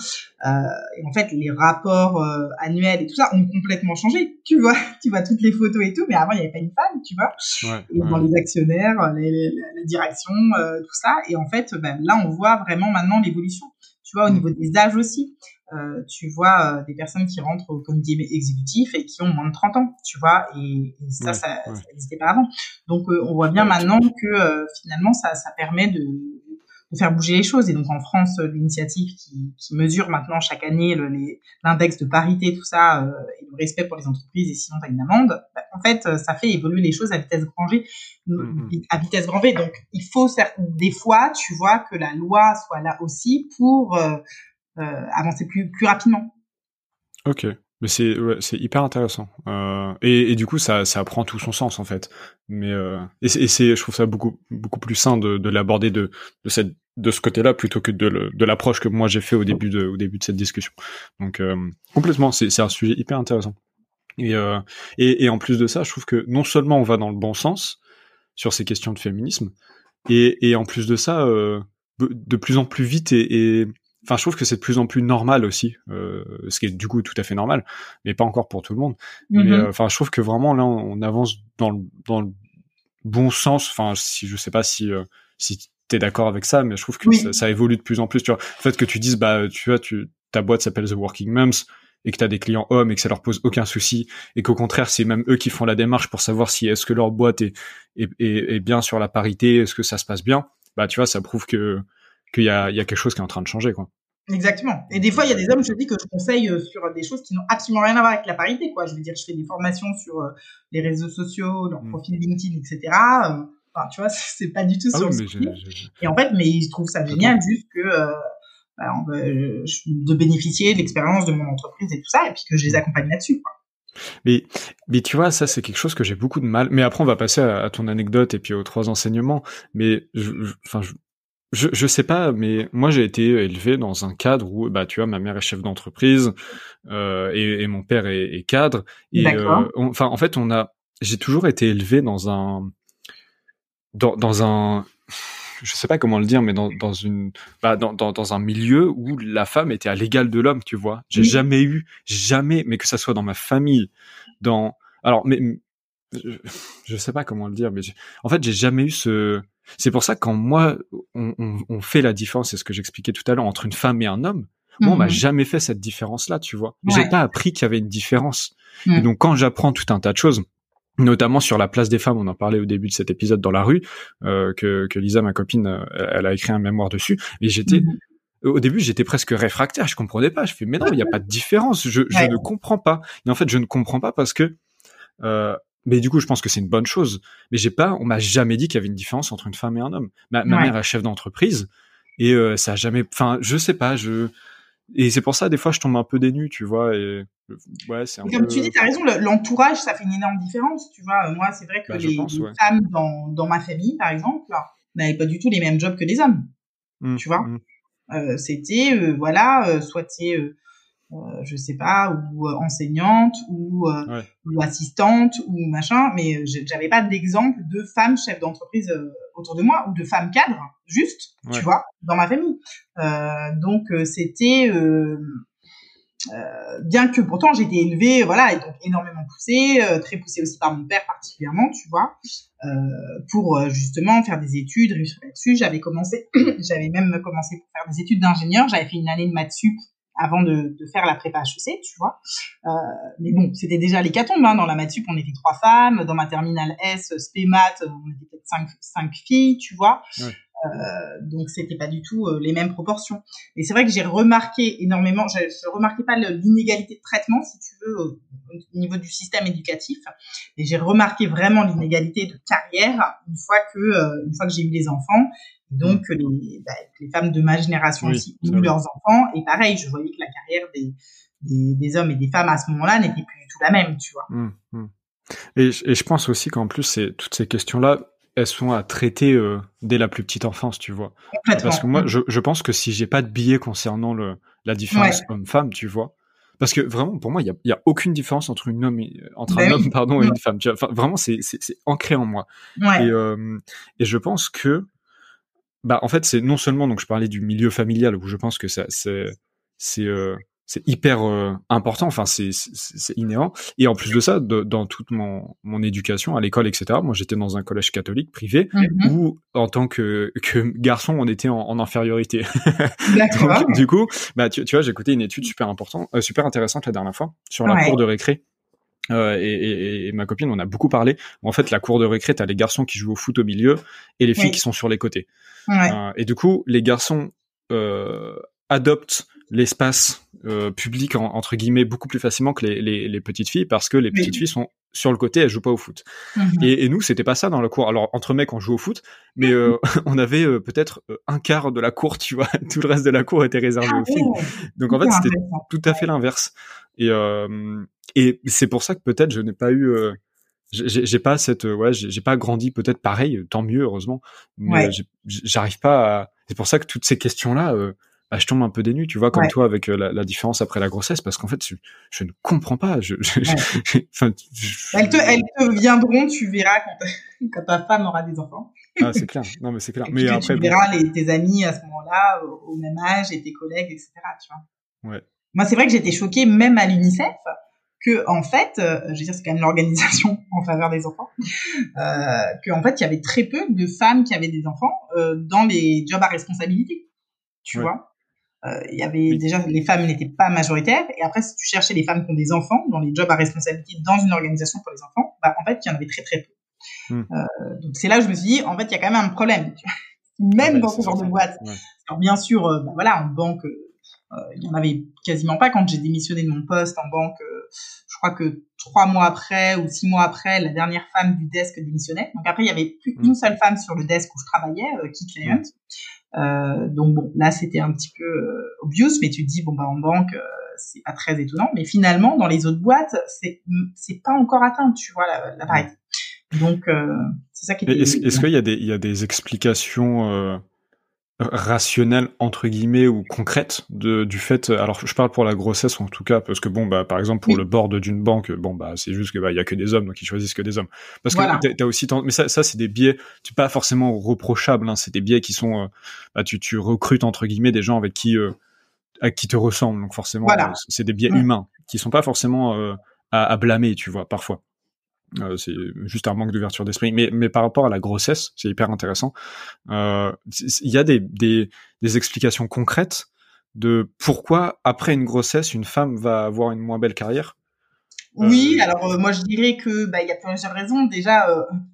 Euh, et en fait, les rapports annuels et tout ça ont complètement changé. Tu vois, tu vois toutes les photos et tout, mais avant il n'y avait pas une femme, tu vois. Ouais, et dans les actionnaires, les, les, la direction, tout ça. Et en fait, ben, là, on voit vraiment maintenant l'évolution. Tu vois, au mm. niveau des âges aussi. Euh, tu vois euh, des personnes qui rentrent au comité exécutif et qui ont moins de 30 ans, tu vois, et, et ça, ça n'existait pas avant. Donc, euh, on voit bien maintenant que finalement, ça, ça permet de, de, faire bouger les choses. Et donc, en France, l'initiative qui, qui, mesure maintenant chaque année l'index de parité, tout ça, et le respect pour les entreprises, et sinon, tu as une amende, bah, en fait, ça fait évoluer les choses à vitesse grand V. Mm-hmm. À vitesse grand V. Donc, il faut des fois, tu vois, que la loi soit là aussi pour euh, avancer plus plus rapidement. Ok, mais c'est ouais, hyper intéressant euh, et, et, du coup ça ça prend tout son sens en fait. Mais euh, et c'est je trouve ça beaucoup beaucoup plus sain de, de l'aborder de de cette de ce côté-là plutôt que de, de l'approche que moi j'ai fait au début de au début de cette discussion. Donc euh, complètement c'est c'est un sujet hyper intéressant. Et, euh, et et en plus de ça, je trouve que non seulement on va dans le bon sens sur ces questions de féminisme et et en plus de ça euh, de plus en plus vite et, et enfin je trouve que c'est de plus en plus normal aussi euh, ce qui est du coup tout à fait normal mais pas encore pour tout le monde. Mais mm-hmm. euh, enfin je trouve que vraiment là on, avance dans le dans le bon sens. Enfin si je sais pas si euh, si t'es d'accord avec ça mais je trouve que ça, ça, évolue de plus en plus tu vois. Le fait que tu dises bah tu vois tu ta boîte s'appelle The Working Moms et que tu as des clients hommes et que ça leur pose aucun souci et qu'au contraire c'est même eux qui font la démarche pour savoir si est-ce que leur boîte est, est, est, est bien sur la parité est-ce que ça se passe bien bah tu vois ça prouve que qu'il y a, il y a quelque chose qui est en train de changer, quoi. Exactement. Et des fois, il y a des hommes, je dis, que je conseille euh, sur des choses qui n'ont absolument rien à voir avec la parité, quoi. Je veux dire, je fais des formations sur euh, les réseaux sociaux, leur mm. profil LinkedIn, etc. Euh, enfin, tu vois, c'est pas du tout ah sur Et en fait, mais je trouve ça génial juste que bah, de bénéficier de l'expérience de mon entreprise et tout ça, et puis que je les accompagne là-dessus, quoi. Mais, mais tu vois, ça c'est quelque chose que j'ai beaucoup de mal. Mais après, on va passer à, ton anecdote et puis aux trois enseignements. Mais, enfin, je, je, sais pas, mais moi j'ai été élevé dans un cadre où, bah, tu vois, ma mère est chef d'entreprise euh, et, et, mon père est, est cadre. Et euh, enfin, en fait, on a, j'ai toujours été élevé dans un, dans, dans un, je sais pas comment le dire, mais dans, dans une, bah, dans, dans, dans, un milieu où la femme était à l'égal de l'homme, tu vois. J'ai jamais eu, jamais, mais que ça soit dans ma famille, dans, alors, mais, je, je sais pas comment le dire, mais en fait, j'ai jamais eu ce, c'est pour ça que quand moi, on, on, on fait la différence, c'est ce que j'expliquais tout à l'heure, entre une femme et un homme, moi, on m'a mhm. jamais fait cette différence-là, tu vois. J'ai pas appris qu'il y avait une différence. Et donc, quand j'apprends tout un tas de choses, notamment sur la place des femmes, on en parlait au début de cet épisode dans la rue, euh, que, que Lisa, ma copine, euh, elle a écrit un mémoire dessus, et j'étais, mhm. au début, j'étais presque réfractaire, je comprenais pas, je fais, mais non, il n'y a pas de différence, je, je ne comprends pas. Et en fait, je ne comprends pas parce que, euh, mais du coup, je pense que c'est une bonne chose. Mais j'ai pas, on m'a jamais dit qu'il y avait une différence entre une femme et un homme. Ma, ma mère est chef d'entreprise et euh, ça a jamais, enfin, je sais pas, je, et c'est pour ça, des fois, je tombe un peu dénu, tu vois. Et ouais, c'est Comme tu dis, tu as raison, l'entourage, ça fait une énorme différence, tu vois. Moi, c'est vrai que bah, les, femmes dans, dans ma famille, par exemple, n'avaient pas du tout les mêmes jobs que les hommes, mmh, tu vois. Mmh. Euh, c'était, euh, voilà, euh, soit tu euh, je sais pas, ou enseignante, ou, ou assistante, ou machin, mais j'avais pas d'exemple de femmes chefs d'entreprise autour de moi ou de femmes cadres, juste, tu vois, dans ma famille. Euh, donc euh, c'était euh, euh, bien que pourtant j'ai été élevée, voilà, et donc énormément poussée, euh, très poussée aussi par mon père particulièrement, tu vois, euh, pour justement faire des études, réussir là-dessus. J'avais commencé, j'avais même commencé pour faire des études d'ingénieur. J'avais fait une année de maths sup avant de, de, faire la prépa HEC, tu vois. Euh, mais bon, c'était déjà l'hécatombe. Hein. Dans la maths sup, on était trois femmes. Dans ma terminale S, spé maths, on était peut-être cinq, cinq filles, tu vois. Ouais. Euh, donc c'était pas du tout euh, les mêmes proportions. Et c'est vrai que j'ai remarqué énormément, je, je remarquais pas l'inégalité de traitement, si tu veux, au, au niveau du système éducatif, et j'ai remarqué vraiment l'inégalité de carrière une fois que euh, une fois que j'ai eu les enfants. Donc les, bah, les femmes de ma génération aussi ont eu leurs enfants, et pareil, je voyais que la carrière des, des, des hommes et des femmes à ce moment-là n'était plus du tout la même, tu vois. Mmh, mmh. Et, et, je pense aussi qu'en plus, c'est toutes ces questions-là, elles sont à traiter euh, dès la plus petite enfance, tu vois. Parce que moi, je, je pense que si j'ai pas de billet concernant le, la différence homme-femme, tu vois, parce que vraiment, pour moi, il y a, y a, aucune différence entre une homme, et, entre un bah homme, pardon, et une femme. Tu vois, vraiment, c'est, c'est, c'est ancré en moi. Et, euh, et je pense que, bah, en fait, c'est non seulement, donc je parlais du milieu familial où je pense que ça, c'est, c'est, euh, c'est hyper euh, important, enfin c'est inhérent. Et en plus de ça, de, dans toute mon, mon éducation à l'école, etc. Moi, j'étais dans un collège catholique privé mm-hmm. où, en tant que, que garçon, on était en, en infériorité. Donc, du coup, bah tu, tu vois, j'ai écouté une étude super importante, euh, super intéressante la dernière fois sur la cour de récré. Euh, et, et, et, ma copine, on a beaucoup parlé. En fait, la cour de récré, t'as les garçons qui jouent au foot au milieu et les filles qui sont sur les côtés. Euh, et du coup, les garçons euh, adoptent l'espace public entre guillemets beaucoup plus facilement que les, les, les petites filles parce que les petites filles sont sur le côté, elles jouent pas au foot. Mhm. Et, et, nous, c'était pas ça dans la cour. Alors entre mecs, on joue au foot, mais euh, on avait euh, peut-être un quart de la cour, tu vois. Tout le reste de la cour était réservé ah aux filles. Donc en fait, c'était tout à fait l'inverse. Et et c'est pour ça que peut-être je n'ai pas eu j'ai pas cette ouais j'ai pas grandi peut-être pareil tant mieux heureusement mais j'arrive pas à c'est pour ça que toutes ces questions là bah, je tombe un peu dénu, tu vois, comme toi avec euh, la, la, différence après la grossesse, parce qu'en fait, je, je, ne comprends pas. Je, je, enfin, elles, te, elles te viendront, tu verras quand, quand ta femme aura des enfants. ah, c'est clair. Non, mais c'est clair. mais après, tu verras les, tes amis à ce moment-là, au, au, même âge, et tes collègues, etc. Tu vois. Ouais. Moi, c'est vrai que j'étais choquée, même à l'UNICEF, que en fait, euh, je veux dire, c'est quand même l'organisation en faveur des enfants, euh, que en fait, il y avait très peu de femmes qui avaient des enfants euh, dans les jobs à responsabilité. Tu ouais. vois euh, il y avait déjà les femmes n'étaient pas majoritaires et après si tu cherchais les femmes qui ont des enfants dans les jobs à responsabilité dans une organisation pour les enfants bah en fait il y en avait très très peu euh, donc c'est là où je me suis dit en fait il y a quand même un problème tu vois même ah bah, dans ce genre de boîte ouais. alors bien sûr bah, voilà en banque il y en avait quasiment pas quand j'ai démissionné de mon poste en banque je crois que trois mois après ou six mois après la dernière femme du desk démissionnait donc après il y avait plus mmh. une seule femme sur le desk où je travaillais qui client. Euh, donc bon, là c'était un petit peu euh, obvious, mais tu te dis bon bah en banque euh, c'est pas très étonnant, mais finalement dans les autres boîtes c'est c'est pas encore atteint, tu vois la, la parité. Donc euh, c'est ça qui. Est-ce est qu'il y a des il y a des explications rationnelle entre guillemets ou concrète de, du fait alors je parle pour la grossesse en tout cas parce que bon bah par exemple pour le board d'une banque bon bah c'est juste que bah il y a que des hommes donc ils choisissent que des hommes. Parce que t'as aussi mais ça ça c'est des biais c'est pas forcément reprochable hein, c'est des biais qui sont euh, bah tu tu recrutes entre guillemets des gens avec qui euh, à qui te ressemblent donc forcément c'est des biais humains qui sont pas forcément euh, à, à blâmer tu vois parfois euh, c'est juste un manque d'ouverture d'esprit. Mais, mais par rapport à la grossesse, c'est hyper intéressant. Euh, il y a des, des, des, explications concrètes de pourquoi après une grossesse, une femme va avoir une moins belle carrière? Oui, euh, alors moi je dirais que bah, y a plusieurs raisons. Déjà,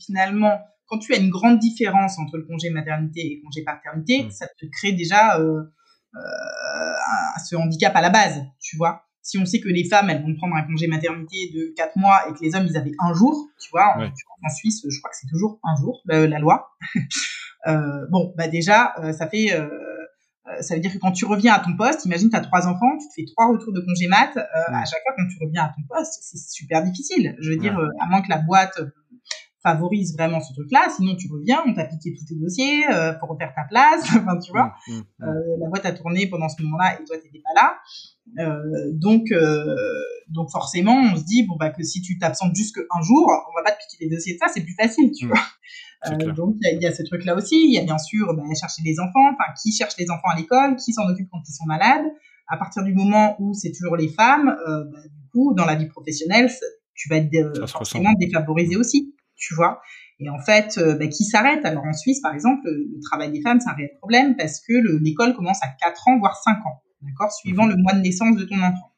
finalement, quand tu as une grande différence entre le congé maternité et le congé paternité, mmh. ça te crée déjà ce handicap à la base, tu vois? Si on sait que les femmes, elles vont prendre un congé maternité de 4 mois et que les hommes, ils avaient un jour, tu vois, en, Suisse, je crois que c'est toujours un jour, la, loi. euh, bon, bah déjà, euh, ça fait... Euh, euh, ça veut dire que quand tu reviens à ton poste, imagine tu as trois enfants, tu te fais trois retours de congé mat, à chaque fois quand tu reviens à ton poste, c'est super difficile. Je veux dire, à moins que la boîte favorise vraiment ce truc-là. Sinon, tu reviens, on t'a piqué tous tes dossiers, euh, faut refaire ta place. enfin, tu vois, mmh, mmh, mmh. Euh, la boîte a tourné pendant ce moment-là et toi, t'étais pas là. Euh, donc, euh, donc forcément, on se dit bon bah que si tu t'absentes juste un jour, on va pas te piquer les dossiers de ça, c'est plus facile, tu vois. Donc il y, y a, ce truc-là aussi. Il y a bien sûr bah, chercher les enfants, enfin qui cherche les enfants à l'école, qui s'en occupe quand ils sont malades. À partir du moment où c'est toujours les femmes, bah, du coup, dans la vie professionnelle, tu vas être forcément défavorisé aussi tu vois. Et en fait, euh, bah, qui s'arrête Alors en Suisse, par exemple, le travail des femmes, c'est un réel problème parce que l'école commence à 4 ans, voire 5 ans, d'accord, suivant mhm. le mois de naissance de ton enfant.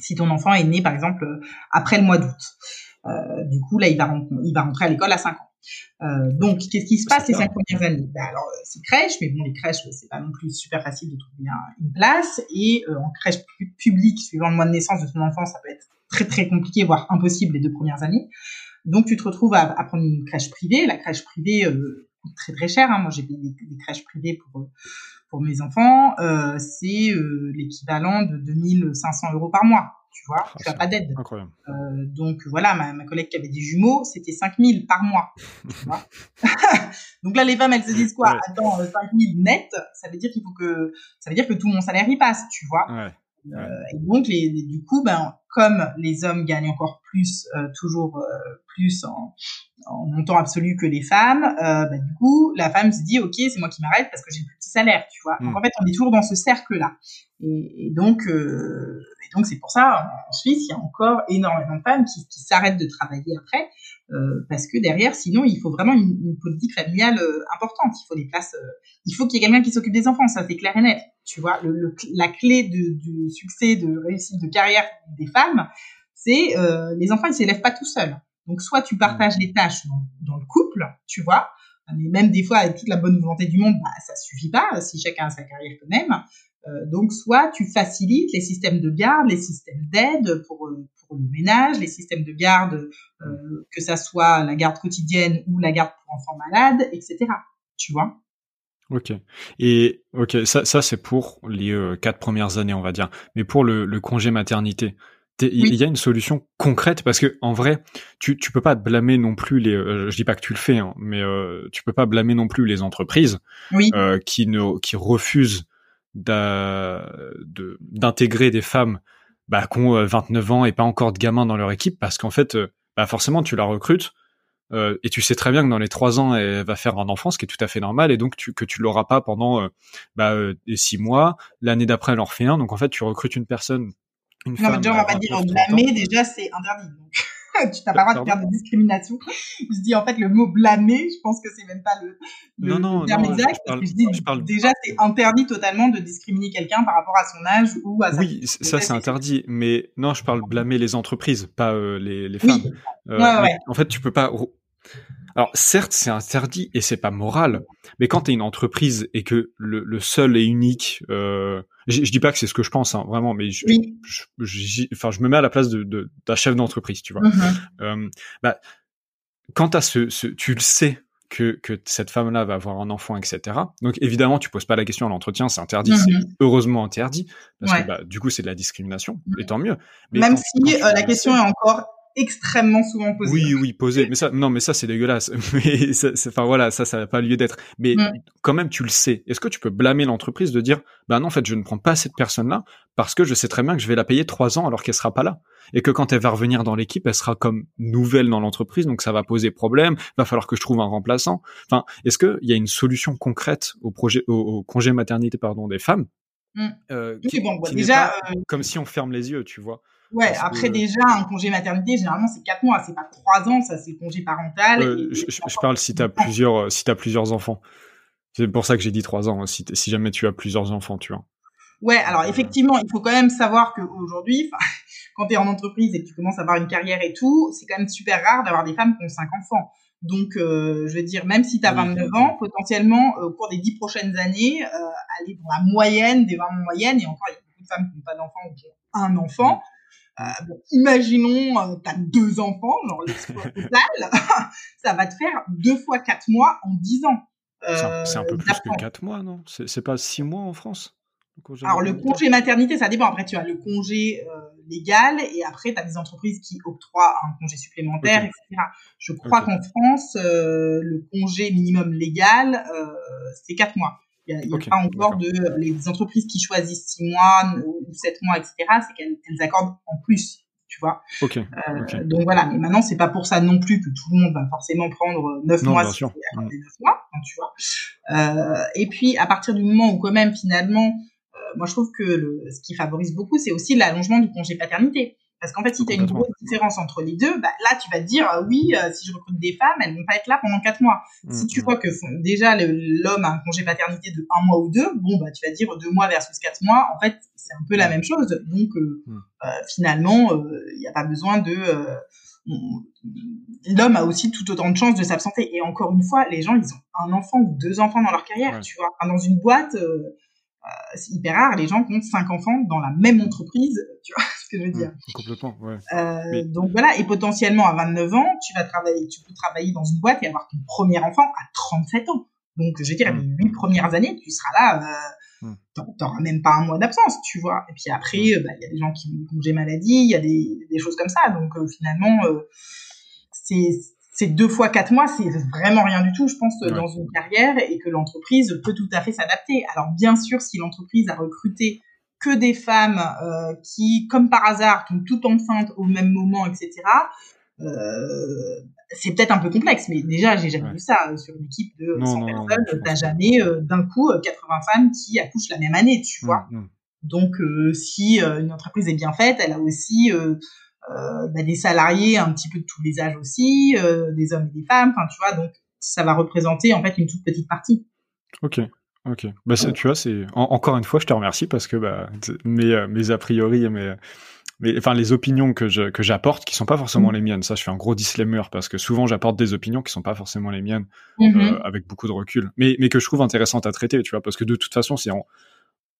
Si ton enfant est né, par exemple, euh, après le mois d'août, euh, du coup, là, il va, il va rentrer à l'école à 5 ans. Euh, donc, qu'est-ce qui se passe les cinq premières années? Ben Alors, c'est crèche, mais bon, les crèches, c'est pas non plus super facile de trouver une place. Et en crèche publique, suivant le mois de naissance de ton enfant, ça peut être très très compliqué, voire impossible les deux premières années. Donc tu te retrouves à, à prendre une crèche privée. La crèche privée euh, coûte très très cher. Hein. Moi j'ai payé des, crèches privées pour pour mes enfants. Euh, c'est euh, l'équivalent de 2500 euros par mois. Tu vois, ah, tu n'as pas d'aide. Euh, donc voilà, ma, ma, collègue qui avait des jumeaux, c'était 5000 par mois. Tu vois donc là, les femmes, elles se disent quoi Attends, 5000 net, ça veut dire qu'il faut que ça veut dire que tout mon salaire y passe, tu vois. Ouais. Euh, et donc, les, du coup, ben, comme les hommes gagnent encore plus, euh, toujours euh, plus en, en, montant absolu que les femmes, ben, du coup, la femme se dit, ok, c'est moi qui m'arrête parce que j'ai le plus petit salaire, tu vois. Donc, mm. en fait, on est toujours dans ce cercle-là. Et, et, donc, et donc, c'est pour ça, en Suisse, il y a encore énormément de femmes qui, qui s'arrêtent de travailler après euh, parce que derrière, sinon, il faut vraiment une, une politique familiale euh, importante. Il faut des places, euh, il faut qu'il y ait quelqu'un qui s'occupe des enfants, ça c'est clair et net. Tu vois, le, le, la clé de, du succès, de réussite, de carrière des femmes, c'est les enfants, ils s'élèvent pas tout seuls. Donc, soit tu partages les tâches dans, le couple, tu vois, mais même des fois, avec toute la bonne volonté du monde, bah, ça suffit pas si chacun a sa carrière quand même. Euh, donc, soit tu facilites les systèmes de garde, les systèmes d'aide pour, euh, le ménage, les systèmes de garde, euh, que ça soit la garde quotidienne ou la garde pour enfants malades, etc. Tu vois? Ok. Et ok, ça, c'est pour les quatre premières années, on va dire. Mais pour le congé maternité, il y a une solution concrète parce que en vrai, tu tu peux pas blâmer non plus les. je dis pas que tu le fais, hein, mais tu peux pas blâmer non plus les entreprises qui ne qui refusent d'intégrer des femmes bah, qui ont 29 euh, ans et pas encore de gamins dans leur équipe parce qu'en fait, euh, bah, forcément, tu la recrutes euh, et tu sais très bien que dans les trois ans, elle va faire un enfant, ce qui est tout à fait normal, et donc tu, que tu l'auras pas pendant bah, six mois. L'année d'après, elle en refait un. Donc en fait, tu recrutes une personne. Une non, mais déjà, on va pas dire blâmer, déjà, c'est interdit. Donc. tu t'as pas le droit de faire de discrimination. Je dis en fait le mot blâmer, je pense que c'est même pas le, le, non, terme exact. Je, parle, je dis déjà c'est interdit totalement de discriminer quelqu'un par rapport à son âge ou à sa Oui, ça c'est interdit, mais non, je parle blâmer les entreprises, pas euh, les, les femmes. Euh, ouais, ouais. En fait, tu peux pas alors certes, c'est interdit et c'est pas moral, mais quand tu es une entreprise et que le, le seul et unique, euh, je, dis pas que c'est ce que je pense, hein, vraiment, mais je, je, enfin, je me mets à la place de, de d'un chef d'entreprise, tu vois. Mm-hmm. euh, bah, quand ce, ce, tu le sais que, que cette femme-là va avoir un enfant, etc. Donc évidemment, tu poses pas la question à l'entretien, c'est interdit, c'est mm-hmm. heureusement interdit, parce que bah, du coup c'est de la discrimination, mm-hmm. et tant mieux. Mais Même si euh, la question est encore extrêmement souvent posé. Oui, oui, posé. Mais ça, non, mais ça, c'est dégueulasse. Mais, enfin voilà, ça, ça n'a pas lieu d'être. Mais mm. quand même, tu le sais. Est-ce que tu peux blâmer l'entreprise de dire, ben non, en fait, je ne prends pas cette personne-là parce que je sais très bien que je vais la payer trois ans alors qu'elle sera pas là, et que quand elle va revenir dans l'équipe, elle sera comme nouvelle dans l'entreprise, donc ça va poser problème. Va falloir que je trouve un remplaçant. Enfin, est-ce qu'il y a une solution concrète au projet, au, congé maternité, pardon, des femmes? Mm. Euh, bon, déjà, euh, comme si on ferme les yeux, tu vois? Ouais, après déjà, un congé maternité, généralement, c'est quatre mois, c'est pas trois ans, ça, c'est congé parental. Euh, je, parle si t'as plusieurs, euh, si plusieurs enfants. C'est pour ça que j'ai dit trois ans, hein, si, si jamais tu as plusieurs enfants, tu vois. Ouais, alors effectivement, il faut quand même savoir qu'aujourd'hui, quand tu es en entreprise et que tu commences à avoir une carrière et tout, c'est quand même super rare d'avoir des femmes qui ont cinq enfants. Donc, euh, je veux dire, même si tu as 29 ans, potentiellement, au cours des dix prochaines années, euh, aller dans la moyenne, des vraiment moyennes, et encore, il y a beaucoup de femmes qui n'ont pas d'enfants ou qui ont un enfant, euh, bon, imaginons, euh, tu as deux enfants, genre l'exploit total, ça va te faire deux fois quatre mois en dix ans. Euh, c'est un, peu plus que quatre mois, non? C'est pas six mois en France? Alors le congé maternité, ça dépend. Après, tu as le congé euh, légal et après, tu as des entreprises qui octroient un congé supplémentaire, etc. Je crois qu'en France, euh, le congé minimum légal, euh, c'est quatre mois. Il n'y a, pas encore de les entreprises qui choisissent six mois ou sept mois, etc. C'est qu'elles accordent en plus, tu vois. Euh, donc voilà. Mais maintenant, c'est pas pour ça non plus que tout le monde va forcément prendre neuf mois, si neuf mois, hein, tu vois. Euh, et puis à partir du moment où quand même finalement, euh, moi je trouve que le, ce qui favorise beaucoup, c'est aussi l'allongement du congé paternité. Parce qu'en fait, si tu as une grosse différence entre les deux, bah, là, tu vas te dire, euh, oui, euh, si je recrute des femmes, elles vont pas être là pendant quatre mois. Mm, si tu mm. vois que déjà l'homme a un congé paternité de un mois ou deux, bon, bah, tu vas dire deux mois versus quatre mois. En fait, c'est un peu la mm. même chose. Donc, euh, finalement, il n'y a pas besoin de... L'homme a aussi tout autant de chances de s'absenter. Et encore une fois, les gens, ils ont un enfant ou deux enfants dans leur carrière, tu vois. dans une boîte c'est hyper rare les gens ont cinq enfants dans la même entreprise, tu vois que je veux dire. complètement, ouais. Euh, Donc voilà, et potentiellement à 29 ans, tu vas travailler, tu peux travailler dans une boîte et avoir ton premier enfant à 37 ans. Donc je veux dire, les huit premières années, tu seras là, euh, mm. t'auras même pas un mois d'absence, tu vois. Et puis après, bah, il y a des gens qui ont des congés maladie, il y a des, des, choses comme ça. Donc euh, finalement, euh, c'est c'est deux fois quatre mois, c'est vraiment rien du tout, je pense, dans une carrière et que l'entreprise peut tout à fait s'adapter. Alors bien sûr, si l'entreprise a recruté que des femmes euh, qui, comme par hasard, tombent toutes enceintes au même moment, etc., euh, c'est peut-être un peu complexe, mais déjà, j'ai jamais vu ça euh, sur une équipe de 100 personnes. T'as jamais d'un coup 80 femmes qui accouchent la même année, tu vois. Mm, mm. Donc, si une entreprise est bien faite, elle a aussi euh, bah, des salariés un petit peu de tous les âges aussi, euh, des hommes et des femmes, enfin tu vois, donc ça va représenter en fait une toute petite partie. Ok. Ok, bah tu vois, c'est encore une fois, je te remercie parce que bah, mes, euh, mes a priori, mes, mais enfin les opinions que je que j'apporte qui sont pas forcément mm. les miennes ça je fais un gros disclaimer parce que souvent j'apporte des opinions qui sont pas forcément les miennes mm-hmm. avec beaucoup de recul mais mais que je trouve intéressantes à traiter tu vois parce que de toute façon c'est en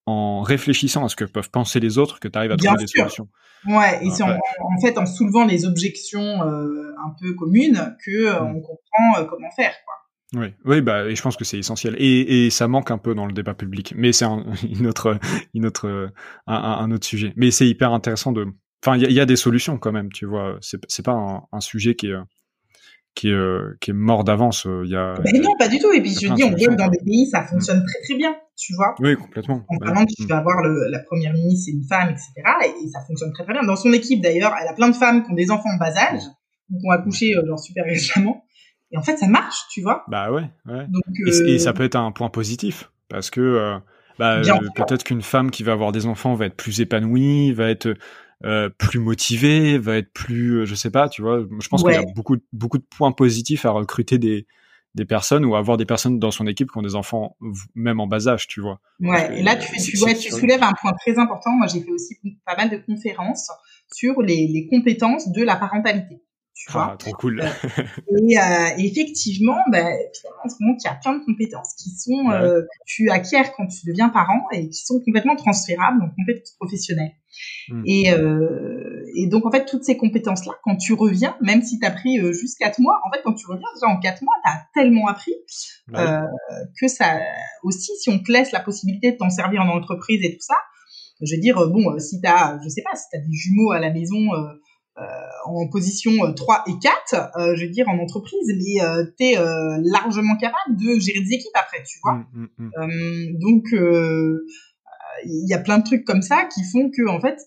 en réfléchissant à ce que peuvent penser les autres que tu arrives à trouver des solutions. Ouais, et c'est en, fait en soulevant les objections euh, un peu communes que euh, mm. on comprend euh, comment faire quoi. Oui, oui, bah, et je pense que c'est essentiel. Et, et ça manque un peu dans le débat public, mais c'est un, une autre, une autre, un, un, autre sujet. Mais c'est hyper intéressant de. Enfin, il y, y, a des solutions quand même, tu vois. C'est, c'est pas un, un, sujet qui est qui est, euh, qui est mort d'avance. Il y a. Mais non, pas du tout. Et puis je dis, on vient dans des pays, ça fonctionne très très bien, tu vois. Oui, complètement. En parlant, tu vas avoir le, la première ministre, c'est une femme, etc. Et, ça fonctionne très très bien. Dans son équipe d'ailleurs, elle a plein de femmes qui ont des enfants en bas âge, ou qui ont accouché euh, genre super récemment. Et en fait, ça marche, tu vois. Bah ouais. ouais. Donc, et, ça euh, peut être un point positif parce que. bah, peut-être qu'une femme qui va avoir des enfants va être plus épanouie, va être euh, plus motivé, va être plus, euh, je sais pas, tu vois. Je pense qu'il y a beaucoup, beaucoup de points positifs à recruter des, des personnes ou à avoir des personnes dans son équipe qui ont des enfants même en bas âge, tu vois. Ouais, et là tu, tu, tu soulèves un point très important. Moi, j'ai fait aussi pas mal de conférences sur les, les compétences de la parentalité. Tu ah, trop cool. Euh, et euh, effectivement, bah, finalement, se rend qu'il y a plein de compétences qui sont euh, que tu acquiers quand tu deviens parent et qui sont complètement transférables en compétences professionnelles. Hmm. Et, euh, et donc en fait, toutes ces compétences-là, quand tu reviens, même si tu as pris euh, juste quatre mois, en fait, quand tu reviens déjà en quatre mois, tu as tellement appris euh, que ça aussi, si on te laisse la possibilité de t'en servir en entreprise et tout ça, je veux dire, bon, si tu as, je sais pas, si tu as des jumeaux à la maison en position 3 et 4, je veux dire, en entreprise, mais tu es largement capable de gérer des équipes après, tu vois. Mmh, mmh, mmh. donc, il y a plein de trucs comme ça qui font que en fait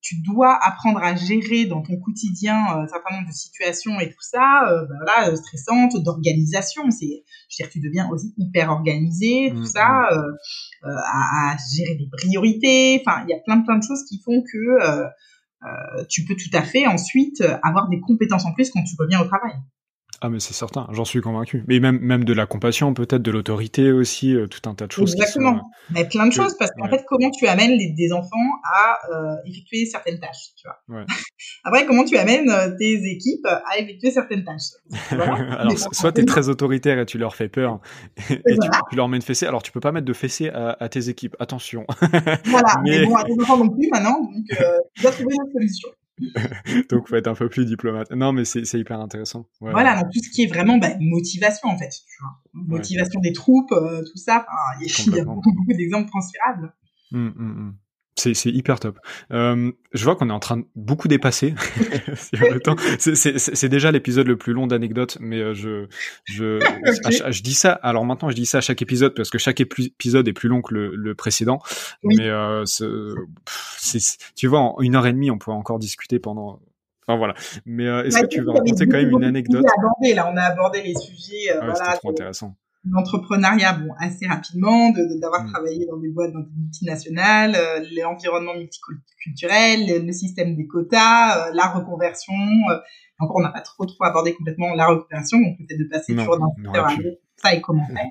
tu dois apprendre à gérer dans ton quotidien un certain nombre de situations et tout ça ben voilà stressantes d'organisation c'est je veux dire tu deviens aussi hyper organisé tout ça à, à, gérer des priorités enfin il y a plein plein de choses qui font que euh, tu peux tout à fait ensuite avoir des compétences en plus quand tu reviens au travail. Ah mais c'est certain, j'en suis convaincu. Mais même même de la compassion, peut-être de l'autorité aussi, euh, tout un tas de choses. Exactement. mais plein de choses parce qu'en fait, comment tu amènes des enfants à euh, effectuer certaines tâches, tu vois. Après, comment tu amènes tes équipes à effectuer certaines tâches? alors, soit tu es très autoritaire et tu leur fais peur et, tu, leur mets une fessée. Alors, tu peux pas mettre de fessée à, tes équipes. Attention. voilà. mais... bon, à tes enfants non plus maintenant, donc tu dois trouver une solution. donc, faut être un peu plus diplomate. Non, mais c'est hyper intéressant. voilà, tout ce qui est vraiment bah, motivation, en fait. Tu vois. Motivation des troupes, euh, tout ça. Il y, a beaucoup, d'exemples transférables. Hum, hum, hum. C'est hyper top. Euh, je vois qu'on est en train de beaucoup dépasser. c'est déjà l'épisode le plus long d'anecdotes, mais euh, je je, je dis ça. Alors maintenant, je dis ça à chaque épisode parce que chaque épisode est plus long que le, le précédent. Mais euh, tu vois, en une heure et demie, on pourrait encore discuter pendant. Enfin voilà. Mais euh, est-ce que tu veux raconter quand même une anecdote? Là, on a abordé les sujets. Euh, voilà, trop intéressant l'entrepreneuriat, bon, assez rapidement, d'avoir de, mm. travaillé dans des boîtes, dans des multinationales, euh, l'environnement multiculturel, le, système des quotas, euh, la reconversion. Euh, encore, on n'a pas trop trop abordé complètement la reconversion, donc peut-être de passer toujours d'un secteur à l'autre, ça et comment faire.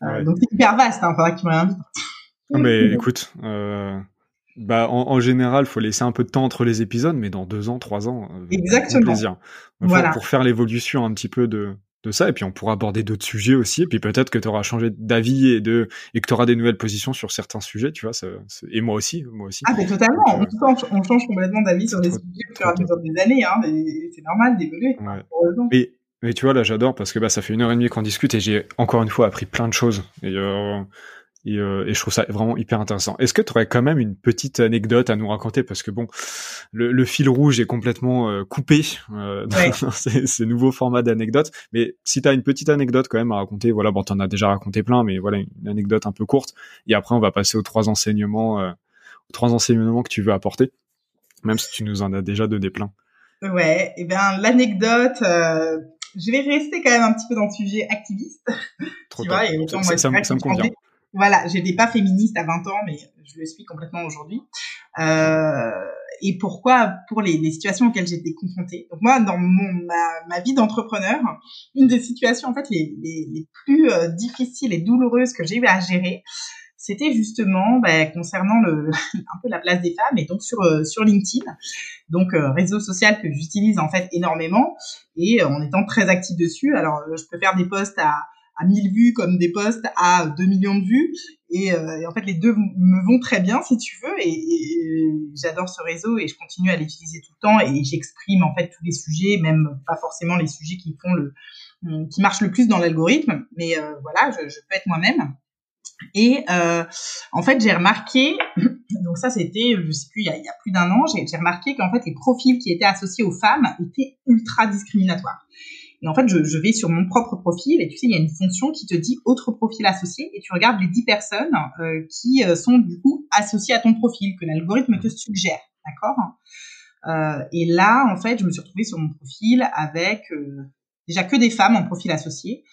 Donc c'est hyper vaste, hein, faudra que tu me réinvites. mais écoute, bah, en, en, général, faut laisser un peu de temps entre les épisodes, mais dans deux ans, trois ans, Exactement. plaisir. Voilà. Pour faire l'évolution un petit peu de, de ça et puis on pourra aborder d'autres sujets aussi et puis peut-être que tu auras changé d'avis et de et que tu auras des nouvelles positions sur certains sujets tu vois ça, et moi aussi moi aussi. Ah mais totalement on, change, on change complètement d'avis sur des sujets au fur et à mesure des années hein c'est normal d'évoluer ouais. mais tu vois là j'adore parce que bah ça fait une heure et demie qu'on discute et j'ai encore une fois appris plein de choses et euh, et, euh, et, je trouve ça vraiment hyper intéressant. Est-ce que tu aurais quand même une petite anecdote à nous raconter? Parce que bon, le, le fil rouge est complètement euh, coupé euh, dans ces, nouveaux formats d'anecdotes. Mais si tu as une petite anecdote quand même à raconter, voilà, bon, t'en as déjà raconté plein, mais voilà, une anecdote un peu courte. Et après, on va passer aux trois enseignements, aux trois enseignements que tu veux apporter, même si tu nous en as déjà donné plein. Ouais, et eh bien l'anecdote, je vais rester quand même un petit peu dans le sujet activiste. Trop tu vois, et ça, ça, ça, me convient. Voilà, j'étais pas féministe à 20 ans, mais je le suis complètement aujourd'hui. Euh, et pourquoi? Pour les, les situations auxquelles j'étais confrontée. Donc moi, dans mon, ma, ma vie d'entrepreneur, une des situations en fait les, les, les plus euh, difficiles et douloureuses que j'ai eu à gérer, c'était justement bah, concernant le, un peu la place des femmes et donc sur euh, sur LinkedIn, donc euh, réseau social que j'utilise en fait énormément et en étant très active dessus. Alors je peux faire des posts à à 1000 vues comme des posts à 2 millions de vues. Et, euh, en fait, les deux me vont très bien, si tu veux. Et, et j'adore ce réseau et je continue à l'utiliser tout le temps. Et j'exprime en fait tous les sujets, même pas forcément les sujets qui font le, qui marchent le plus dans l'algorithme. Mais euh, voilà, je, je, peux être moi-même. Et euh, en fait, j'ai remarqué, donc ça c'était, je sais plus, il y a, il y a plus d'un an, j'ai remarqué qu'en fait les profils qui étaient associés aux femmes étaient ultra discriminatoires. En fait, je, vais sur mon propre profil et tu sais, il y a une fonction qui te dit autre profil associé et tu regardes les 10 personnes euh, qui euh, sont du coup associées à ton profil, que l'algorithme te suggère. D'accord? Euh, Et là, en fait, je me suis retrouvée sur mon profil avec déjà que des femmes en profil associé.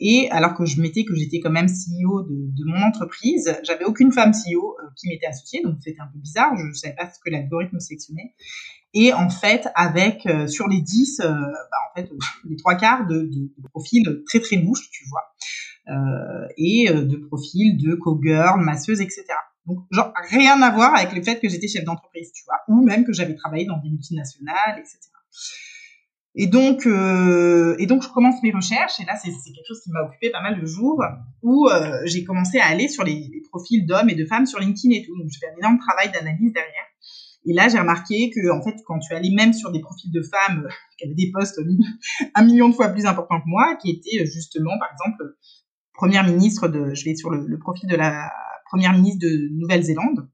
Et alors que je mettais que j'étais quand même CEO de, de mon entreprise, j'avais aucune femme CEO qui m'était associée, donc c'était un peu bizarre. Je ne savais pas ce que l'algorithme sélectionnait. Et en fait, avec euh, sur les 10, euh, bah, en fait, les trois quarts de, de, de, profils très très louches, tu vois, euh, et euh, de profils de co-girl, masseuse, etc. Donc, genre, rien à voir avec le fait que j'étais chef d'entreprise, tu vois, ou même que j'avais travaillé dans des multinationales, etc. Et donc, euh, et donc, je commence mes recherches, et là, c'est quelque chose qui m'a occupé pas mal de jours, où euh, j'ai commencé à aller sur les, les profils d'hommes et de femmes sur LinkedIn et tout. Donc, je fais un énorme travail d'analyse derrière. Et là, j'ai remarqué que, en fait, quand tu allais même sur des profils de femmes euh, qui avaient des postes un million de fois plus importants que moi, qui étaient euh, justement, par exemple, première ministre de, je vais sur le, profil de la première ministre de Nouvelle-Zélande,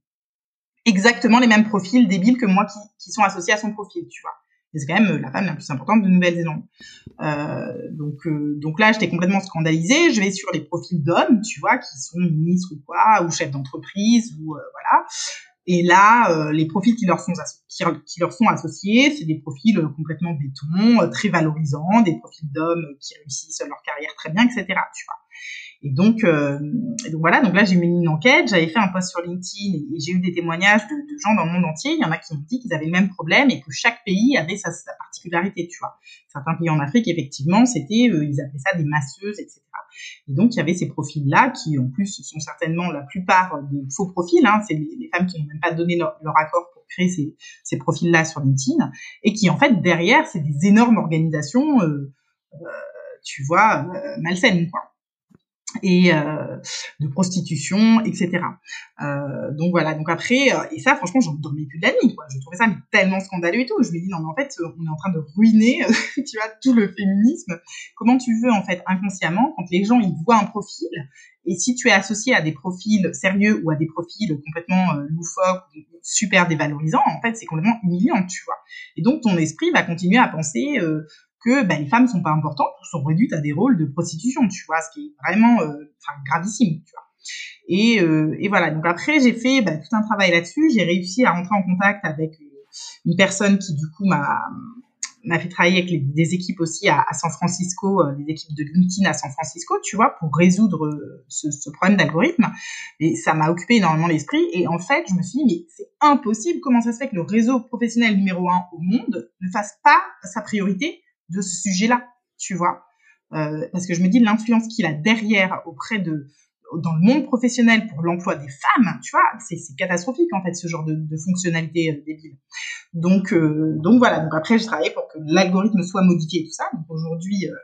exactement les mêmes profils débiles que moi qui, sont associés à son profil, tu vois. C'est quand même la femme la plus importante de Nouvelle-Zélande. Euh, donc, euh, donc là, j'étais complètement scandalisée. Je vais sur les profils d'hommes, tu vois, qui sont ministres ou quoi, ou chefs d'entreprise, ou euh, voilà. Et là, euh, les profils qui leur sont qui, qui, leur sont associés, c'est des profils complètement béton, très valorisants, des profils d'hommes qui réussissent leur carrière très bien, etc. Tu vois. Et donc, euh, donc voilà, donc là j'ai mené une enquête, j'avais fait un post sur LinkedIn et, j'ai eu des témoignages de, gens dans le monde entier. Il y en a qui m'ont dit qu'ils avaient le même problème et que chaque pays avait sa, particularité, tu vois. Certains pays en Afrique, effectivement, c'était, euh, ils appelaient ça des masseuses, etc. Et donc il y avait ces profils-là qui, en plus, sont certainement la plupart de faux profils. Hein, c'est les, femmes qui n'ont même pas donné leur, accord pour créer ces, profils-là sur LinkedIn et qui, en fait, derrière, c'est des énormes organisations, euh, euh tu vois, euh, malsaines, quoi et euh, de prostitution, etc. Euh, donc voilà. Donc après, euh, et ça, franchement, j'en dormais plus de la nuit. Quoi. Je trouvais ça tellement scandaleux et tout. Je me dis non, mais en fait, on est en train de ruiner, tu vois, tout le féminisme. Comment tu veux en fait inconsciemment, quand les gens ils voient un profil, et si tu es associé à des profils sérieux ou à des profils complètement loufoques, super dévalorisants, en fait, c'est complètement humiliant, tu vois. Et donc ton esprit va continuer à penser euh, que bah, les femmes sont pas importantes ou sont réduites à des rôles de prostitution, tu vois, ce qui est vraiment euh, gravissime, tu vois. Et, euh, et voilà, donc après j'ai fait bah, tout un travail là-dessus, j'ai réussi à rentrer en contact avec euh, une personne qui du coup m'a fait travailler avec des équipes aussi à, à San Francisco, euh, des équipes de LinkedIn à San Francisco, tu vois, pour résoudre ce, ce problème d'algorithme. Et ça m'a occupé énormément l'esprit. Et en fait, je me suis dit, mais c'est impossible. Comment ça se fait que le réseau professionnel numéro un au monde ne fasse pas sa priorité de ce sujet-là, tu vois. Euh, parce que je me dis l'influence qu'il a derrière auprès de dans le monde professionnel pour l'emploi des femmes, tu vois, c'est catastrophique en fait ce genre de, de fonctionnalité euh, débile. Donc euh, donc voilà. Donc après j'ai travaillé pour que l'algorithme soit modifié et tout ça. Donc aujourd'hui euh,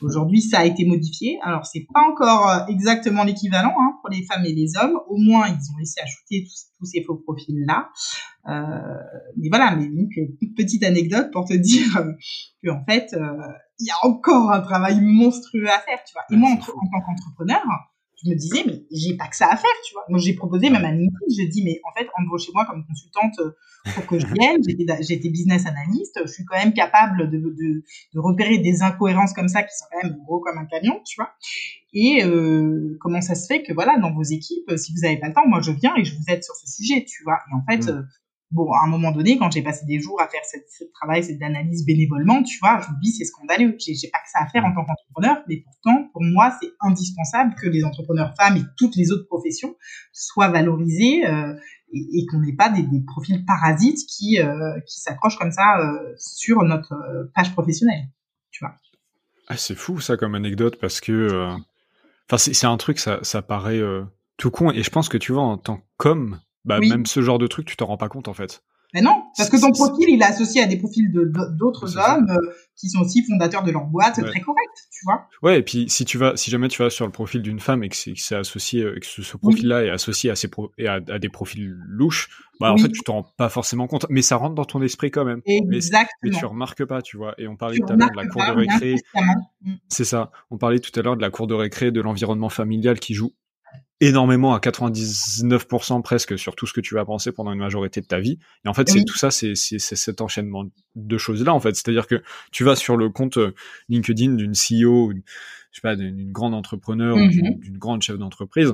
aujourd'hui ça a été modifié. Alors c'est pas encore exactement l'équivalent hein, pour les femmes et les hommes. Au moins ils ont laissé ajouter tous, tous ces faux profils là. Euh, mais voilà, mais une petite anecdote pour te dire que en fait, il y a encore un travail monstrueux à faire, tu vois. Et moi, en, en tant qu'entrepreneur, je me disais, mais j'ai pas que ça à faire, tu vois. Moi, j'ai proposé même à Niki, je dis, mais en fait, chez moi comme consultante euh, pour que je vienne. J'étais business analyst, je suis quand même capable de, de, de, repérer des incohérences comme ça qui sont quand même gros comme un camion, tu vois. Et euh, comment ça se fait que, voilà, dans vos équipes, si vous avez pas le temps, moi, je viens et je vous aide sur ce sujet, tu vois. Et en fait, mmh. Bon, à un moment donné, quand j'ai passé des jours à faire ce travail, cette analyse bénévolement, tu vois, je me dis c'est scandaleux. J'ai, j'ai pas que ça à faire en tant qu'entrepreneur, mais pourtant, pour moi, c'est indispensable que les entrepreneurs femmes et toutes les autres professions soient valorisées euh, et, qu'on n'ait pas des, profils parasites qui euh, s'accrochent comme ça euh, sur notre euh, page professionnelle, tu vois. Ah, c'est fou ça comme anecdote parce que, enfin, c'est, c'est un truc, ça, ça paraît tout con et je pense que tu vois en tant qu'homme bah, même ce genre de truc, tu t'en rends pas compte en fait. Mais non, parce que ton profil, il est associé à des profils d'autres hommes euh, qui sont aussi fondateurs de leur boîte, c'est très correct, tu vois. Ouais, et puis si tu vas, si jamais tu vas sur le profil d'une femme et que c'est associé, euh, que ce, profil-là est associé à, ces et à, des profils louches, bah en fait tu t'en rends pas forcément compte, mais ça rentre dans ton esprit quand même. Exactement. Mais, tu remarques pas, tu vois. Et on parlait tout à l'heure de la cour de récré. Mm. C'est ça. On parlait tout à l'heure de la cour de récré, de l'environnement familial qui joue énormément à 99% presque sur tout ce que tu vas penser pendant une majorité de ta vie. Et en fait, c'est tout ça, c'est cet enchaînement de choses-là, en fait. C'est-à-dire que tu vas sur le compte euh, LinkedIn d'une CEO, je sais pas, d'une grande entrepreneur, mm-hmm. d'une grande chef d'entreprise.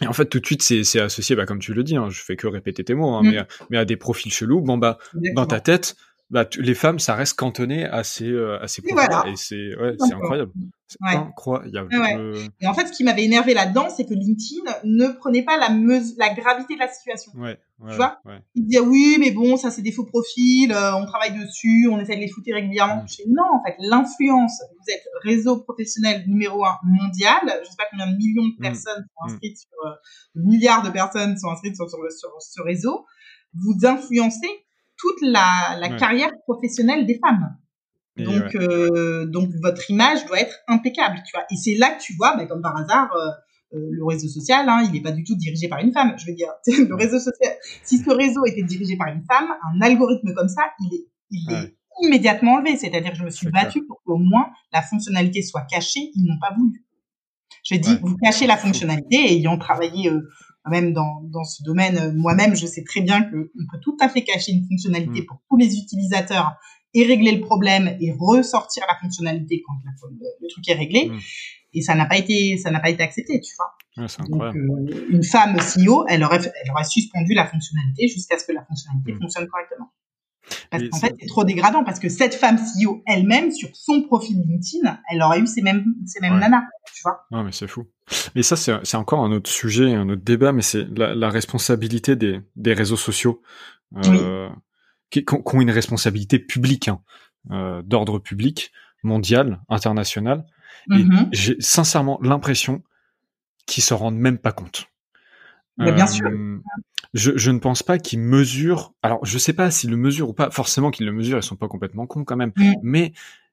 Et en fait, tout de suite, c'est associé, bah, comme tu le dis, hein, je fais que répéter tes mots, hein, mm. mais, mais à des profils chelous. Bon, bah, dans ta tête, bah, les femmes, ça reste cantonné à ces, euh, à ces et, et c'est ouais, c'est incroyable. C'est incroyable. Et en fait, ce qui m'avait énervé là-dedans, c'est que LinkedIn ne prenait pas la, la gravité de la situation. Tu vois? Il disait oui, mais bon, ça c'est des faux profils, euh, on travaille dessus, on essaie de les shooter régulièrement. Mm. Je dis non, en fait, l'influence, vous êtes réseau professionnel numéro un mondial, je sais pas combien de millions de mm. personnes sont mm. inscrites sur, euh, milliards de personnes sont inscrites sur, sur, sur ce réseau, vous influencez toute la, la carrière professionnelle des femmes. donc, euh, donc votre image doit être impeccable, tu vois. Et c'est là que tu vois, bah, comme par hasard, euh, euh, le réseau social, hein, il n'est pas du tout dirigé par une femme. Je veux dire, le réseau social. Si ce réseau était dirigé par une femme, un algorithme comme ça, il est, il est immédiatement enlevé. C'est-à-dire que je me suis battue pour qu'au moins la fonctionnalité soit cachée. Ils n'ont pas voulu. Je dis, vous cachez la fonctionnalité et ayant travaillé euh, même dans, dans ce domaine, moi-même, je sais très bien qu'on peut tout à fait cacher une fonctionnalité mm. pour tous les utilisateurs et régler le problème et ressortir la fonctionnalité quand le, truc est réglé. Mm. Et ça n'a pas été, ça n'a pas été accepté, tu vois. Donc, euh, une femme CEO, elle aurait, elle aurait suspendu la fonctionnalité jusqu'à ce que la fonctionnalité mm. fonctionne correctement. Parce qu'en fait, c'est trop dégradant parce que cette femme CEO elle-même, sur son profil LinkedIn, elle aurait eu ces mêmes, ces mêmes nanas, tu vois. Non, mais c'est fou. Mais ça, c'est encore un autre sujet, un autre débat, mais c'est la, la, responsabilité des, des réseaux sociaux. Euh, qui, qui, ont une responsabilité publique, hein, euh, d'ordre public, mondial, international. Et mm-hmm. j'ai sincèrement l'impression qu'ils se rendent même pas compte. Mais bien sûr. Euh, je, je, ne pense pas qu'ils mesurent. Alors, je sais pas s'ils le mesurent ou pas. Forcément qu'ils le mesurent, ils sont pas complètement cons quand même. Mm. Mais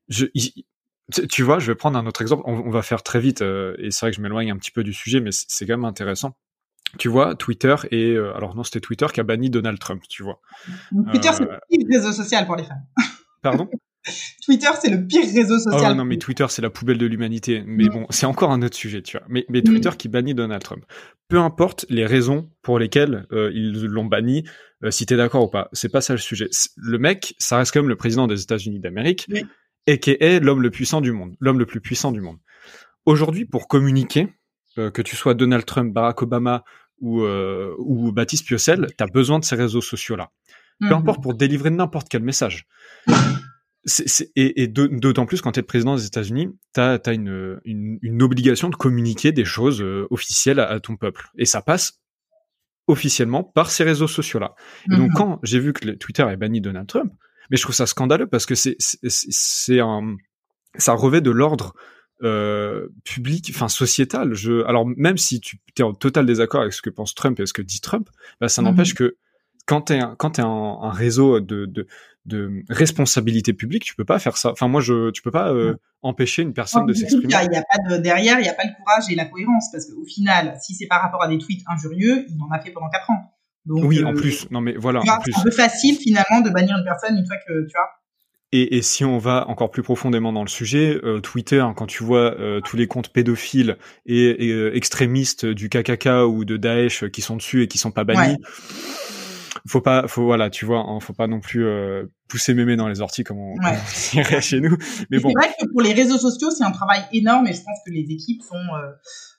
je, tu vois, je vais prendre un autre exemple. On, on va faire très vite, euh, et c'est vrai que je m'éloigne un petit peu du sujet, mais c'est quand même intéressant. Tu vois, Twitter et euh, alors non, c'était Twitter qui a banni Donald Trump. Tu vois. Twitter, c'est le pire réseau social pour les femmes. Pardon? Twitter, c'est le pire réseau social. Oh non, mais Twitter, c'est la poubelle de l'humanité. Mais mm. bon, c'est encore un autre sujet, tu vois. Mais, mais Twitter mm. qui bannit Donald Trump. Peu importe les raisons pour lesquelles euh, ils l'ont banni, euh, si t'es d'accord ou pas, c'est pas ça le sujet. Le mec, ça reste quand même le président des États-Unis d'Amérique, qui est l'homme le puissant du monde, l'homme le plus puissant du monde. Aujourd'hui, pour communiquer, euh, que tu sois Donald Trump, Barack Obama ou, euh, ou Baptiste Piocel, t'as besoin de ces réseaux sociaux-là. Peu mm-hmm. importe pour délivrer n'importe quel message et, d'autant plus quand tu es président des États-Unis, tu as, une, une, obligation de communiquer des choses euh, officielles à, ton peuple. Et ça passe officiellement par ces réseaux sociaux-là. Donc mhm. quand j'ai vu que Twitter a banni Donald Trump, mais je trouve ça scandaleux parce que c'est c'est un ça revêt de l'ordre euh, public, enfin sociétal. Je, alors même si tu es en total désaccord avec ce que pense Trump et ce que dit Trump, bah, ça n'empêche mhm. que quand t'es quand t'es un, un réseau de, de, de responsabilité publique, tu peux pas faire ça. Enfin moi je tu peux pas euh, empêcher une personne de s'exprimer. Il y a pas de derrière, il y a pas le courage et la cohérence parce qu'au final, si c'est par rapport à des tweets injurieux, il en a fait pendant quatre ans. Donc, oui, en euh, plus. Non mais voilà. C'est un peu facile finalement de bannir une personne une fois que tu vois. Et, et, si on va encore plus profondément dans le sujet, euh, Twitter, hein, quand tu vois tous les comptes pédophiles et, et extrémistes du KKK ou de Daesh qui sont dessus et qui sont pas bannis, faut pas, faut voilà, tu vois, hein, faut pas non plus euh, pousser mémé dans les orties comme on, dirait chez nous. Mais bon. C'est vrai que pour les réseaux sociaux, c'est un travail énorme et je pense que les équipes sont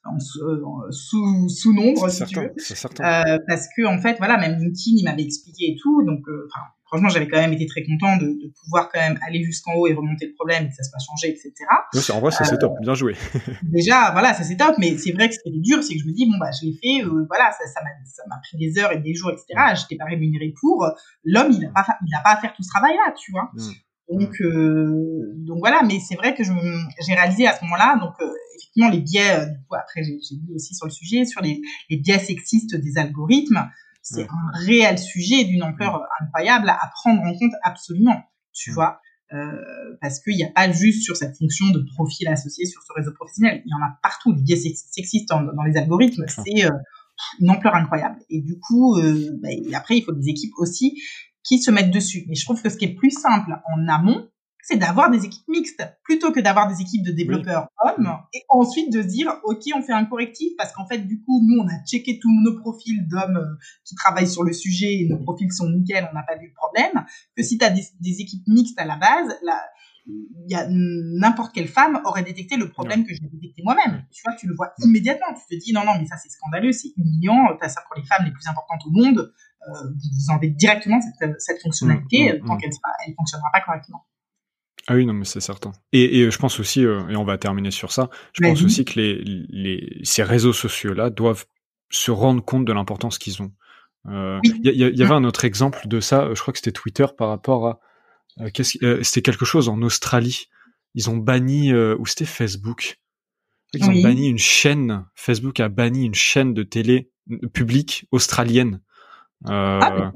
euh, en, euh, sous, sous nombre, si tu veux. Euh, parce que en fait, voilà, même LinkedIn, il m'avait expliqué et tout, donc enfin franchement, j'avais quand même été très content de, de pouvoir quand même aller jusqu'en haut et remonter le problème et que ça se passe changer, etc. Oui, en vrai, c'est top, bien joué. déjà, voilà, ça c'est top, mais c'est vrai que ce qui est dur, c'est que je me dis, bon, bah, je l'ai fait, euh, voilà, ça, ça m'a, ça m'a pris des heures et des jours, etc. Mm. J'étais pas rémunéré pour. L'homme, il n'a pas, il a pas à faire tout ce travail-là, tu vois. Mm. Donc, euh, donc voilà, mais c'est vrai que j'ai réalisé à ce moment-là, donc euh, effectivement les biais, euh, du coup après j'ai lu aussi sur le sujet, sur les, les biais sexistes des algorithmes, c'est un réel sujet d'une ampleur incroyable à prendre en compte absolument, tu vois. Euh, parce qu'il n'y a pas juste sur cette fonction de profil associé sur ce réseau professionnel, il y en a partout, les biais sexistes dans, dans les algorithmes, c'est euh, une ampleur incroyable. Et du coup, euh, bah, après, il faut des équipes aussi qui se mettent dessus. Mais je trouve que ce qui est plus simple en amont, c'est d'avoir des équipes mixtes plutôt que d'avoir des équipes de développeurs hommes et ensuite de se dire ok on fait un correctif parce qu'en fait du coup nous on a checké tous nos profils d'hommes euh, qui travaillent sur le sujet et nos profils sont nickel on n'a pas vu le problème que si tu as des, équipes mixtes à la base là il y a n'importe quelle femme aurait détecté le problème que j'ai détecté moi-même. Tu vois, tu le vois immédiatement. Tu te dis non, non, mais ça c'est scandaleux, c'est humiliant. T'as ça pour les femmes les plus importantes au monde. Euh, vous enlevez directement cette, cette fonctionnalité mmh, mmh, tant mmh. qu'elle ne fonctionnera pas correctement. Ah oui, non, mais c'est certain. Et, et, je pense aussi, euh, et on va terminer sur ça, je pense aussi que les, les, ces réseaux sociaux-là doivent se rendre compte de l'importance qu'ils ont. Il euh, y, y, y, avait un autre exemple de ça, je crois que c'était Twitter par rapport à... Euh, euh, c'était quelque chose en Australie. Ils ont banni, ou c'était Facebook. Ils ont banni une chaîne, Facebook a banni une chaîne de télé publique australienne. Ah,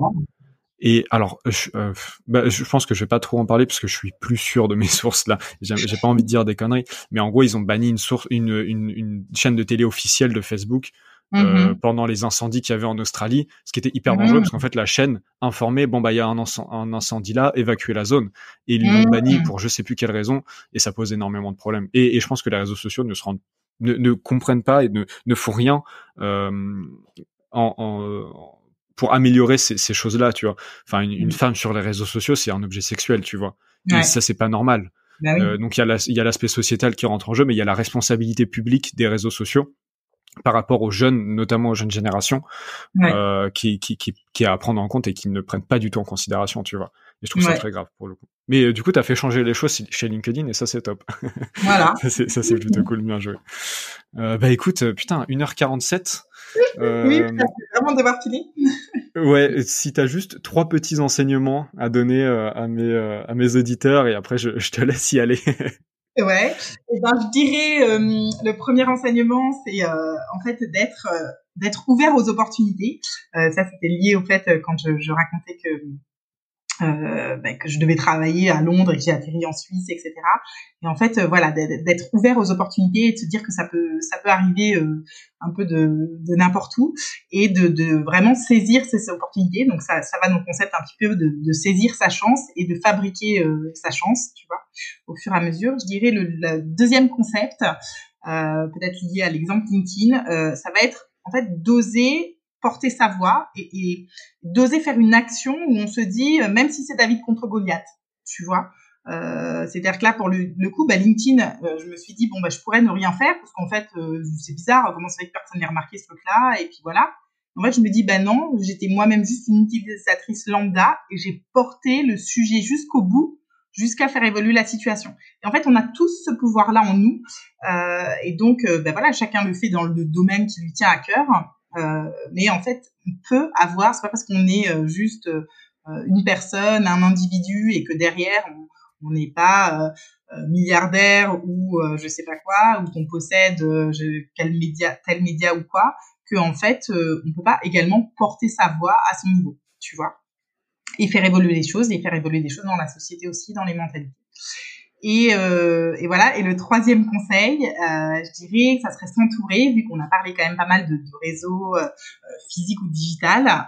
et alors, je, euh, bah, je pense que je vais pas trop en parler parce que je suis plus sûr de mes sources là. J'ai pas envie de dire des conneries, mais en gros, ils ont banni une source, une, une, une chaîne de télé officielle de Facebook euh, mm-hmm. pendant les incendies qu'il y avait en Australie, ce qui était hyper dangereux mm-hmm. parce qu'en fait, la chaîne informait bon bah il y a un, un, incendie là, évacuer la zone, et ils l'ont banni mm-hmm. pour je sais plus quelle raison, et ça pose énormément de problèmes. Et, et je pense que les réseaux sociaux ne se rendent ne, ne comprennent pas et ne, ne font rien euh, en, pour améliorer ces, ces choses-là, tu vois. Enfin, une, une, femme sur les réseaux sociaux, c'est un objet sexuel, tu vois. Et ça, c'est pas normal. Bah oui. euh, donc il y a l'aspect sociétal qui rentre en jeu, mais il y a la responsabilité publique des réseaux sociaux par rapport aux jeunes, notamment aux jeunes générations, ouais. euh, qui, qui, qui, qui est à prendre en compte et qui ne prennent pas du tout en considération, tu vois. Et je trouve ouais. ça très grave pour le coup. Mais euh, du coup, tu as fait changer les choses chez LinkedIn et ça, c'est top. Voilà. ça, c'est plutôt cool, bien joué. Bah écoute, putain, 1h47. Euh... Oui, ça vraiment devoir filer. Ouais, si tu as juste trois petits enseignements à donner euh, à, mes, euh, à mes auditeurs et après, je, te laisse y aller. Ouais. Et ben, je dirais euh, le premier enseignement, c'est en fait d'être ouvert aux opportunités. ça, c'était lié au fait quand je racontais que euh, ben, que je devais travailler à Londres et que j'ai atterri en Suisse, etc. Et en fait, euh, voilà, d'être ouvert aux opportunités et de se dire que ça peut, ça peut arriver euh, un peu de, n'importe où et de, vraiment saisir ces opportunités. Donc ça, ça va dans le concept un petit peu de, saisir sa chance et de fabriquer sa chance, tu vois, au fur et à mesure. Je dirais le, le deuxième concept, peut-être lié à l'exemple LinkedIn, ça va être en fait d'oser porter sa voix et, et d'oser faire une action où on se dit, même si c'est David contre Goliath, tu vois. Euh, C'est-à-dire que là, pour le, le coup, bah, LinkedIn, euh, je me suis dit, bon, bah, je pourrais ne rien faire parce qu'en fait, euh, c'est bizarre, comment ça fait que personne n'a remarqué ce truc-là Et puis voilà. En fait, je me dis, bah non, j'étais moi-même juste une utilisatrice lambda et j'ai porté le sujet jusqu'au bout jusqu'à faire évoluer la situation. Et en fait, on a tous ce pouvoir-là en nous. Euh, et donc, ben voilà, chacun le fait dans le domaine qui lui tient à cœur. Euh, mais en fait, on peut avoir, c'est pas parce qu'on est euh, juste euh, une personne, un individu, et que derrière on n'est pas milliardaire ou je sais pas quoi, ou qu'on possède quel média, tel média ou quoi, que en fait on peut pas également porter sa voix à son niveau, tu vois, et faire évoluer les choses, et faire évoluer des choses dans la société aussi, dans les mentalités. Et, euh, et, voilà. Et le troisième conseil, euh, je dirais que ça serait s'entourer, vu qu'on a parlé quand même pas mal de, réseaux euh, physiques ou digital.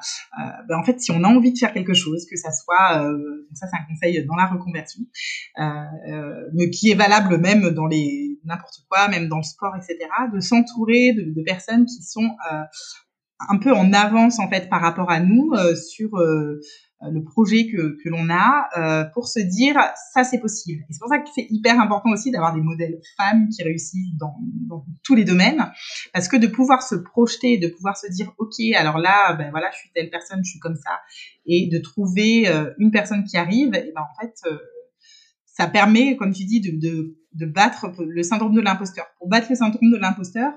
Ben en fait, si on a envie de faire quelque chose, que ça soit, donc ça c'est un conseil dans la reconversion, mais qui est valable même dans les n'importe quoi, même dans le sport, etc., de s'entourer de, personnes qui sont un peu en avance en fait par rapport à nous sur le projet que, que l'on a euh, pour se dire ça c'est possible. Et c'est pour ça que c'est hyper important aussi d'avoir des modèles femmes qui réussissent dans, dans, tous les domaines, parce que de pouvoir se projeter, de pouvoir se dire ok alors là ben voilà je suis telle personne, je suis comme ça, et de trouver euh, une personne qui arrive, et ben en fait euh, ça permet comme tu dis de, de, de battre le syndrome de l'imposteur. Pour battre le syndrome de l'imposteur,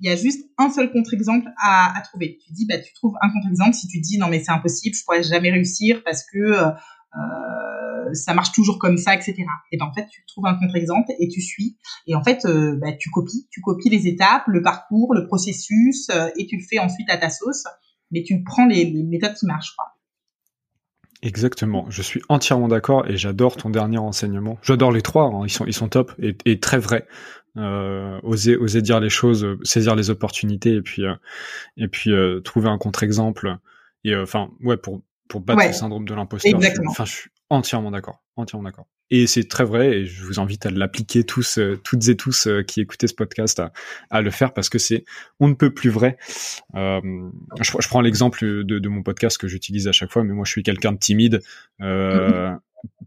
il y a juste un seul contre-exemple à, à, trouver. Tu dis, bah, tu trouves un contre-exemple si tu dis, non, mais c'est impossible, je pourrais jamais réussir parce que euh, ça marche toujours comme ça, etc. Et ben en fait, tu trouves un contre-exemple et tu suis. Et en fait, euh, bah, tu copies, tu copies les étapes, le parcours, le processus, euh, et tu le fais ensuite à ta sauce. Mais tu prends les, les méthodes qui marchent. Quoi. Exactement, je suis entièrement d'accord et j'adore ton dernier enseignement. J'adore les trois, hein. ils sont ils sont top et, et très vrais euh, oser oser dire les choses, saisir les opportunités et puis euh, et puis euh, trouver un contre-exemple et euh, enfin ouais pour pour battre ouais. le syndrome de l'imposteur. Enfin, je suis entièrement d'accord, entièrement d'accord. Et c'est très vrai, et je vous invite à l'appliquer tous, euh, toutes et tous euh, qui écoutez ce podcast à, à, le faire parce que c'est on ne peut plus vrai. Euh, je, je, prends l'exemple de, de, mon podcast que j'utilise à chaque fois, mais moi je suis quelqu'un de timide. -hmm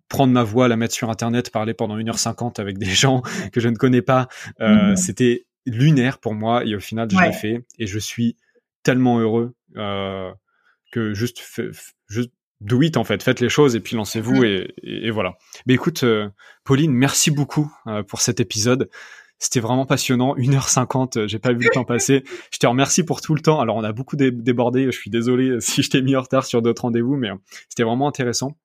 prendre ma voix, la mettre sur internet, parler pendant 1h50 avec des gens que je ne connais pas, mmh. c'était lunaire pour moi et au final je ouais. l'ai fait et je suis tellement heureux que juste, juste do it en fait, faites les choses et puis lancez-vous mmh. et, et, et, voilà. Mais écoute, euh, Pauline, merci beaucoup euh, pour cet épisode. C'était vraiment passionnant, 1h50, j'ai pas vu le temps passer. Je te remercie pour tout le temps. Alors on a beaucoup dé débordé, je suis désolé si je t'ai mis en retard sur d'autres rendez-vous, mais c'était vraiment intéressant.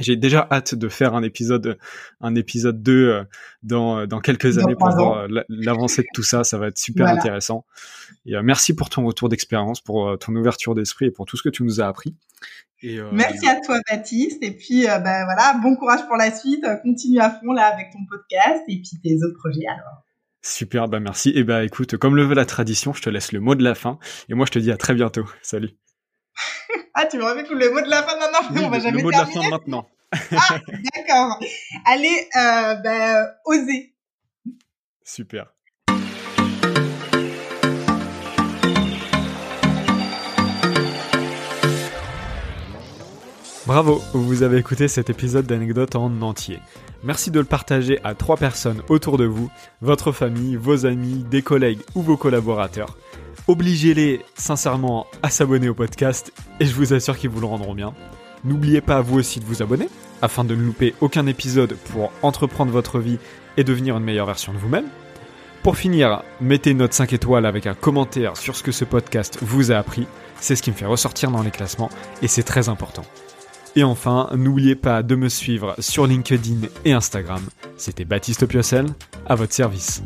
J'ai déjà hâte de faire un épisode, un épisode 2 euh, dans, dans quelques dans années pour voir l'avancée de tout ça. Ça va être super voilà. intéressant. Et euh, merci pour ton retour d'expérience, pour euh, ton ouverture d'esprit et pour tout ce que tu nous as appris. Et euh... Merci à toi, Baptiste. Et puis, euh, ben voilà, bon courage pour la suite. Continue à fond là avec ton podcast et puis tes autres projets alors. Super, bah merci. Et bah écoute, comme le veut la tradition, je te laisse le mot de la fin. Et moi, je te dis à très bientôt. Salut. Ah, tu me rappelles le mot de la fin Non, non, oui, on va le, jamais Le mot de la fin maintenant. ah, d'accord. Allez, euh, bah, oser. Super. Bravo, vous avez écouté cet épisode d'anecdote en entier. Merci de le partager à trois personnes autour de vous, votre famille, vos amis, des collègues ou vos collaborateurs. Obligez-les sincèrement à s'abonner au podcast et je vous assure qu'ils vous le rendront bien. N'oubliez pas vous aussi de vous abonner afin de ne louper aucun épisode pour entreprendre votre vie et devenir une meilleure version de vous-même. Pour finir, mettez une note 5 étoiles avec un commentaire sur ce que ce podcast vous a appris. C'est ce qui me fait ressortir dans les classements et c'est très important. Et enfin, n'oubliez pas de me suivre sur LinkedIn et Instagram. C'était Baptiste Piocel, à votre service.